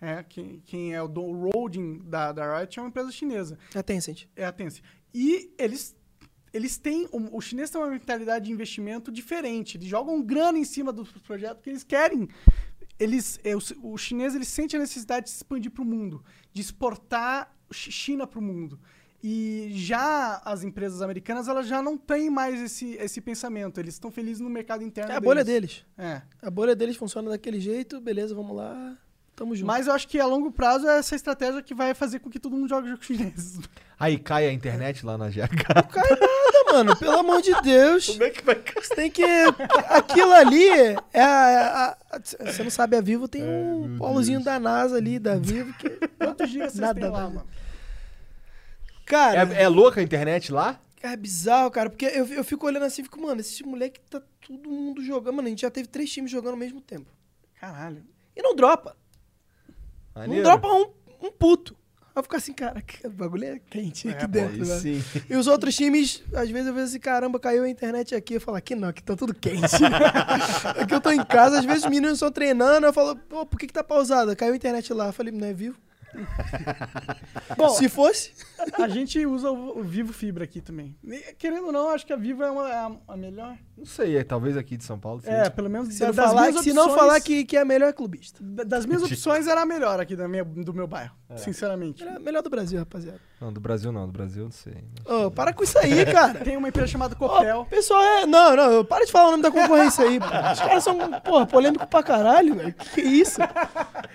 É, quem, quem é o do- o holding da, da Riot é uma empresa chinesa. É Tencent. É a Tencent. E eles, eles têm. O, o chinês tem uma mentalidade de investimento diferente. Eles jogam grana em cima dos projetos porque eles querem. Eles, é, o, o chinês ele sente a necessidade de se expandir para o mundo, de exportar Chi- China para o mundo. E já as empresas americanas elas já não têm mais esse, esse pensamento. Eles estão felizes no mercado interno É a bolha deles. É. A bolha deles funciona daquele jeito, beleza, vamos lá. Tamo junto. Mas eu acho que a longo prazo é essa estratégia que vai fazer com que todo mundo jogue jogos chineses. Aí cai a internet lá na GH. cai nada, mano. Pelo amor de Deus. Como é que vai cair? Você tem que. Aquilo ali é a. Você não sabe, a Vivo tem um polozinho da NASA ali, da Vivo, que. Quantos gigas vocês têm lá, mano? Cara, É, é louca a internet lá? é, bizarro, cara, porque eu, eu fico olhando assim e fico, mano, esse moleque tá todo mundo jogando. Mano, a gente já teve três times jogando ao mesmo tempo. Caralho. E não dropa. Maneiro. Não dropa um, um puto. Aí eu fico assim, cara, que- o bagulho é quente aqui É, dentro, velho. sim. E os outros times, às vezes eu vejo assim, caramba, caiu a internet aqui. Eu falo, aqui não, aqui tá tudo quente. aqui eu tô em casa, às vezes os meninos estão treinando, eu falo, pô, por que que tá pausada? Caiu a internet lá. Eu falei, não é vivo? Bom, Se fosse... A gente usa o, o Vivo Fibra aqui também. E, Querendo ou não, acho que a Vivo é, uma, é a, a melhor. Não sei, é, talvez aqui de São Paulo. É, seja. pelo menos Se da- não, das falar, minhas se não opções- falar que, que é a melhor clubista. da- Das minhas opções era a melhor aqui da minha, do meu bairro, É. sinceramente. Era a melhor do Brasil, rapaziada. Não, do Brasil não, do Brasil não sei. Ô, para com isso aí, cara. Tem uma empresa chamada Copel. pessoal, é. Não, não, para de falar o nome da concorrência aí, pô. Os caras são, porra, polêmico pra caralho, velho. Que isso?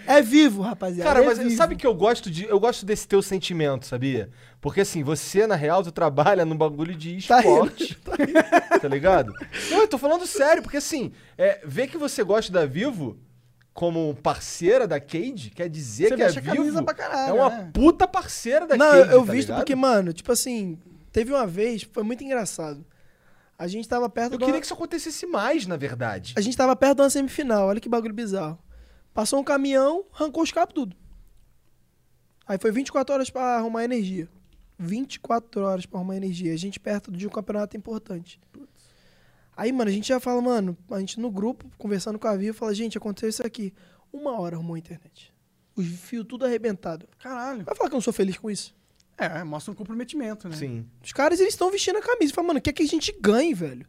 É vivo, rapaziada. Cara, é mas vivo. sabe que eu gosto de. Eu gosto desse teu sentimento, sabia? Porque assim, você, na real, tu trabalha num bagulho de Tá esporte. Tá, ligado? Não, eu tô falando sério, porque assim, é, ver que você gosta da Vivo como parceira da Cade quer dizer Você que a veste a Vivo pra caralho, é uma né? puta parceira da Não, Cade. eu, eu tá visto ligado? porque, mano, tipo assim, teve uma vez, foi muito engraçado. A gente tava perto Eu de uma- queria que isso acontecesse mais, na verdade. A gente tava perto de uma semifinal, olha que bagulho bizarro. Passou um caminhão, arrancou os cabos tudo. Aí foi 24 horas pra arrumar energia. 24 horas pra arrumar energia. A gente perto de um campeonato importante. Aí, mano, a gente já fala, mano, a gente no grupo, conversando com a Vivo, fala, gente, aconteceu isso aqui. Uma hora arrumou a internet. Os fios tudo arrebentado. Caralho. Vai falar que eu não sou feliz com isso? É, mostra um comprometimento, né? Sim. Os caras, eles estão vestindo a camisa. Fala, mano, quer que a gente ganhe, velho?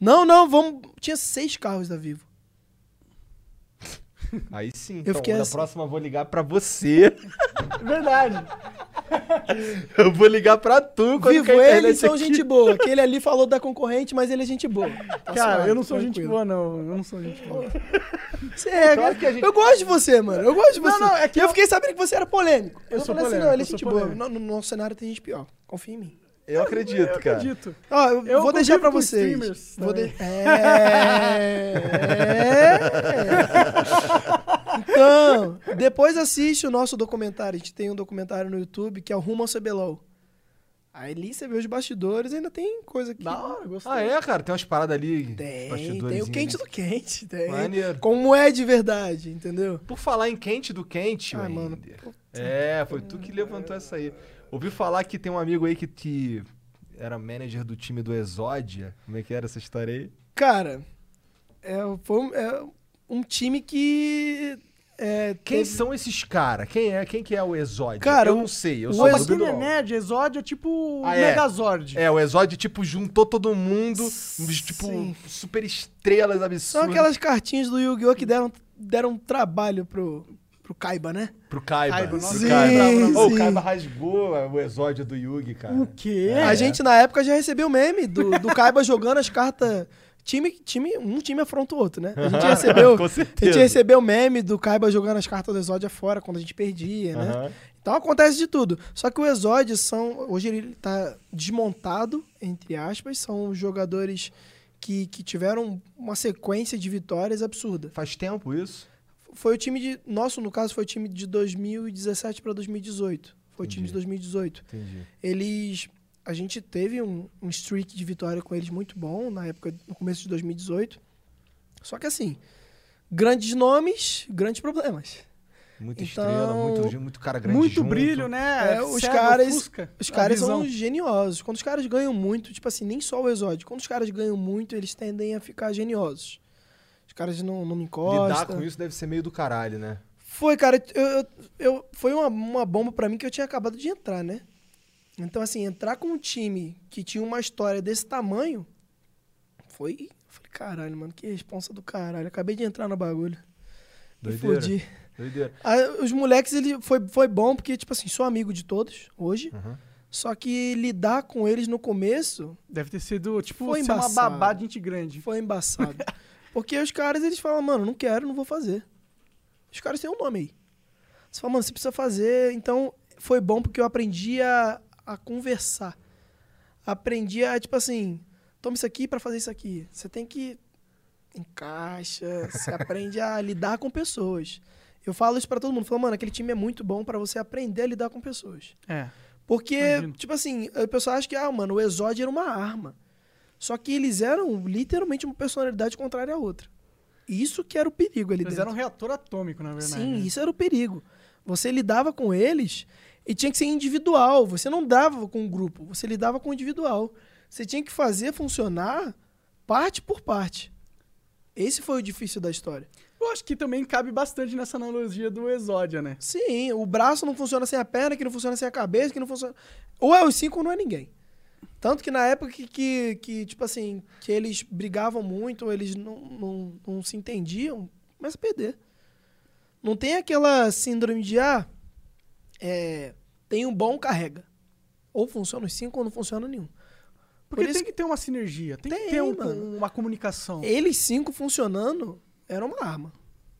Não, não, vamos... Tinha seis carros da Vivo. Aí sim. Eu então, na assim. próxima eu vou ligar pra você. Verdade. Eu vou ligar pra tu quando Vivo, eles são aqui. gente boa. Aquele ali falou da concorrente, mas ele é gente boa. Tá Cara, suave, eu não sou gente tranquilo. boa, não. Eu não sou gente boa. Você é, Claro que a gente- Eu gosto de você, mano. Eu gosto de Não, você. não, é que eu, eu- fiquei sabendo que você era polêmico. Eu sou falei assim, polêmico, não, ele é eu gente boa. No, no nosso cenário tem gente pior. Confia em mim. Eu acredito, Eu cara. acredito. Ó, eu, Eu vou deixar com vocês. Vou de... é... é. Então, depois assiste o nosso documentário. A gente tem um documentário no YouTube que é o Rumo ao CBLOL. Aí ali você vê os bastidores ainda tem coisa aqui. Da hora, gostei. Ah, é, cara? Tem umas paradas ali. Tem, tem o quente ali. do quente. Tem. Maneiro. Como é de verdade, entendeu? Por falar em quente do quente, Ai, Wender. mano. puta. É, foi tu que levantou essa aí. Ouvi falar que tem um amigo aí que, que era manager do time do Exódia. Como é que era essa história aí? Cara, é, foi um, é um time que. É, Quem teve- são esses caras? Quem é? Quem que é o Exódia? Cara, eu não sei. Eu o sou Ex- do Pra quem é nerd, Exódio é tipo Ah, é. Megazord. É, o Exódio, tipo, juntou todo mundo, tipo, Sim. super estrelas absurdas. São aquelas cartinhas do Yu-Gi-Oh! que deram, deram trabalho pro, pro Kaiba, né? Pro Kaiba. Kaiba, pro nossa, Sim, Kaiba. Sim. o Kaiba rasgou o Exódio do Yugi, cara. O quê? É. A gente, na época, já recebeu meme do, do Kaiba jogando as cartas. Time, time, um time afronta o outro, né? A gente recebeu. A gente recebeu meme do Kaiba jogando as cartas do Exódia fora quando a gente perdia, né? Aham. Então acontece de tudo. Só que o Exódio são. Hoje ele tá desmontado, entre aspas. São jogadores que, que tiveram uma sequência de vitórias absurda. Faz tempo isso? Foi o time de. Nosso, no caso, foi o time de 2017 para 2018. Foi o time Entendi. de 2018. Entendi. Eles. A gente teve um, um streak de vitória com eles muito bom na época, no começo de 2018. Só que assim, grandes nomes, grandes problemas. Muita Então, estrela, muito, muito cara grande Muito junto. brilho, né? É, os Cega, caras- ofusca Os caras são geniosos. Quando os caras ganham muito, tipo assim, nem só o exódio. Quando os caras ganham muito, eles tendem a ficar geniosos. Os caras não, não me encostam. Lidar com isso deve ser meio do caralho, né? Foi, cara, eu, eu, eu- foi uma, uma bomba pra mim que eu tinha acabado de entrar, né? Então, assim, entrar com um time que tinha uma história desse tamanho foi. eu Falei, caralho, mano, que responsa do caralho. Acabei de entrar no bagulho. Me Doideira. fudi. Doideira. Ah, os moleques, ele foi, foi bom porque, tipo assim, sou amigo de todos hoje. Uhum. Só que lidar com eles no começo Deve ter sido, tipo, Foi ser uma babá de gente grande. foi embaçado. porque os caras, eles falam, mano, não quero, não vou fazer. Os caras têm um nome aí. Você fala, mano, você precisa fazer. Então, foi bom porque eu aprendi a, a conversar. Aprendi a, tipo assim, toma isso aqui pra fazer isso aqui. Você tem que. Encaixa, você aprende a lidar com pessoas. Eu falo isso pra todo mundo. Falo, mano, aquele time é muito bom pra você aprender a lidar com pessoas. É. Porque, Imagino. tipo assim, o pessoal acha que, ah, mano, o Exódio era uma arma. Só que eles eram literalmente uma personalidade contrária à outra. Isso que era o perigo ali Eles dentro. eram um reator atômico, na verdade. Sim, né? isso era o perigo. Você lidava com eles e tinha que ser individual. Você não dava com um grupo, você lidava com o individual. Você tinha que fazer funcionar parte por parte. Esse foi o difícil da história. Eu acho que também cabe bastante nessa analogia do Exódia, né? Sim, o braço não funciona sem a perna, que não funciona sem a cabeça, que não funciona. Ou é os cinco ou não é ninguém. Tanto que na época que, que, que, tipo assim, que eles brigavam muito, ou eles não, não, não se entendiam, começa a perder. Não tem aquela síndrome de, ah, é, tem um bom, carrega. Ou funciona os cinco ou não funciona nenhum. Porque Por tem que ter uma sinergia, tem, que Tem, ter um- uma comunicação. Eles cinco funcionando era uma arma.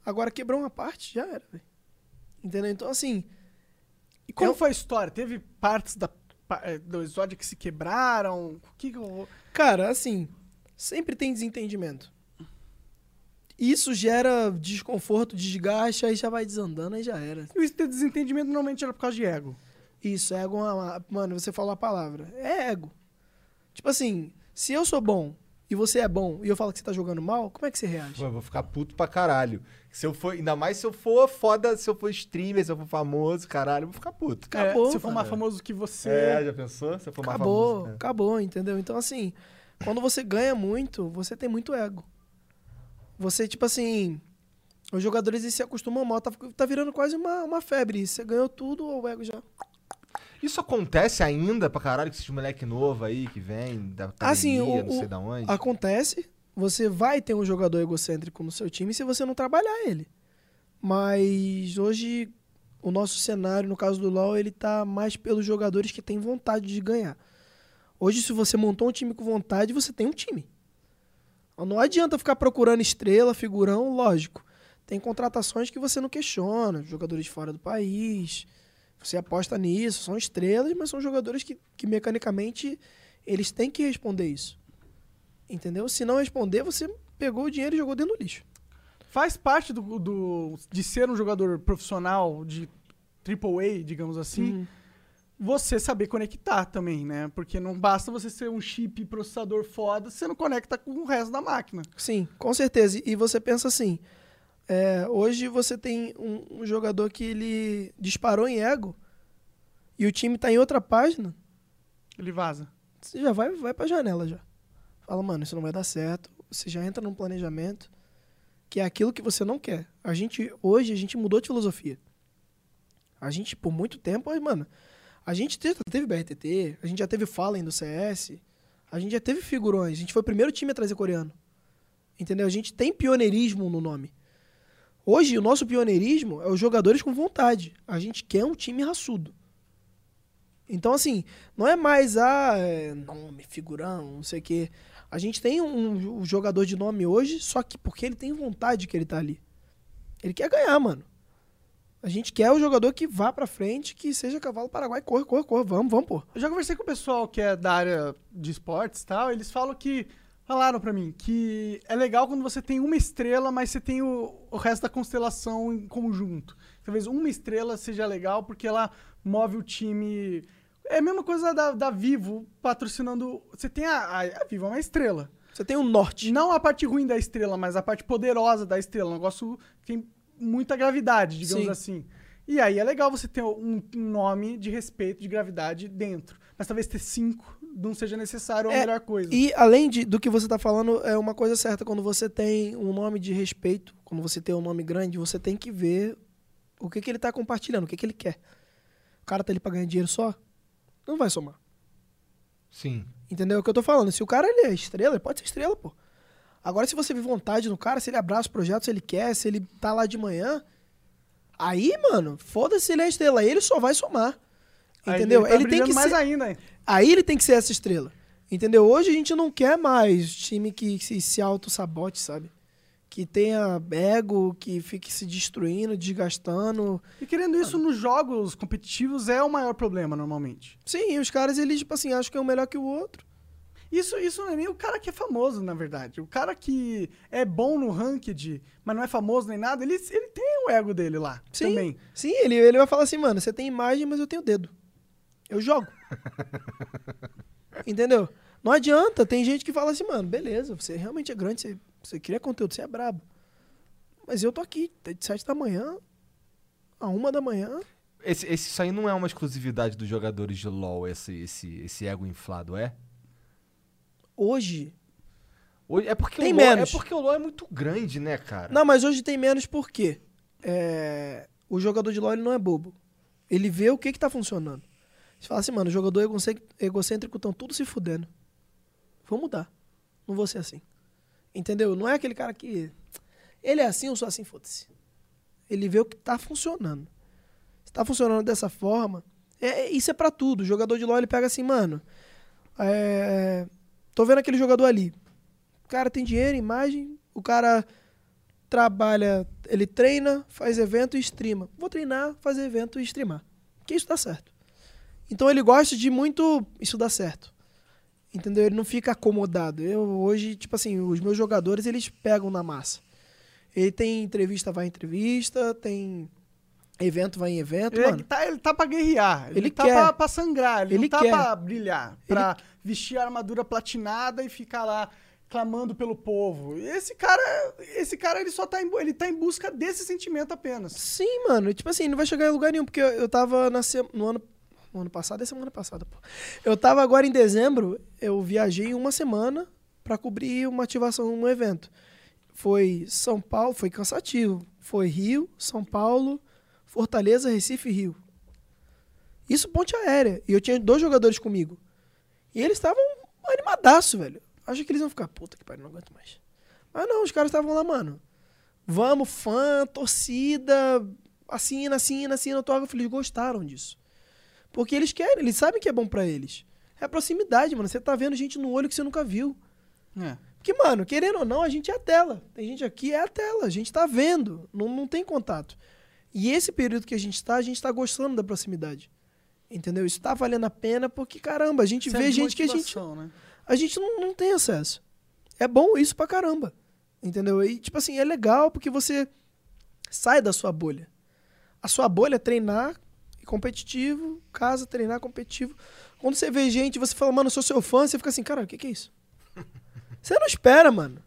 Agora quebrou uma parte, já era, velho. Entendeu? Então, assim, E como Eu- foi a história? Teve partes da, do Exódia que se quebraram? O que que eu... Cara, assim, sempre tem desentendimento. Isso gera desconforto, desgaste, aí já vai desandando, aí já era. E esse desentendimento normalmente era por causa de ego. Isso, ego é uma. Mano, você falou a palavra. É ego. Tipo assim, se eu sou bom e você é bom e eu falo que você tá jogando mal, como é que você reage? Pô, eu vou ficar puto pra caralho. Se eu for, ainda mais se eu for foda, se eu for streamer, se eu for famoso, caralho, eu vou ficar puto. Acabou, É, se for mais famoso que você... É, já pensou? Se eu for mais Acabou, famoso. é. acabou, entendeu? Então, assim, quando você ganha muito, você tem muito ego. Você, tipo assim, os jogadores eles se acostumam mal, tá, tá virando quase uma, uma febre. Você ganhou tudo, o ego já. Isso acontece ainda pra caralho com esses moleque novo aí que vem da academia, Assim, o- não sei o- da onde. Acontece, você vai ter um jogador egocêntrico no seu time se você não trabalhar ele. Mas hoje o nosso cenário, no caso do LoL, ele tá mais pelos jogadores que têm vontade de ganhar. Hoje, se você montou um time com vontade, você tem um time. Não adianta ficar procurando estrela, figurão, lógico. Tem contratações que você não questiona, jogadores fora do país. Você aposta nisso, são estrelas, mas são jogadores que, que mecanicamente eles têm que responder isso. Entendeu? Se não responder, você pegou o dinheiro e jogou dentro do lixo. Faz parte do, do- de ser um jogador profissional de AAA, digamos assim, Uhum. você saber conectar também, né? Porque não basta você ser um chip processador foda, você não conecta com o resto da máquina. Sim, com certeza. E você pensa assim: é, hoje você tem um, um jogador que ele disparou em ego e o time tá em outra página, Ele vaza. você já vai, vai pra janela já. Fala, mano, isso não vai dar certo. Você já entra num planejamento que é aquilo que você não quer. A gente, hoje, a gente mudou de filosofia. A gente, por muito tempo, aí, mano, a gente te- teve BRTT, a gente já teve Fallen do CS, a gente já teve figurões, a gente foi o primeiro time a trazer coreano. Entendeu? A gente tem pioneirismo no nome. Hoje, o nosso pioneirismo é os jogadores com vontade. A gente quer um time raçudo. Então, assim, não é mais a nome, figurão, não sei o quê. A gente tem um, um jogador de nome hoje, só que porque ele tem vontade que ele tá ali. Ele quer ganhar, mano. A gente quer o jogador que vá pra frente, que seja cavalo paraguai, corre, corre, corre, vamos, vamos, pô. Eu já conversei com o pessoal que é da área de esportes e tal, eles falam que. Falaram pra mim que é legal quando você tem uma estrela, mas você tem o, o resto da constelação em conjunto. Talvez uma estrela seja legal porque ela move o time. É a mesma coisa da, da Vivo patrocinando. Você tem a, a, a Vivo, é uma estrela. Você tem o norte. Não a parte ruim da estrela, mas a parte poderosa da estrela. Um negócio que tem muita gravidade, digamos Sim. assim. E aí é legal você ter um, um nome de respeito, de gravidade dentro. Mas talvez ter cinco não seja necessário ou a É, melhor coisa. E além de- do que você tá falando, é uma coisa certa. Quando você tem um nome de respeito, quando você tem um nome grande, você tem que ver o que, que ele tá compartilhando, o que, que ele quer. O cara tá ali pra ganhar dinheiro só? Não vai somar. Sim. Entendeu o que eu tô falando? Se o cara ele é estrela, ele pode ser estrela, pô. Agora, se você vê vontade no cara, se ele abraça o projeto, se ele quer, se ele tá lá de manhã, aí, mano, foda-se se ele é estrela. Aí ele só vai somar. Aí Entendeu? tá Ele, tem que mais ser. ainda. Aí ele tem que ser essa estrela. Entendeu? Hoje a gente não quer mais time que se, se auto-sabote, sabe? Que tenha ego, que fique se destruindo, desgastando. E querendo isso nos jogos competitivos é o maior problema, normalmente. Sim, os caras, eles, tipo assim, acham que é um melhor que o outro. Isso, isso não é nem o cara que é famoso, na verdade. O cara que é bom no ranked, mas não é famoso nem nada, ele, ele tem o ego dele lá Sim. também. Sim, ele, ele vai falar assim, mano, você tem imagem, mas eu tenho dedo. Eu jogo. Entendeu? Não adianta, tem gente que fala assim, mano, beleza, você realmente é grande, você, você cria conteúdo, você é brabo. Mas eu tô aqui, de 7 da manhã a uma da manhã. Esse, esse- isso aí não é uma exclusividade dos jogadores de LoL, esse, esse, esse ego inflado, é? Hoje. Ou- É porque, Tem o LoL, menos. é porque o LoL é muito grande, né, cara? Não, mas hoje tem menos porque é, o jogador de LoL ele não é bobo. Ele vê o que que tá funcionando. Você fala assim, mano, jogador egocê- egocêntrico estão tudo se fudendo. Vou mudar. Não vou ser assim. Entendeu? Não é aquele cara que. Ele é assim, eu sou assim, foda-se. Ele vê o que tá funcionando. Se tá funcionando dessa forma. É, é- isso é pra tudo. O jogador de LoL ele pega assim, mano. é, tô vendo aquele jogador ali. O cara tem dinheiro, imagem. O cara trabalha, ele treina, faz evento e streama. Vou treinar, fazer evento e streamar. Que isso dá certo. Então ele gosta de muito. Isso dá certo. Entendeu? Ele não fica acomodado. Eu hoje, tipo assim, os meus jogadores, eles pegam na massa. Ele tem entrevista, vai em entrevista, tem evento, vai em evento, Ele, mano. tá, ele tá pra guerrear, ele, Ele tá quer. pra, pra sangrar, ele, Ele tá quer. pra brilhar, pra vestir a armadura platinada e ficar lá clamando pelo povo. Esse cara, esse cara ele só tá em, ele tá em busca desse sentimento apenas. Sim, mano. Tipo assim, não vai chegar em lugar nenhum, porque eu, eu tava na no ano. No ano passado é semana passada, pô. Eu tava agora em dezembro, eu viajei uma semana pra cobrir uma ativação num evento. Foi São Paulo, foi cansativo. Foi Rio, São Paulo, Fortaleza, Recife e Rio. Isso ponte aérea. E eu tinha dois jogadores comigo. E eles estavam animadaço, velho. Acho que eles iam ficar, puta que pariu, não aguento mais. Mas não, os caras estavam lá, mano. Vamos, fã, torcida, assina, assina, assina, autógrafo. Eles gostaram disso. Porque eles querem, eles sabem que é bom pra eles. É proximidade, mano. Você tá vendo gente no olho que você nunca viu. É. Porque, mano, querendo ou não, a gente é a tela. Tem gente aqui, é a tela. A gente tá vendo. Não, não tem contato. E esse período que a gente tá, a gente tá gostando da proximidade. Entendeu? Isso tá valendo a pena porque, caramba, a gente Serve vê gente que a gente, né? a gente não, não tem acesso. É bom isso pra caramba. Entendeu? E, tipo assim, é legal porque você sai da sua bolha. A sua bolha é treinar e competitivo, casa, treinar competitivo. Quando você vê gente, você fala, mano, eu sou seu fã, você fica assim, cara, o que, que é isso? Você não espera, mano.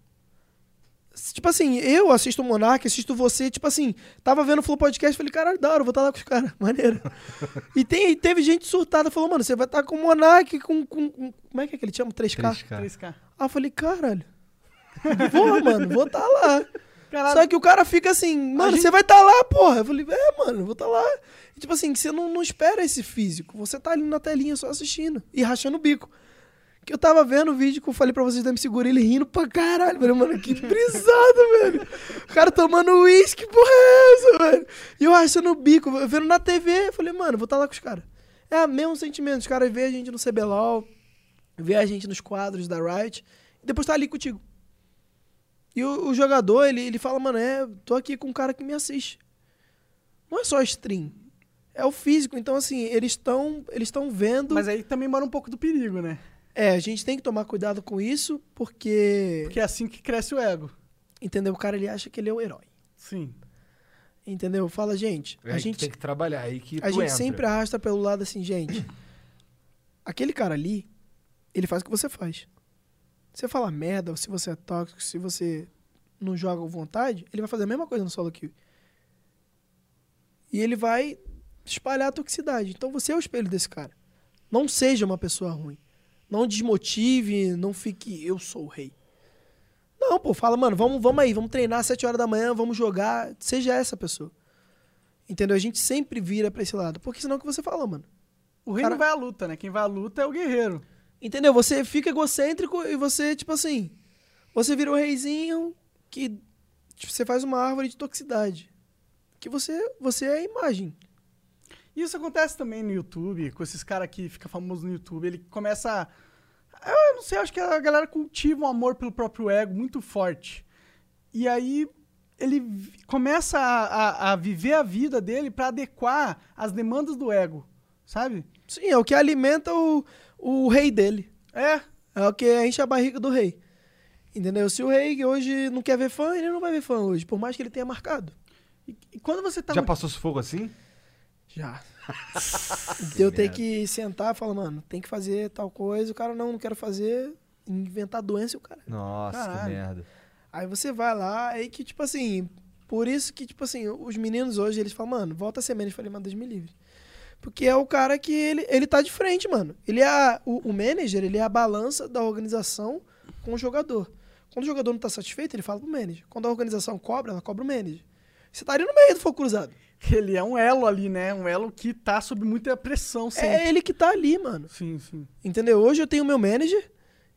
Tipo assim, eu assisto o Monark, assisto você, tipo assim, tava vendo o Flow Podcast, falei, caralho, da hora, eu vou estar lá com os caras, maneiro. e tem, teve gente surtada, falou, mano, você vai estar com o Monark, com, com, com- Como é que é que ele chama? 3K? 3K. 3K. Ah, eu falei, caralho. Vou, mano, vou estar lá. Caralho. Só que o cara fica assim, mano, gente- você vai estar lá, porra. Eu falei, é, mano, vou estar lá. E, tipo assim, você não, não espera esse físico. Você tá ali na telinha só assistindo e rachando o bico. Que eu tava vendo o vídeo que eu falei pra vocês da MC Gorila, ele rindo pra caralho. Eu Falei, mano, que brisado, velho. O cara tomando uísque, porra é essa, velho? E eu rachando o bico, vendo na TV. Eu falei, mano, vou estar lá com os caras. É o mesmo sentimento. Os caras veem a gente no CBLOL, vê a gente nos quadros da Riot, e depois tá ali contigo. E o, o jogador, ele, ele fala, mano, é, tô aqui com um cara que me assiste. Não é só stream. É o físico. Então, assim, eles estão eles estão vendo. Mas aí também mora um pouco do perigo, né? É, a gente tem que tomar cuidado com isso, porque. Porque é assim que cresce o ego. Entendeu? O cara ele acha que ele é o herói. Sim. Entendeu? Fala, gente, É a gente, tem que trabalhar aí que a tu gente entra. sempre arrasta pelo lado assim, gente. Aquele cara ali, ele faz o que você faz. Você fala merda, se você é tóxico, se você não joga com vontade, ele vai fazer a mesma coisa no solo kill. E ele vai espalhar a toxicidade. Então você é o espelho desse cara. Não seja uma pessoa ruim. Não desmotive, não fique, eu sou o rei. Não, pô, fala, mano, vamos, vamos aí, vamos treinar às 7 horas da manhã, vamos jogar. Seja essa pessoa. Entendeu? A gente sempre vira pra esse lado. Porque senão é o que você fala, mano. O rei Cara- não vai à luta, né? Quem vai à luta é o guerreiro. Entendeu? Você fica egocêntrico e você, tipo assim, você vira o reizinho que tipo, você faz uma árvore de toxicidade. Que você, você é a imagem. Isso acontece também no YouTube, com esses caras que fica famoso no YouTube. Ele começa. a- Eu não sei, acho que a galera cultiva um amor pelo próprio ego muito forte. E aí ele começa a, a- a viver a vida dele pra adequar as demandas do ego, sabe? Sim, é o que alimenta o, o rei dele. É. É o que enche a barriga do rei. Entendeu? Se o rei hoje não quer ver fã, ele não vai ver fã hoje, por mais que ele tenha marcado. E, e quando você tá. Já no- passou sufoco assim? Já. Eu tenho que sentar e falar, mano, tem que fazer tal coisa. O cara, não, não quero fazer. Inventar doença e o cara. Nossa, que Caralho. merda. Aí você vai lá, aí que, tipo assim, por isso que, tipo assim, os meninos hoje, eles falam, mano, volta a ser menos. Eu falei, mano, Deus me livre. Porque é o cara que ele, ele tá de frente, mano. Ele é a- o, o manager, ele é a balança da organização com o jogador. Quando o jogador não tá satisfeito, ele fala pro manager. Quando a organização cobra, ela cobra o manager. Você estaria no meio do fogo cruzado. Ele é um elo ali, né? Um elo que tá sob muita pressão sempre. É ele que tá ali, mano. Sim, sim. Entendeu? Hoje eu tenho meu manager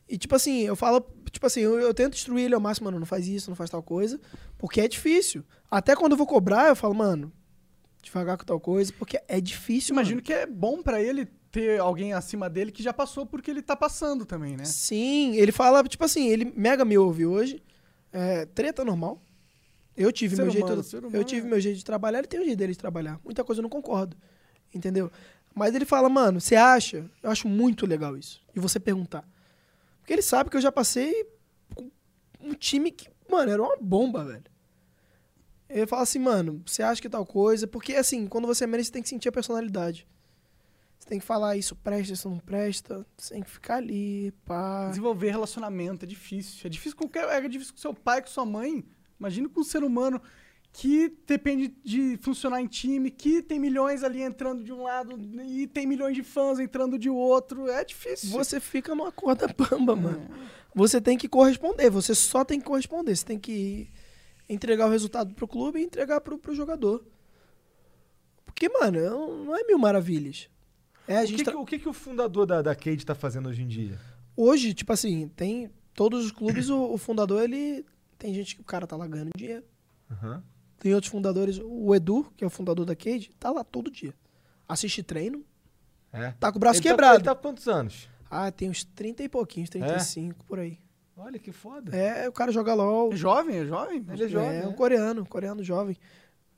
e, tipo assim, eu falo, tipo assim, eu, eu tento instruir ele ao máximo, mano, não faz isso, não faz tal coisa, porque é difícil. Até quando eu vou cobrar, eu falo, mano, devagar com tal coisa, porque é difícil, Imagino mano. que é bom pra ele ter alguém acima dele que já passou porque ele tá passando também, né? Sim, ele fala, tipo assim, ele mega me ouve hoje, é, treta normal. Eu tive Ser meu humano, jeito, ser eu humano tive é. meu jeito de trabalhar, ele tem o jeito dele de trabalhar. Muita coisa eu não concordo, entendeu? Mas ele fala, mano, você acha? Eu acho muito legal isso. E você perguntar. Porque ele sabe que eu já passei com um time que, mano, era uma bomba, velho. Ele fala assim, mano, você acha que tal coisa? Porque, assim, quando você é manager, você tem que sentir a personalidade. Você tem que falar isso presta, isso não presta. Você tem que ficar ali, pá. Desenvolver relacionamento é difícil. É difícil com qualquer, é difícil com seu pai, com sua mãe. Imagina com um ser humano que depende de funcionar em time, que tem milhões ali entrando de um lado e tem milhões de fãs entrando de outro. É difícil. Você fica numa corda bamba, mano. Você tem que corresponder, você só tem que corresponder. Você tem que entregar o resultado pro clube e entregar pro, pro jogador. Porque, mano, não não é mil maravilhas. É, a O gente que, tra- que- o que, que o fundador da, da Cade tá fazendo hoje em dia? Hoje, tipo assim, tem todos os clubes, o, o fundador, ele. Tem gente que o cara tá lá ganhando dinheiro. Aham. Tem outros fundadores. O Edu, que é o fundador da Cade, tá lá todo dia. Assiste treino, É. tá com o braço Ele tá- quebrado. ele tá quantos anos? Ah, tem uns 30 e pouquinhos, 35 por aí. Olha que foda. É, o cara joga LOL. É jovem, é jovem? Ele é jovem. É, um né? coreano, coreano jovem.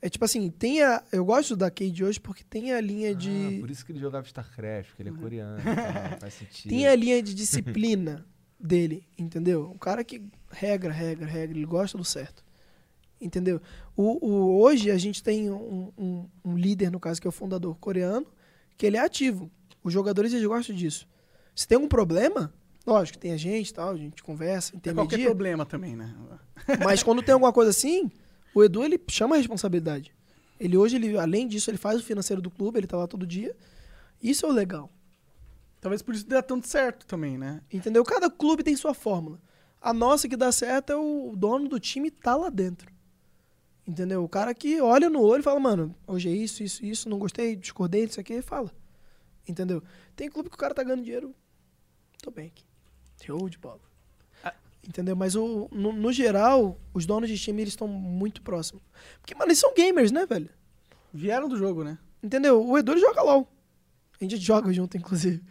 É tipo assim, tem a. Eu gosto da Cade hoje porque tem a linha Ah, de. por isso que ele jogava StarCraft, porque ele é coreano. e tal, faz sentido. Tem a linha de disciplina dele, entendeu? Um cara que regra, regra, regra, ele gosta do certo. Entendeu? O, o- hoje a gente tem um, um- um líder, no caso, que é o fundador coreano, que ele é ativo. Os jogadores eles gostam disso. Se tem um problema, lógico, tem a gente e tal, a gente conversa, É qualquer intermedia. problema também, né? Mas quando tem alguma coisa assim, o Edu ele chama a responsabilidade. Ele hoje, ele, além disso, ele faz o financeiro do clube, ele tá lá todo dia. Isso é o legal. Talvez por isso dê tanto certo também, né? Entendeu? Cada clube tem sua fórmula. A nossa que dá certo é o dono do time tá lá dentro. Entendeu? O cara que olha no olho e fala, mano, hoje é isso, isso, isso, não gostei, discordei, isso aqui, fala. Entendeu? Tem clube que o cara tá ganhando dinheiro. Tô bem aqui. Show de bola. Ah. Entendeu? Mas o, no, no geral, os donos de time eles estão muito próximos. Porque, mano, eles são gamers, né, velho? Vieram do jogo, né? Entendeu? O Edu joga LOL. A gente joga junto, inclusive.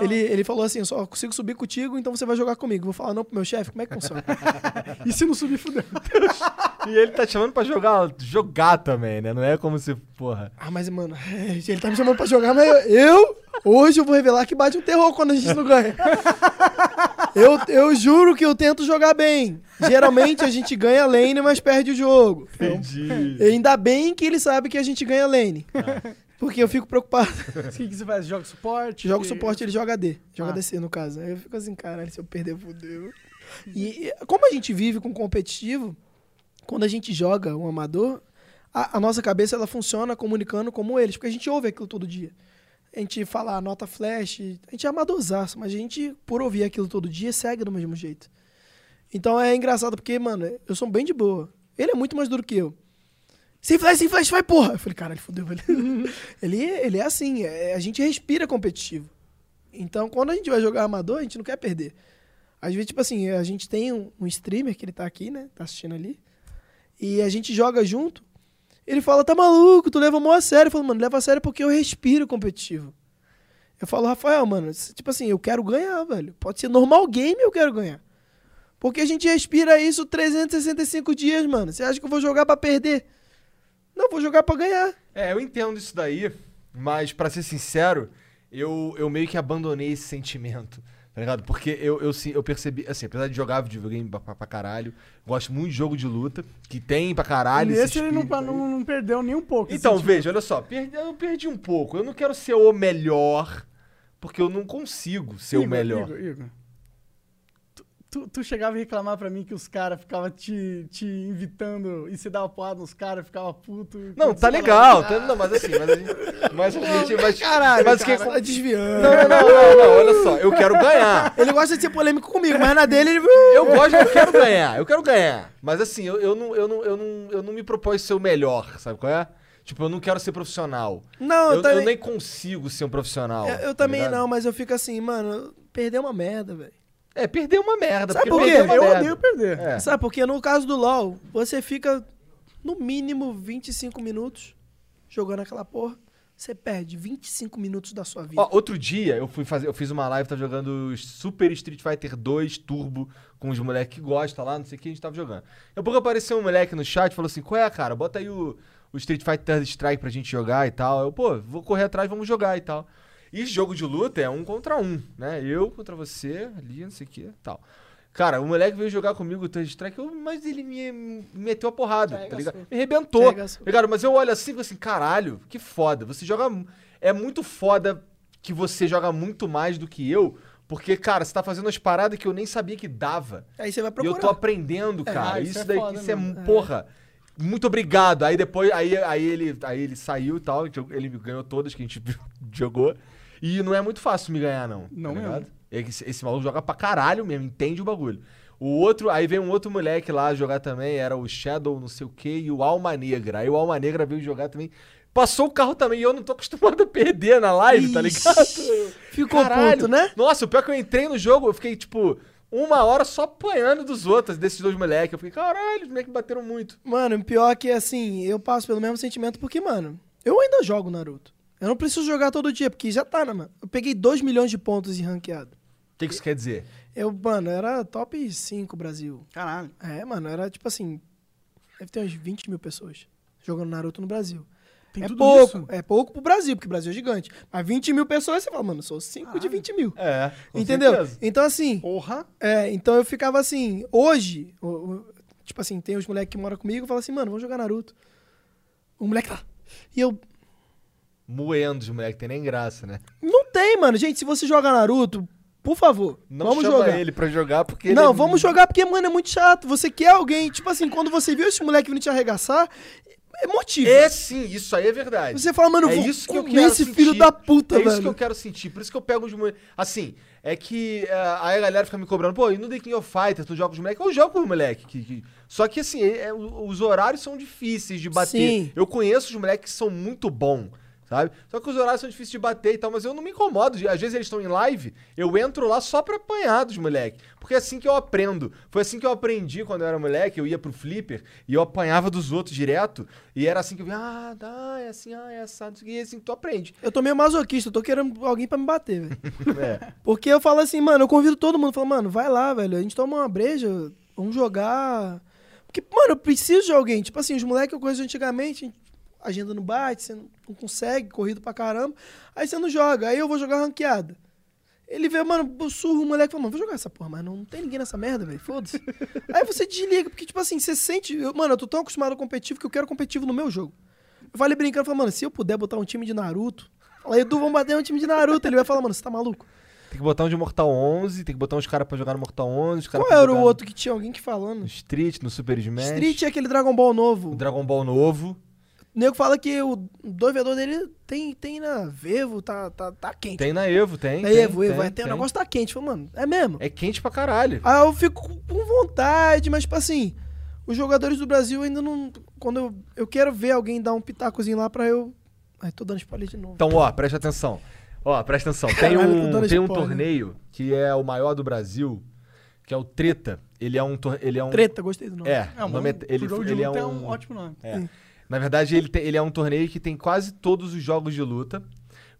Ele, ele falou assim: eu só consigo subir contigo, então você vai jogar comigo. Vou falar não pro meu chefe, como é que funciona? E se não subir, fudeu. E ele tá te chamando pra jogar, jogar também, né? Não é como se, porra. ah, mas, mano, ele tá me chamando pra jogar, mas eu, hoje eu vou revelar que bate um terror quando a gente não ganha. Eu, eu juro que eu tento jogar bem. Geralmente a gente ganha lane, mas perde o jogo. Entendi. E ainda bem que ele sabe que a gente ganha lane. Porque eu fico preocupado. O que, que você faz? Joga suporte? Joga suporte, ele joga D. Joga Ah. DC, no caso. Aí eu fico assim, caralho, se eu perder, fudeu. E e como a gente vive com competitivo, quando a gente joga um amador, a, a nossa cabeça ela funciona comunicando como eles, porque a gente ouve aquilo todo dia. A gente fala a nota flash, a gente é amadorzaço, mas a gente, por ouvir aquilo todo dia, segue do mesmo jeito. Então é engraçado porque, mano, eu sou bem de boa. Ele é muito mais duro que eu. Sem flash, sem flash, vai, porra! Eu falei, caralho, fodeu, velho. ele, ele é assim, é- a gente respira competitivo. Então, quando a gente vai jogar amador, a gente não quer perder. Às vezes, tipo assim, a gente tem um, um streamer que ele tá aqui, né? Tá assistindo ali. E a gente joga junto. Ele fala, tá maluco, tu leva mó a sério. Eu falo, mano, leva a sério porque eu respiro competitivo. Eu falo, Rafael, mano, tipo assim, eu quero ganhar, velho. Pode ser normal game, eu quero ganhar. Porque a gente respira isso 365 dias, mano. Você acha que eu vou jogar pra perder? Não, vou jogar pra ganhar. É, eu entendo isso daí, mas pra ser sincero, eu, eu meio que abandonei esse sentimento, tá ligado? Porque eu, eu, eu percebi, assim, apesar de jogar videogame pra, pra, pra caralho, gosto muito de jogo de luta, que tem pra caralho. esse Nesse ele não, não, não perdeu nem um pouco. Então, esse veja, olha só, perdi- eu perdi um pouco. Eu não quero ser o melhor, porque eu não consigo ser o Igor, melhor. Igor, Igor. Tu, tu, chegava a reclamar pra mim que os caras ficavam te, te invitando e você dava porrada nos caras, ficava puto. Não, tá legal. tá- não, mas assim, mas a gente. Mas a gente. Mas, Caralho, mas o que. cara. Tá desviando. Não, não, não, não, não, olha só, eu quero ganhar. Ele gosta de ser polêmico comigo, mas na dele ele. Eu gosto, eu quero ganhar, eu quero ganhar. Mas assim, eu, eu, não, eu, não, eu, não, eu não me propõe ser o melhor, sabe qual é? Tipo, eu não quero ser profissional. Não, Eu, eu, também, eu nem consigo ser um profissional. eu, eu tá também ligado? não, mas eu fico assim, mano, perder é uma merda, velho. É, perder uma merda. Sabe por quê? Eu merda. odeio perder. É. Sabe, porque no caso do LoL, você fica no mínimo 25 minutos jogando aquela porra. Você perde 25 minutos da sua vida. Ó, outro dia eu fui fazer, eu fiz uma live, tava jogando Super Street Fighter 2 Turbo com os moleques que gostam lá, não sei o que, a gente tava jogando. Daqui a pouco apareceu um moleque no chat e falou assim: Qual é, cara? Bota aí o, o Street Fighter Strike pra gente jogar e tal. Eu, pô, vou correr atrás, vamos jogar e tal. E jogo de luta é um contra um, né? Eu contra você, ali, não sei o que tal. Cara, o moleque veio jogar comigo o Third Strike, eu- mas ele me, me meteu a porrada, tá ligado? Me arrebentou. Arregaçou. Ligado? Mas eu olho assim e assim, caralho, que foda. Você joga. É muito foda que você joga muito mais do que eu. Porque, cara, você tá fazendo umas paradas que eu nem sabia que dava. Aí você vai E eu procurar. tô aprendendo, cara. ah, isso, isso é daí, foda isso é, mesmo. porra. Muito obrigado. Aí depois, aí, aí, ele, aí ele saiu e tal. Ele ganhou todas que a gente jogou. E não é muito fácil me ganhar, não. Não tá mesmo. ligado? Esse, esse maluco joga pra caralho mesmo, entende o bagulho. O outro, aí veio um outro moleque lá jogar também, era o Shadow, não sei o que, e o Alma Negra. Aí o Alma Negra veio jogar também. Passou o carro também, e eu não tô acostumado a perder na live, tá Ixi, ligado? Ficou Caralho. puto, né? Nossa, o pior é que eu entrei no jogo, eu fiquei, tipo, uma hora só apanhando dos outros, desses dois moleques. Eu fiquei, caralho, os moleques bateram muito. Mano, pior é que, assim, eu passo pelo mesmo sentimento porque, mano, eu ainda jogo Naruto. Eu não preciso jogar todo dia, porque já tá, né, mano? Eu peguei 2 milhões de pontos em ranqueado. O que, que isso quer dizer? Eu, mano, era top 5 Brasil. Caralho. É, mano, era tipo assim. Deve ter umas 20 mil pessoas jogando Naruto no Brasil. Tem é tudo pouco, isso? é pouco pro Brasil, porque o Brasil é gigante. Mas 20 mil pessoas, você fala, mano, eu sou 5 de 20 mil. É, Entendeu? Então, assim, Porra. é, então eu ficava assim, hoje, o- o- tipo assim, tem os moleques que moram comigo, falam assim, mano, vamos jogar Naruto. O moleque tá. E eu, Moendo os moleques, tem nem graça, né? não tem, mano. Gente, se você joga Naruto, por favor, Não vamos jogar. ele pra jogar, porque ele Não, é- vamos jogar porque, mano, é muito chato. Você quer alguém, tipo assim, quando você viu esse moleque vindo te arregaçar, é motivo. É sim, isso aí é verdade. Você fala, mano, eu é vou isso que eu quero esse sentir. filho da puta, é velho. isso que eu quero sentir. Por isso que eu pego os moleques. Assim, é que é, aí a galera fica me cobrando, pô, e no The King of Fighters tu joga com os moleques? Eu jogo com os moleques. Que, que- Só que assim, é- é, os horários são difíceis de bater. Sim. Eu conheço os moleques que são muito bons. Sabe? Só que os horários são difíceis de bater e tal, mas eu não me incomodo. Às vezes eles estão em live, eu entro lá só pra apanhar dos moleques. Porque é assim que eu aprendo. Foi assim que eu aprendi quando eu era moleque, eu ia pro flipper e eu apanhava dos outros direto. E era assim que eu via, ah, dá, é assim, ah, é assado, aqui, e é assim tu aprende. Eu tô meio masoquista, eu tô querendo alguém pra me bater, velho. É. Porque eu falo assim, mano, eu convido todo mundo, falo, mano, vai lá, velho, a gente toma uma breja, vamos jogar. Porque, mano, eu preciso de alguém. Tipo assim, os moleques que eu conheço antigamente, agenda não bate, você não consegue, corrido pra caramba. Aí você não joga, aí eu vou jogar ranqueada. Ele vê, mano, surro o moleque fala, mano, vou jogar essa porra, mas não, não tem ninguém nessa merda, velho, foda-se. aí você desliga, porque, tipo assim, você sente. eu- mano, eu tô tão acostumado ao competitivo que eu quero competitivo no meu jogo. Eu falei brincando, falei, mano, se eu puder botar um time de Naruto. Fala, Edu, vamos bater um time de Naruto. Ele vai falar, mano, você tá maluco? Tem que botar um de Mortal 11, tem que botar uns caras pra jogar no Mortal 11. Os caras Qual era o outro que tinha alguém que No falando? Street, no Super Smash. Street é aquele Dragon Ball O novo. Dragon Ball novo. Nego fala que o 2v2 dele tem, tem na Vevo, tá, tá, tá quente. Tem na Evo, tem. na tem, Evo, Evo, tem, vai ter o tem. negócio tá quente. Fala, mano, é mesmo. É quente pra caralho. Aí eu fico com vontade, mas tipo assim, os jogadores do Brasil ainda não. Quando eu, eu quero ver alguém dar um pitacozinho lá pra eu. Ai, tô dando spoiler de novo. Então, ó, presta atenção. Ó, presta atenção. Tem Caralho, um, tem um torneio que é o maior do Brasil, que é o Treta. Ele é um. Ele é um Treta, gostei do nome. É, É, o nome é- ele, ele é luta um. ótimo nome. é. Na verdade, ele, tem- ele é um torneio que tem quase todos os jogos de luta,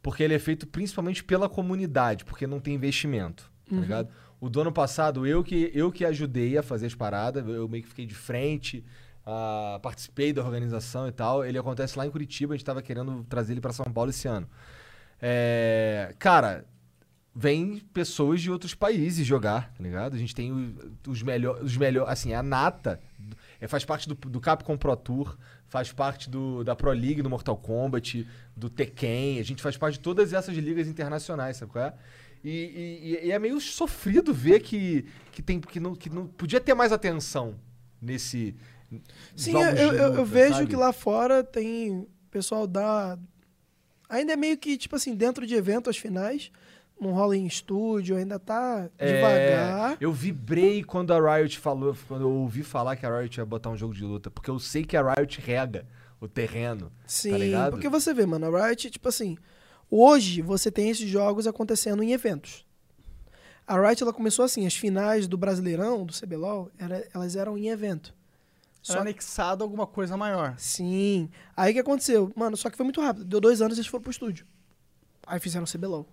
porque ele é feito principalmente pela comunidade, porque não tem investimento, tá ligado? O do ano passado, eu que, eu que ajudei a fazer as paradas, eu meio que fiquei de frente, ah, participei da organização e tal. Ele acontece lá em Curitiba, a gente tava querendo trazer ele pra São Paulo esse ano. É, cara, vem pessoas de outros países jogar, tá ligado? A gente tem os melhores, os melhor, assim, a nata é, faz parte do, do Capcom Pro Tour, faz parte do, da Pro League do Mortal Kombat, do Tekken, a gente faz parte de todas essas ligas internacionais, sabe qual é? E, e- e é meio sofrido ver que, que, tem, que, não, que não podia ter mais atenção nesse. Sim, eu, de eu- luta, vejo sabe? que lá fora tem pessoal da. Ainda é meio que, tipo assim, dentro de eventos finais, não rola em estúdio, ainda tá É, devagar. eu vibrei quando a Riot falou, quando eu ouvi falar que a Riot ia botar um jogo de luta, porque eu sei que a Riot rega o terreno. Sim, tá ligado? porque você vê, mano, a Riot, tipo assim, hoje você tem esses jogos acontecendo em eventos. A Riot, ela começou assim, as finais do Brasileirão, do CBLOL, era, elas eram em evento. Só Só anexado a alguma coisa maior. Sim. Aí o que aconteceu? Mano, só que foi muito rápido. Deu dois anos e eles foram pro estúdio. Aí fizeram o CBLOL.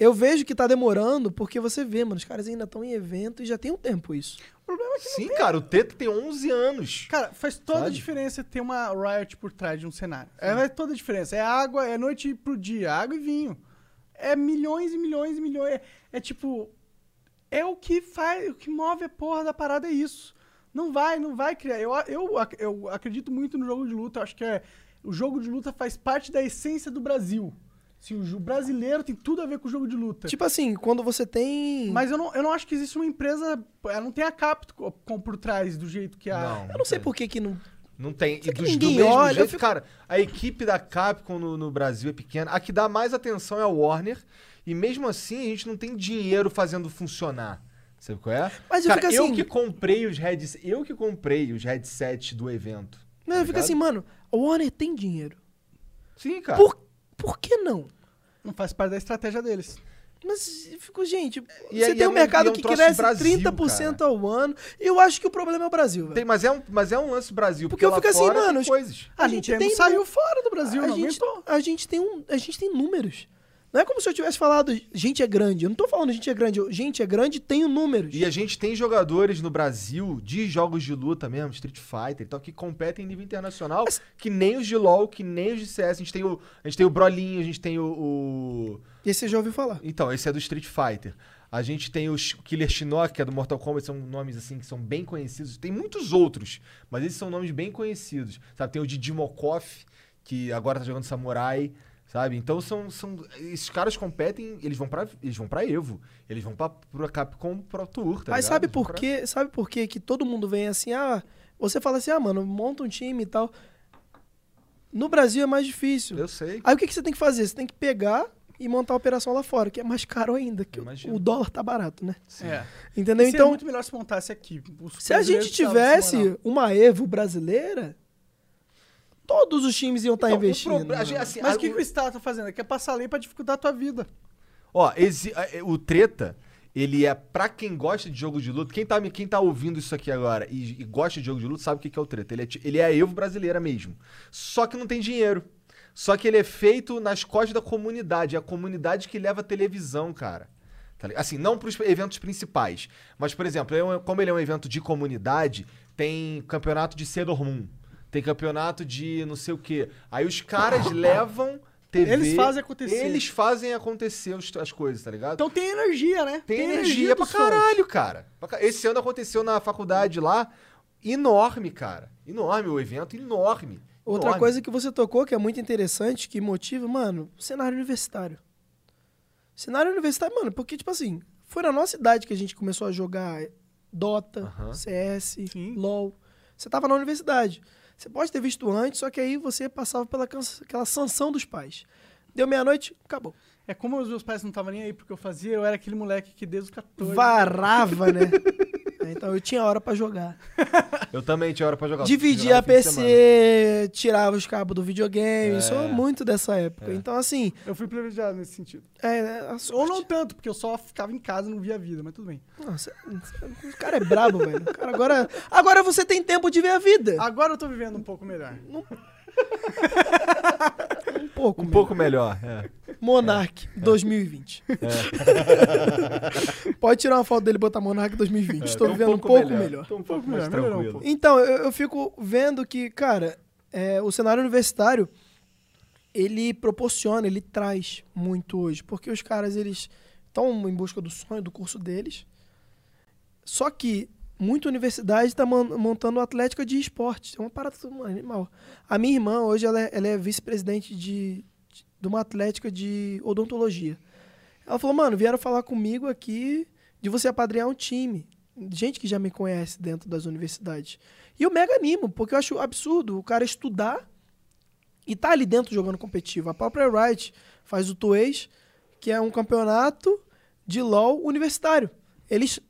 Eu vejo que tá demorando porque você vê, mano, os caras ainda estão em evento e já tem um tempo isso. O problema é que Sim, cara, o Teto tem 11 anos. Cara, faz toda a Sabe? diferença ter uma Riot por trás de um cenário. É, faz toda a diferença. É água, é noite pro dia, água e vinho. É milhões e milhões e milhões. É, é tipo. É o que faz. O que move a porra da parada é isso. Não vai, não vai criar. Eu, eu, eu acredito muito no jogo de luta. Eu acho que é. O jogo de luta faz parte da essência do Brasil. Assim, o brasileiro tem tudo a ver com o jogo de luta. Tipo assim, quando você tem. Mas eu não, eu não acho que existe uma empresa. Ela não tem a Capcom por trás do jeito que a. eu não sei por que que não. Não tem. E dos, do ninguém mesmo olha? Eu jeito, fico- cara, a equipe da Capcom no, no Brasil é pequena. A que dá mais atenção é a Warner. E mesmo assim, a gente não tem dinheiro fazendo funcionar. Sabe qual é? Mas eu cara, fico eu assim- que comprei os headsets. Eu que comprei os headsets do evento. Mas tá eu fico assim, mano, a Warner tem dinheiro. Sim, cara. Por, por que não? Não faz parte da estratégia deles. Mas eu fico, gente, E você e tem é um mercado é um que cresce Brasil, 30% ao ano. E eu acho que o problema é o Brasil, velho. Tem- mas, é um, mas é um lance Brasil. Porque eu lá fico assim, mano, Coisas. A, A gente Nintendo tem- saiu fora do Brasil, a não gente, a gente tem um, a gente tem números. Não é como se eu tivesse falado, gente é grande. Eu não tô falando gente é grande. eu- gente é grande, tenho números. E a gente tem jogadores no Brasil de jogos de luta mesmo, Street Fighter, então, que competem em nível internacional, que nem os de LoL, que nem os de CS. A gente tem o, a gente tem o Brolinho, a gente tem o, o- Esse você já ouviu falar. Então, esse é do Street Fighter. A gente tem o Killer Shinnok, que é do Mortal Kombat, são nomes assim que são bem conhecidos. Tem muitos outros, mas esses são nomes bem conhecidos. Sabe, tem o Didi Mokoff, que agora tá jogando Samurai, sabe? Então são, são esses caras competem, eles vão para eles vão para Evo, eles vão para Capcom Pro Tour, tá Mas ligado? sabe Eles por pra- quê? Sabe por quê que todo mundo vem assim, ah, você fala assim, ah, mano, monta um time e tal. No Brasil é mais difícil. Eu sei. Aí o que, que você tem que fazer? Você tem que pegar e montar a operação lá fora, que é mais caro ainda, que o- dólar tá barato, né? É. Entendeu? Seria Então, muito melhor se montasse aqui. Se a gente tivesse uma Evo brasileira, todos os times iam estar Então, o investindo. gente- mano. assim, Mas a- o que, que o Estado tá fazendo? Quer passar a lei pra dificultar a tua vida. Ó, a- é, o treta, ele é pra quem gosta de jogo de luta. Quem tá, me- quem tá ouvindo isso aqui agora e, e gosta de jogo de luta sabe o que, que é o treta. Ele é, ele é a Evo brasileira mesmo. Só que não tem dinheiro. Só que ele é feito nas costas da comunidade. É a comunidade que leva a televisão, cara. Tá? Assim, não pros eventos principais. Mas, por exemplo, é como ele é um evento de comunidade, tem campeonato de Sailor Moon. Tem campeonato de não sei o quê. Aí os caras levam TV. Eles fazem acontecer. Eles fazem acontecer os- as coisas, tá ligado? Então tem energia, né? tem, energia, pra dos fãs. caralho, cara. Pra ca- Esse ano aconteceu na faculdade lá. Enorme, cara. Enorme o evento, enorme. Outra Enorme. coisa que você tocou que é muito interessante, que motiva, mano, cenário universitário. Cenário universitário, mano, porque, tipo assim, foi na nossa idade que a gente começou a jogar Dota. CS, Sim. LOL. Você tava na universidade. Você pode ter visto antes, só que aí você passava pela aquela sanção dos pais. Deu meia-noite, acabou. É como os meus pais não estavam nem aí porque eu fazia, eu era aquele moleque que desde os 14. Varava, né? Então eu tinha hora pra jogar. Eu também tinha hora pra jogar. Dividia a. PC, tirava os cabos do videogame. É. Sou muito dessa época. É. Então, assim, Eu fui privilegiado nesse sentido. é, a Ou não tanto, porque eu só ficava em casa e não via a vida, mas tudo bem. Nossa, o cara é brabo, velho. Cara agora, agora você tem tempo de ver a vida. Agora eu tô vivendo um pouco melhor. Um pouco. Um mesmo. pouco melhor, é. Monark 2020. Pode tirar uma foto dele e botar Monark 2020. Estou Tô vivendo um pouco melhor. Tô um pouco mais melhor, melhorou um tranquilo. Então, eu, eu fico vendo que, cara, é, o cenário universitário, ele proporciona, ele traz muito hoje. Porque os caras, eles estão em busca do sonho, do curso deles. Só que muita universidade está montando atlética de esporte. É uma parada animal. A minha irmã, hoje, ela é, ela é vice-presidente de, de, uma atlética de odontologia. Ela falou, mano, vieram falar comigo aqui de você apadrinhar um time. Gente que já me conhece dentro das universidades. E eu mega animo, porque eu acho absurdo o cara estudar e tá ali dentro jogando competitivo. A própria Wright faz o Tuês, que é um campeonato de LoL universitário. Eles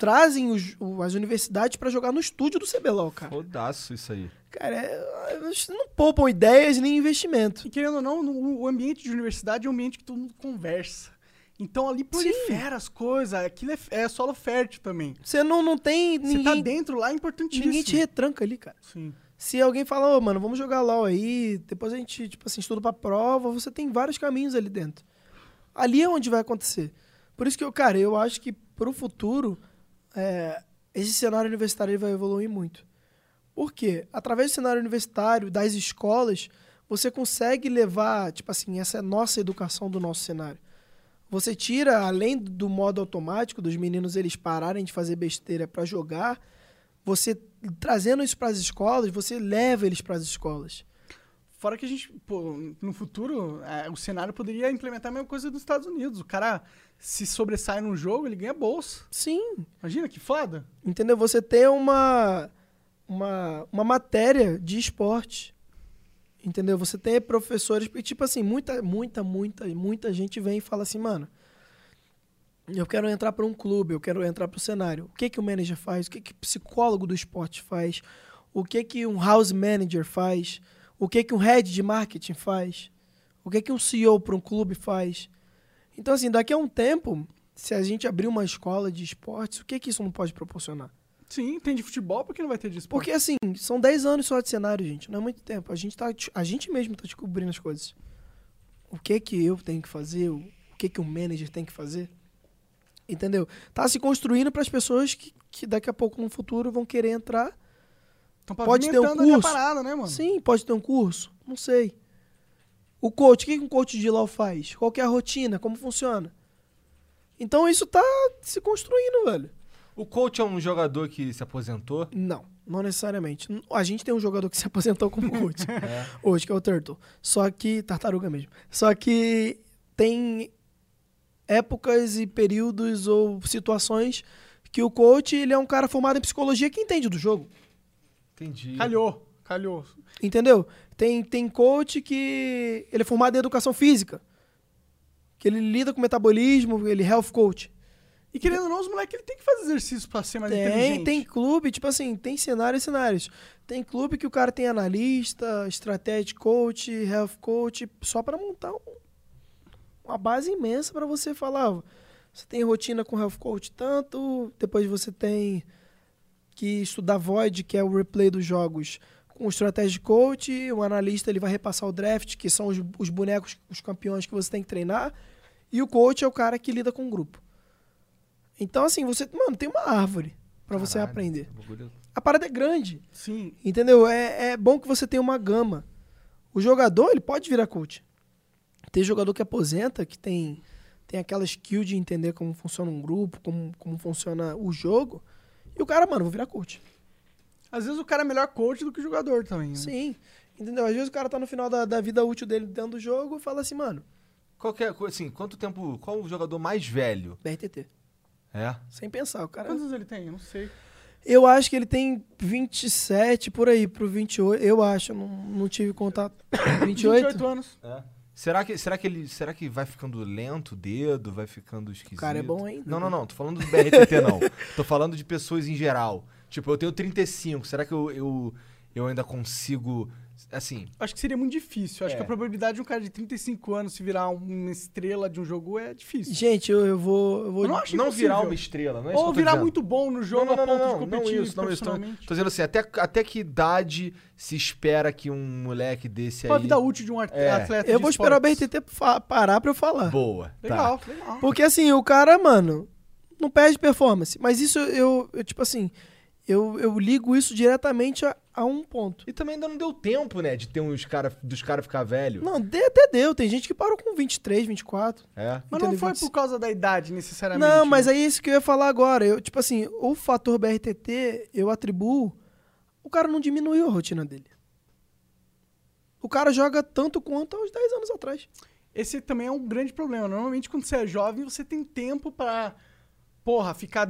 trazem os- o- as universidades para jogar no estúdio do CBLOL, cara. Fodaço isso aí. Cara, é, eles não poupam ideias nem investimento. E querendo ou não, no- o ambiente de universidade é um ambiente que todo mundo conversa. Então ali prolifera as coisas, aquilo é, é solo fértil também. Você não, não tem Você ninguém, tá dentro lá é importantíssimo. ninguém te retranca ali, cara. Sim. Se alguém fala, ô, mano, vamos jogar LOL aí, depois a gente, tipo assim, estuda pra prova, você tem vários caminhos ali dentro. Ali é onde vai acontecer. Por isso que eu, cara, eu acho que pro futuro, é, esse cenário universitário vai evoluir muito. Por quê? Através do cenário universitário, das escolas, você consegue levar, tipo assim, essa é nossa educação do nosso cenário. Você tira, além do modo automático, dos meninos eles pararem de fazer besteira pra jogar, você trazendo isso para as escolas, você leva eles para as escolas. Fora que a gente, pô, no futuro, é, o cenário poderia implementar a mesma coisa dos Estados Unidos. O cara se sobressai num jogo, ele ganha bolsa. Sim, Imagina que foda. entendeu? Você ter uma, uma, uma matéria de esporte, entendeu? Você ter professores, porque, tipo assim, muita, muita, muita, muita gente vem e fala assim, mano, eu quero entrar para um clube, eu quero entrar para o cenário. O que que o manager faz? O que que o psicólogo do esporte faz? O que que um house manager faz? O que que um head de marketing faz? O que que um CEO para um clube faz? Então, assim, daqui a um tempo, se a gente abrir uma escola de esportes, o que que isso não pode proporcionar? Sim, tem de futebol, por que não vai ter de esporte? Porque, assim, são 10 anos só de cenário, gente. Não é muito tempo. A gente, tá, a gente mesmo tá descobrindo as coisas. O que que eu tenho que fazer? O que que o manager tem que fazer? Entendeu? Tá se construindo para as pessoas que, que daqui a pouco, no futuro, vão querer entrar. Estão pode ter um pavimentando ali a curso. parada, né, mano? Sim, pode ter um curso. Não sei. O coach, o que que um coach de LOL faz? Qual que é a rotina? Como funciona? Então isso tá se construindo, velho. O coach é um jogador que se aposentou. Não, não necessariamente. A gente tem um jogador que se aposentou como coach. É. Hoje, que é o Turtle. Só que. Tartaruga mesmo. Só que tem épocas e períodos ou situações que o coach ele é um cara formado em psicologia que entende do jogo. Entendi. Calhou, calhou. Entendeu? Tem, tem coach que ele é formado em educação física. Que ele lida com metabolismo, ele é health coach. E querendo ou não, os moleques ele tem que fazer exercício pra ser mais Tem, inteligente. tem clube, tipo assim, tem cenários e cenários. Tem clube que o cara tem analista, strategy coach, health coach, só para montar um- uma base imensa para você falar. Você tem rotina com health coach tanto, depois você tem que estudar Void, que é o replay dos jogos, com o strategy coach, o analista ele vai repassar o draft, que são os, os bonecos, os campeões que você tem que treinar, e o coach é o cara que lida com o grupo. Então, assim, você, mano, tem uma árvore para você aprender. A parada é grande, Sim. entendeu? É, é bom que você tenha uma gama. O jogador, ele pode virar coach. Tem jogador que aposenta, que tem, tem aquela skill de entender como funciona um grupo, como, como funciona o jogo. E o cara, mano, vou virar coach. Às vezes o cara é melhor coach do que jogador também. né? Sim, entendeu? Às vezes o cara tá no final da, da vida útil dele dentro do jogo e fala assim, mano, Qual que é, assim, quanto tempo. Qual o jogador mais velho? BRTT. É? Sem pensar, o cara... Quantos anos ele tem? Eu não sei. Eu acho que ele tem 27 por aí, pro 28. Eu acho, não, não tive contato. 28? 28 anos. É. Será que, será, que ele, será que vai ficando lento o dedo? Vai ficando esquisito? O cara é bom ainda. Não, não, não. Tô falando do BRTT, não. Tô falando de pessoas em geral. Tipo, eu tenho 35. Será que eu, eu, eu ainda consigo. Assim. Acho que seria muito difícil. Acho É. que a probabilidade de um cara de 35 anos se virar uma estrela de um jogo é difícil. Gente, eu, eu vou. Eu vou Eu não acho não virar uma estrela, não é isso eu Ou virar dizendo. muito bom no jogo não, não, a não, ponto não, de não, competir isso, não isso. Tô, tô dizendo assim, até, até que idade se espera que um moleque desse Qual a aí... vida útil de um É. atleta eu de vou esperar o? BRTT parar pra eu falar. Boa. tá. Legal, legal. Porque assim, o cara, mano, não perde performance. Mas isso eu, eu tipo assim, eu, eu ligo isso diretamente a, a um ponto. E também ainda não deu tempo, né, de ter uns cara, dos caras ficar velho. Não, de- até deu. Tem gente que parou com 23, 24. É. Mas não Entendeu? foi 25. por causa da idade, necessariamente. Não, mas né? é isso que eu ia falar agora. Eu, tipo assim, o fator BRTT, eu atribuo. O cara não diminuiu a rotina dele. O cara joga tanto quanto aos 10 anos atrás. Esse também é um grande problema. Normalmente, quando você é jovem, você tem tempo pra, porra, ficar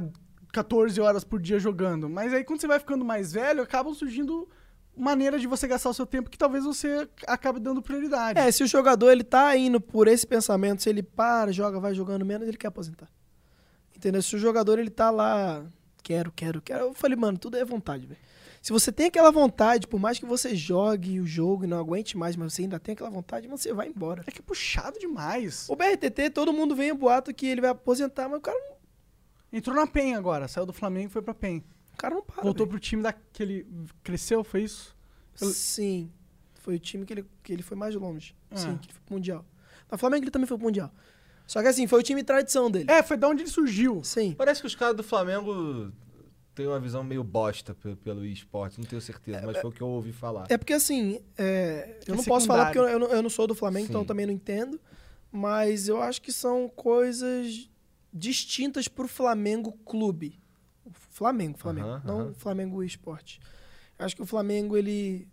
14 horas por dia jogando. Mas aí, quando você vai ficando mais velho, acabam surgindo maneiras de você gastar o seu tempo que talvez você acabe dando prioridade. É, se o jogador ele tá indo por esse pensamento, se ele para, joga, vai jogando menos, ele quer aposentar. Entendeu? Se o jogador ele tá lá, quero, quero, quero. Eu falei, mano, tudo é vontade, velho. Se você tem aquela vontade, por mais que você jogue o jogo e não aguente mais, mas você ainda tem aquela vontade, você vai embora. É que é puxado demais. O BRTT, todo mundo vem o boato que ele vai aposentar, mas o cara não, Entrou na PEN agora. Saiu do Flamengo e foi pra PEN. o cara não para. Voltou velho. pro time daquele... Cresceu, foi isso? Eu- Sim. Foi o time que ele, que ele foi mais longe. Ah. Sim, que ele foi pro Mundial. No Flamengo ele também foi pro Mundial. Só que assim, foi o time tradição dele. É, foi da onde ele surgiu. Sim. Parece que os caras do Flamengo têm uma visão meio bosta pe- pelo esporte, não tenho certeza, mas foi o que eu ouvi falar. É porque assim, é, eu É não posso falar porque eu, eu não, eu não sou do Flamengo, Sim. então eu também não entendo. Mas eu acho que são coisas distintas pro Flamengo clube. O Flamengo, Flamengo, Aham, não aham. Flamengo esporte. Eu acho que o Flamengo ele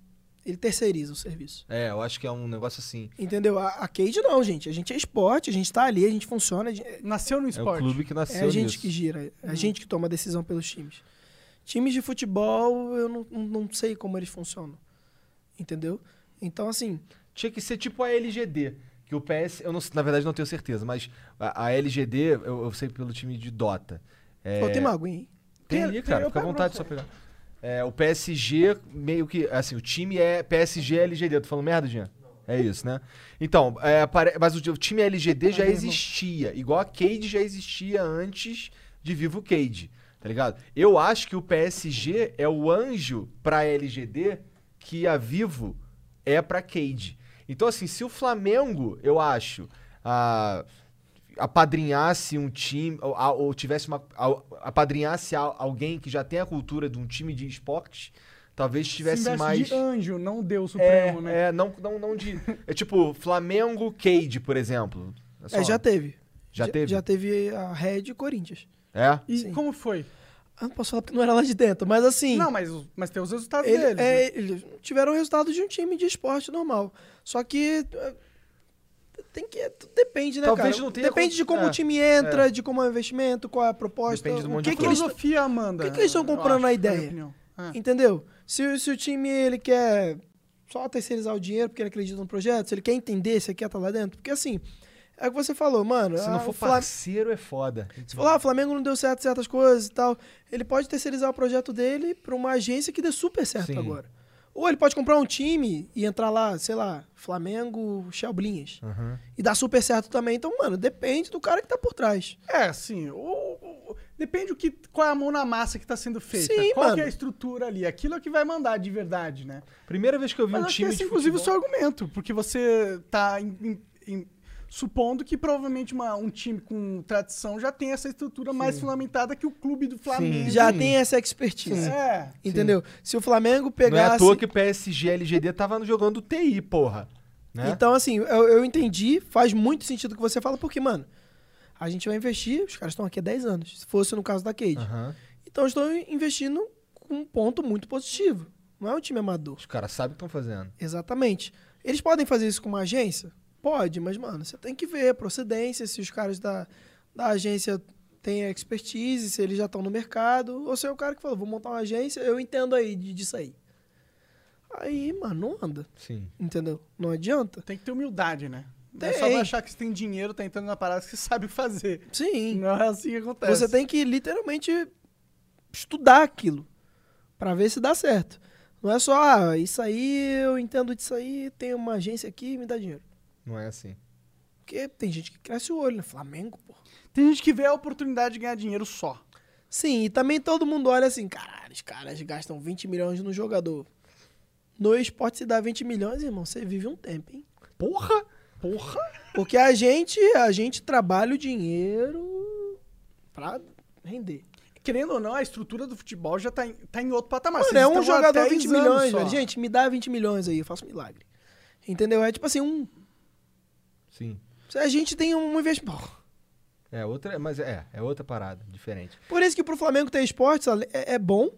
ele terceiriza o serviço. É, eu acho que é um negócio assim. Entendeu? A, a Cade não, gente. A gente é esporte, a gente tá ali, a gente funciona, a gente- Nasceu no É o esporte. clube que é nasceu a gente nisso. que gira, é a Uhum. gente que toma a decisão pelos times. Times de futebol, eu não, não, não sei como eles funcionam. Entendeu? Então, assim, Tinha que ser tipo a LGD. Que o PS, eu não, na verdade não tenho certeza, mas a, a LGD, eu, eu sei pelo time de Dota. É, pô, tem uma aguinha, hein? Tem Tem- ali, tem, cara, eu fica à vontade só pegar. É, o PSG, meio que. Assim, o time é PSG LGD. Eu tô falando merda, Jean? É isso, né? Então, é, mas o, time LGD já existia. Igual a Cade já existia antes de Vivo Cade. Tá ligado? Eu acho que o PSG é o anjo pra LGD que a Vivo é pra Cade. Então, assim, se o Flamengo, eu acho, a apadrinhasse um time, ou, ou tivesse uma. a- apadrinhasse alguém que já tem a cultura de um time de esportes, talvez Se tivesse mais. de anjo, não Deus É, supremo, né? é, não, não, não de. É tipo, Flamengo Cade, por exemplo. É, só- É, já teve. Já teve? Já teve a Red e Corinthians. É? E Sim. como foi? Ah, não posso falar porque não era lá de dentro, mas assim. Não, mas, mas tem os resultados ele- deles. né? é, eles tiveram o resultado de um time de esporte normal. Só que. é, Tem que. Depende, né, Talvez cara? não tenha Depende de como é, o time entra, de como é o investimento, qual é a proposta. Depende do o que de que eles filosofia, Amanda? o que que eles estão eu comprando acho, na ideia? É. Entendeu? Se, se o time ele quer só terceirizar o dinheiro porque ele acredita no projeto, se ele quer entender, se ele quer estar lá dentro. Porque assim, é o que você falou, mano. Se ah, não for o Fla- parceiro, é foda. Se falar, ah, o Flamengo não deu certo certas coisas e tal, ele pode terceirizar o projeto dele pra uma agência que dê super certo Sim. agora. Ou ele pode comprar um time e entrar lá, sei lá, Flamengo, Chalblinhas. Aham. E dar super certo também. Então, mano, depende do cara que tá por trás. É, assim, o- o- depende o que, qual é a mão na massa que tá sendo feita. Sim, qual que mano. é a estrutura ali. Aquilo é que vai mandar de verdade, né? Primeira vez que eu vi Mas um acho que time esse, de inclusive, o futebol... seu argumento, porque você tá em- supondo que provavelmente uma- um time com tradição já tem essa estrutura mais fundamentada que o clube do Flamengo. Já Sim. tem essa expertise. É. Entendeu? Se o Flamengo Não é pegasse. à toa que o PSG LGD tava jogando TI, porra. Né? Então, assim, eu, eu entendi, faz muito sentido o que você fala, porque, mano, a gente vai investir, os caras estão aqui há 10 anos, se fosse no caso da Cade. Aham. Então, estão investindo com um ponto muito positivo. Não é um time amador. Os caras sabem o que estão fazendo. Exatamente. Eles podem fazer isso com uma agência? Pode, mas, mano, você tem que ver a procedência, se os caras da, da agência tem expertise, se eles já estão no mercado, ou se é o cara que falou, vou montar uma agência, eu entendo aí de- disso aí. Aí, mano, não anda, Sim. entendeu? Não adianta. Tem que ter humildade, né? Não é Tem. só achar que você tem dinheiro, tá entrando na parada que você sabe fazer. Sim, Não é assim que acontece. você tem que literalmente estudar aquilo pra ver se dá certo. Não é só, ah, isso aí, eu entendo disso aí, tem uma agência aqui, me dá dinheiro. Não é assim. Porque tem gente que cresce o olho, né? Flamengo, pô. Tem gente que vê a oportunidade de ganhar dinheiro só. Sim, e também todo mundo olha assim, caralho, os caras gastam 20 milhões no jogador. No esporte se dá 20 milhões, irmão, você vive um tempo, hein? Porra! Porra! Porque a gente, a gente trabalha o dinheiro pra render. Querendo ou não, a estrutura do futebol já tá em, tá em outro patamar. Mano, Vocês é um jogador até 20 anos milhões, velho. Gente, me dá 20 milhões aí, eu faço um milagre. Entendeu? É tipo assim, um. Sim. A gente tem um investimento. É outra, mas é, é outra parada, diferente. Por isso que pro Flamengo ter esportes é, é bom,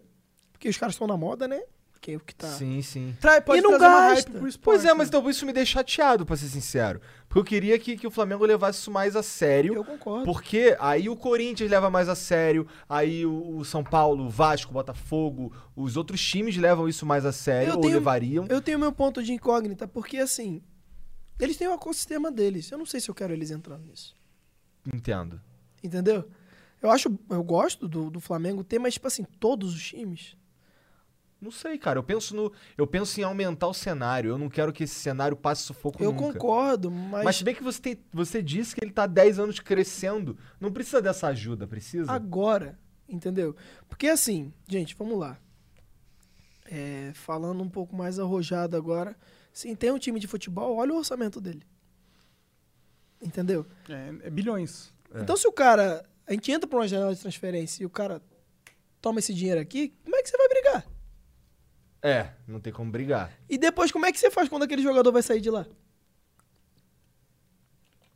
porque os caras estão na moda, né? Que é o que tá. Sim, sim. Trai, pode E não gasta. esporte, Pois é, mas né? então isso me deixa chateado, pra ser sincero. Porque eu queria que, que o Flamengo levasse isso mais a sério. Eu concordo. Porque aí o Corinthians leva mais a sério, aí o, o São Paulo, o Vasco, o Botafogo, os outros times levam isso mais a sério, Eu ou tenho- levariam. Eu tenho meu ponto de incógnita, porque assim, eles têm o ecossistema deles. Eu não sei se eu quero eles entrando nisso. Entendo. Entendeu? Eu acho, eu gosto do, do Flamengo ter, mas tipo assim, todos os times. Não sei, cara. Eu penso no. Eu penso em aumentar o cenário. Eu não quero que esse cenário passe sufoco Eu nunca. concordo, mas, Mas se bem que você, tem, você disse que ele tá há 10 anos crescendo. Não precisa dessa ajuda, precisa? agora, entendeu? Porque assim, gente, vamos lá. É, falando um pouco mais arrojado agora, sim, tem um time de futebol, olha o orçamento dele. Entendeu? É, é bilhões. É. Então se o cara, a gente entra pra uma janela de transferência e o cara toma esse dinheiro aqui, como é que você vai brigar? É, não tem como brigar. E depois, como é que você faz quando aquele jogador vai sair de lá?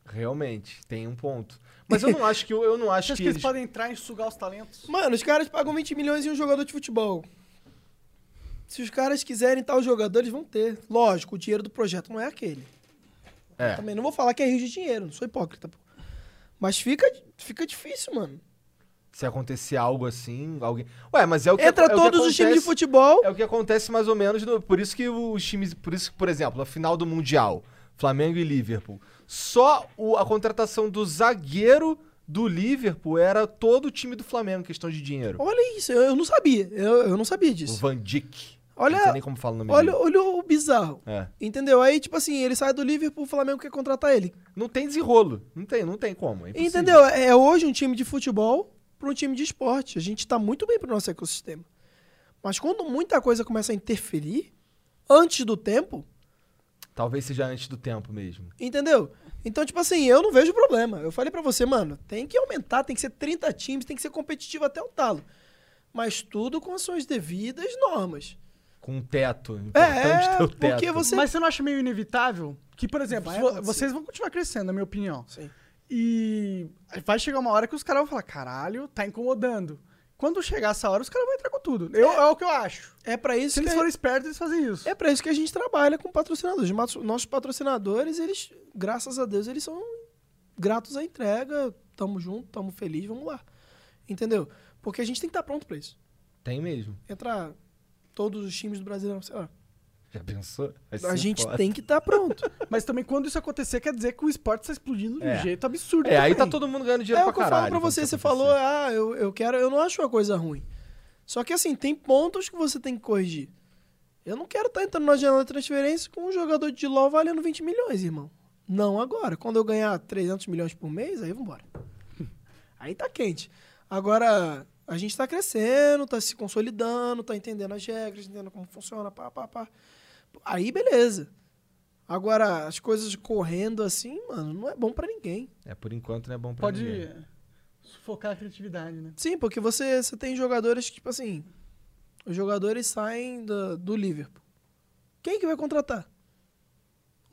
Realmente, tem um ponto. Mas eu não acho que eu, eu não acho Você acha que, que eles eles... podem entrar e sugar os talentos? Mano, os caras pagam 20 milhões em um jogador de futebol. Se os caras quiserem tal jogador, eles vão ter. Lógico, o dinheiro do projeto não é aquele. É. Também não vou falar que é rio de dinheiro, não sou hipócrita. pô. Mas fica, fica difícil, mano. Se acontecer algo assim, alguém. Ué, mas é o que Entra é o que todos os times de acontece- futebol. É o que acontece mais ou menos. no- por isso que os times. Por isso que, por exemplo, a final do Mundial, Flamengo e Liverpool. Só o- a contratação do zagueiro do Liverpool era todo o time do Flamengo, em questão de dinheiro. Olha isso, eu, eu não sabia. Eu, eu não sabia O disso. Van Dijk. Olha- Não sei nem como fala o nome Olha, olha o bizarro. É. Entendeu? Aí, tipo assim, ele sai do Liverpool, o Flamengo quer contratar ele. Não tem desenrolo. Não tem, não tem como. é. Entendeu? É hoje um time de futebol para um time de esporte. A gente tá muito bem pro nosso ecossistema. Mas quando muita coisa começa a interferir, antes do tempo, Talvez seja antes do tempo mesmo. entendeu? Então, tipo assim, eu não vejo problema. Eu falei pra você, mano, tem que aumentar, tem que ser 30 times, tem que ser competitivo até o talo. Mas tudo com as suas devidas normas. Com um teto. Importante É, ter o teto. porque você... Mas você não acha meio inevitável que, por exemplo, vocês vão continuar crescendo, na minha opinião. Sim. E vai chegar uma hora que os caras vão falar, caralho, tá incomodando. Quando chegar essa hora, os caras vão entrar com tudo. Eu, é. o que eu acho. É pra isso Se que... eles forem espertos, eles fazem isso. É pra isso que a gente trabalha com patrocinadores. Nossos patrocinadores, eles, graças a Deus, eles são gratos à entrega. Tamo junto, tamo feliz, vamos lá. Entendeu? Porque a gente tem que estar pronto pra isso. Tem mesmo. Entra todos os times do Brasileirão, sei lá. Já pensou? Vai A gente foda. tem que estar pronto. Mas também quando isso acontecer, quer dizer que o esporte está explodindo de um É. jeito absurdo. É, aí tá também. todo mundo ganhando é dinheiro o que pra eu caralho. falo pra você. Você falou, ah, eu, eu quero. Eu não acho uma coisa ruim. Só que assim, tem pontos que você tem que corrigir. Eu não quero estar entrando na janela de transferência com um jogador de LOL valendo 20 milhões, irmão. Não agora. Quando eu ganhar 300 milhões por mês, aí vambora. Aí tá quente. Agora, a gente tá crescendo, tá se consolidando, tá entendendo as regras, entendendo como funciona, pá, pá, pá. Aí, beleza. Agora, as coisas correndo assim, mano, não é bom pra ninguém. É, por enquanto não é bom pra Pode ninguém. sufocar a criatividade, né? Sim, porque você, você tem jogadores que, tipo assim, os jogadores saem do, do Liverpool. Quem que vai contratar?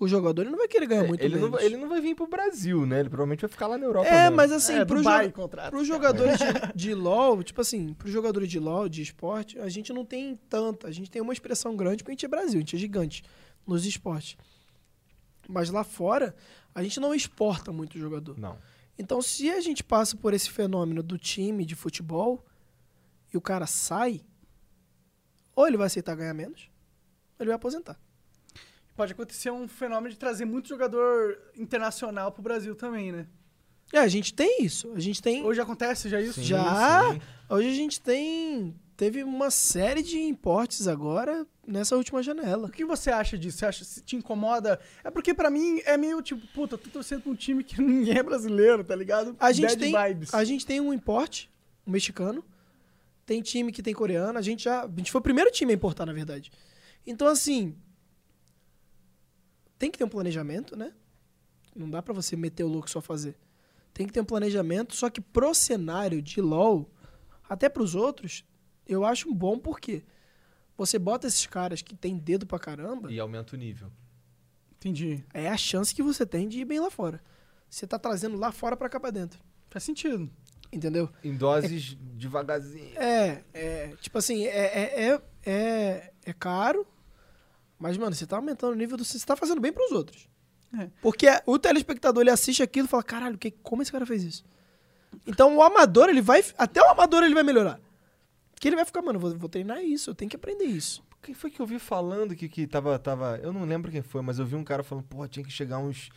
O jogador ele não vai querer ganhar É, muito ele, não, menos. vai- ele não vai vir pro Brasil, né? Ele provavelmente vai ficar lá na Europa. É, mesmo. mas assim, é, pro, Dubai jo contrata. pros jogadores de, de LoL, tipo assim, pros jogadores de LoL, de esporte, a gente não tem tanta. A gente tem uma expressão grande porque a gente é Brasil, a gente é gigante nos esportes. Mas lá fora, a gente não exporta muito jogador. Não. Então, se a gente passa por esse fenômeno do time de futebol e o cara sai, ou ele vai aceitar ganhar menos, ou ele vai aposentar. Pode acontecer um fenômeno de trazer muito jogador internacional pro Brasil também, né? É, a gente tem isso. A gente tem. Hoje acontece já isso? Sim, Já? sim. Hoje a gente tem. Teve uma série de importes agora nessa última janela. O que você acha disso? Você acha se te incomoda? É porque pra mim é meio tipo, puta, tô torcendo pra um time que ninguém é brasileiro, tá ligado? A gente, Bad tem, vibes. a gente tem um importe, um mexicano. Tem time que tem coreano. A gente já. A gente foi o primeiro time a importar, na verdade. Então, assim. Tem que ter um planejamento, né? Não dá pra você meter o louco e só fazer. Tem que ter um planejamento, só que pro cenário de LoL, até pros outros, eu acho um bom porque você bota esses caras que tem dedo pra caramba, E aumenta o nível. Entendi. é a chance que você tem de ir bem lá fora. Você tá trazendo lá fora pra cá pra dentro. Faz sentido. Entendeu? Em doses devagarzinho. É, é, tipo assim, é, é, é, é, é caro, mas, mano, você tá aumentando o nível do. Você tá fazendo bem pros outros. É. Porque o telespectador ele assiste aquilo e fala: caralho, que, como esse cara fez isso? Então o amador, ele vai. Até o amador ele vai melhorar. Que ele vai ficar, mano, vou, vou treinar isso, eu tenho que aprender isso. Quem foi que eu vi falando que, que tava, tava. Eu não lembro quem foi, mas eu vi um cara falando, pô, tinha que chegar uns,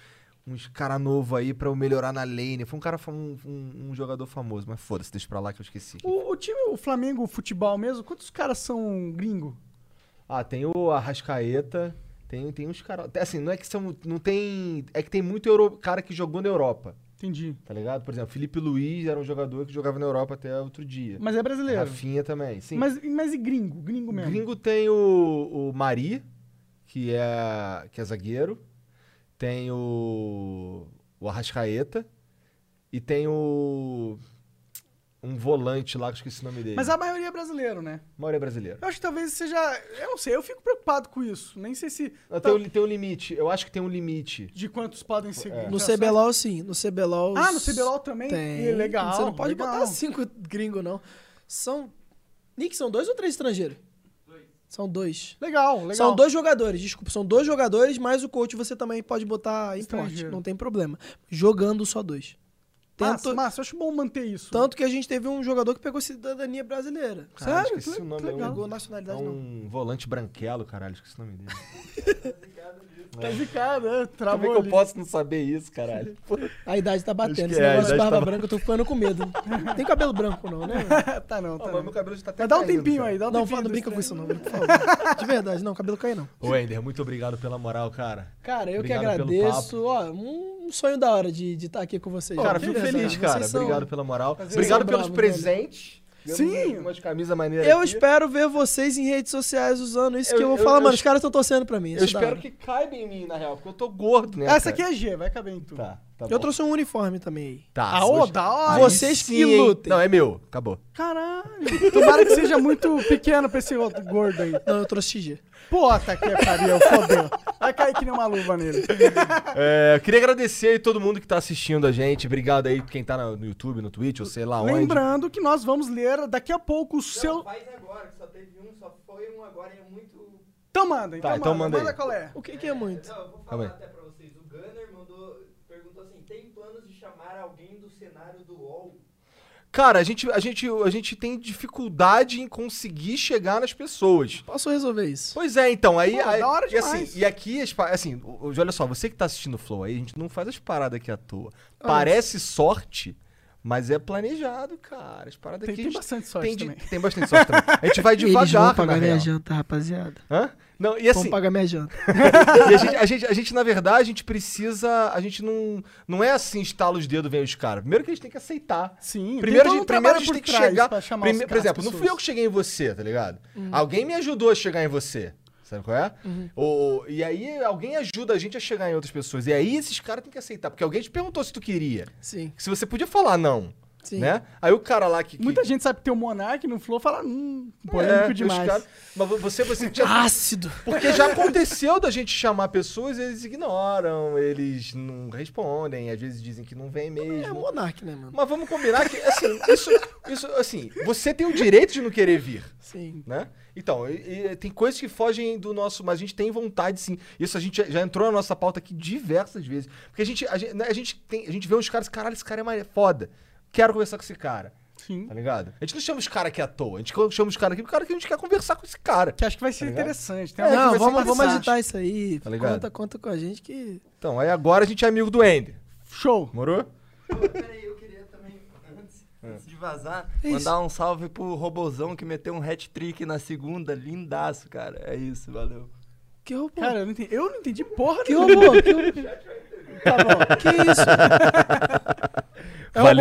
uns cara novo aí pra eu melhorar na lane. Foi um cara, um, um, um jogador famoso, mas foda-se, deixa pra lá que eu esqueci. O, o time, o Flamengo futebol mesmo, quantos caras são gringo? Ah, tem o Arrascaeta, tem, tem uns caras. Assim, não é que são. Não tem. É que tem muito euro, cara que jogou na Europa, Entendi. tá ligado? Por exemplo, Felipe Luiz era um jogador que jogava na Europa até outro dia. Mas é brasileiro. Rafinha também, sim. Mas, mas e gringo? Gringo mesmo. Gringo tem o, o Mari, que é, que é zagueiro. Tem o, o Arrascaeta. E tem o. Um volante lá, que eu esqueci o nome dele. Mas a maioria é brasileiro, né? maioria é brasileira. Eu acho que talvez seja. Eu não sei, eu fico preocupado com isso. Nem sei se. Não, tá- Tem, um, tem um limite. Eu acho que tem um limite. De quantos podem ser É. gringos. No CBLOL, sim. No CBLOL. Ah, no CBLOL também? Tem. Legal. Você não pode legal. botar cinco gringos, não. São. Nick, são dois ou três estrangeiros? São dois. Legal, legal. São dois jogadores, desculpa, são dois jogadores, mas o coach você também pode botar importe, Estrangeiro. não tem problema. Jogando só dois. Massa, Tanto, massa, eu acho bom manter isso. tanto que a gente teve um jogador que pegou cidadania brasileira. Caralho, Sério? esqueci Que o nome. É um. Pegou é nacionalidade, não. um volante branquelo, caralho. Esqueci o nome dele. Tá zicado, né? Como é Travou que eu posso não saber isso, caralho? A idade tá batendo. Esse é, negócio de barba tá- branca, eu tô ficando com medo. Não tem cabelo branco, não, né? tá não, tá Não, não. meu cabelo já tá até Mas dá um tempinho cara. aí, dá um Não, tempinho. fala, não desse brinca com isso, não, por favor. De verdade, não, cabelo cai não. Ô, Ender, muito obrigado pela moral, cara. Cara, eu Obrigado que agradeço. Ó, um sonho da hora de estar aqui com vocês. Cara, De fico feliz, cara. Obrigado pela moral. Obrigado pelos presentes. Sim. Umas, camisas maneiras Eu aqui. espero ver vocês em redes sociais usando isso Eu- que eu vou eu- falar, eu mano. Os caras estão torcendo pra mim. Eu é espero que caiba em mim, na real, porque eu tô gordo, né? Essa aqui cara? é G, vai caber em tudo. Tá, tá Eu bom. trouxe um uniforme também aí. Tá, Ah, ô, da hora. Vocês sim, que lutem. Não, é meu. Acabou. Caralho. Tomara que seja muito pequeno pra esse outro gordo aí. Não, eu trouxe XG. Puta que pariu, fodeu. Vai cair que nem uma luva nele. É, eu queria agradecer aí todo mundo que tá assistindo a gente. Obrigado aí quem tá no YouTube, no Twitch, ou sei lá onde. Lembrando que nós vamos ler daqui a pouco o seu... faz agora, que só teve um, só foi um agora e é muito. Então manda, então, Tá, então manda. manda aí. qual é. O que, que é muito? Não, eu vou Calma falar até pra vocês. O Gunner mandou, perguntou assim: tem planos de chamar alguém do cenário do UOL? Cara, a gente, a, gente, a gente tem dificuldade em conseguir chegar nas pessoas. Posso resolver isso? Pois é, então, aí. Pô, aí- da hora e, assim, demais. e aqui, as pa- assim, olha só, você que tá assistindo o Flow aí, a gente não faz as paradas aqui à toa. Parece sorte, mas é planejado, cara. As paradas Tem, aqui. tem bastante sorte tem, também. tem bastante sorte também. A gente vai devagar, Eles vão pagar minha janta, rapaziada. Hã? Não, e assim, pagar minha janta. a, gente, a, gente, a gente, na verdade, a gente precisa. A gente não. Não é assim, estala os dedos, vem os caras. Primeiro que a gente tem que aceitar. Sim, Primeiro, a gente, primeiro a gente por tem que chegar. prime- por exemplo, não fui eu que cheguei em você, tá ligado? Uhum. Alguém me ajudou a chegar em você. Sabe qual é? Ou- e aí alguém ajuda a gente a chegar em outras pessoas. E aí esses caras têm que aceitar. Porque alguém te perguntou se tu queria. Sim. Se você podia falar não. Sim. né? Aí o cara lá que... que Muita gente sabe que tem o Monark no Flow fala, hum, é, polêmico os demais. cara- mas você, você tinha... Ácido. Porque já aconteceu da gente chamar pessoas, eles ignoram, eles não respondem, às vezes dizem que não vem É mesmo. monarque, né, mano? Mas vamos combinar que, assim, isso, isso, assim, você tem o direito de não querer vir, Sim. né? Então, e- e tem coisas que fogem do nosso, mas a gente tem vontade, sim. Isso a gente já- já entrou na nossa pauta aqui diversas vezes. Porque a gente, a gente, né, a gente, tem, a gente vê uns caras, caralho, esse cara é mais foda. Quero conversar com esse cara, Sim. tá ligado? A gente não chama os caras aqui à toa, a gente chama os caras aqui porque cara que a gente quer conversar com esse cara. Que acho que vai ser ligado? interessante. Tem É, Não, vamos, vamos interessante. agitar isso aí. Tá ligado? conta, conta com a gente que. Então, aí agora a gente é amigo do Ender. Show. Morou? Pô, Peraí, eu queria também, antes, antes de vazar, É mandar um salve pro Robozão que meteu um hat-trick na segunda. Lindaço, cara. É isso, valeu. Que robô? Cara, eu não entendi, eu não entendi porra que robô? Que robô? Tá bom. Que isso? É Valeu.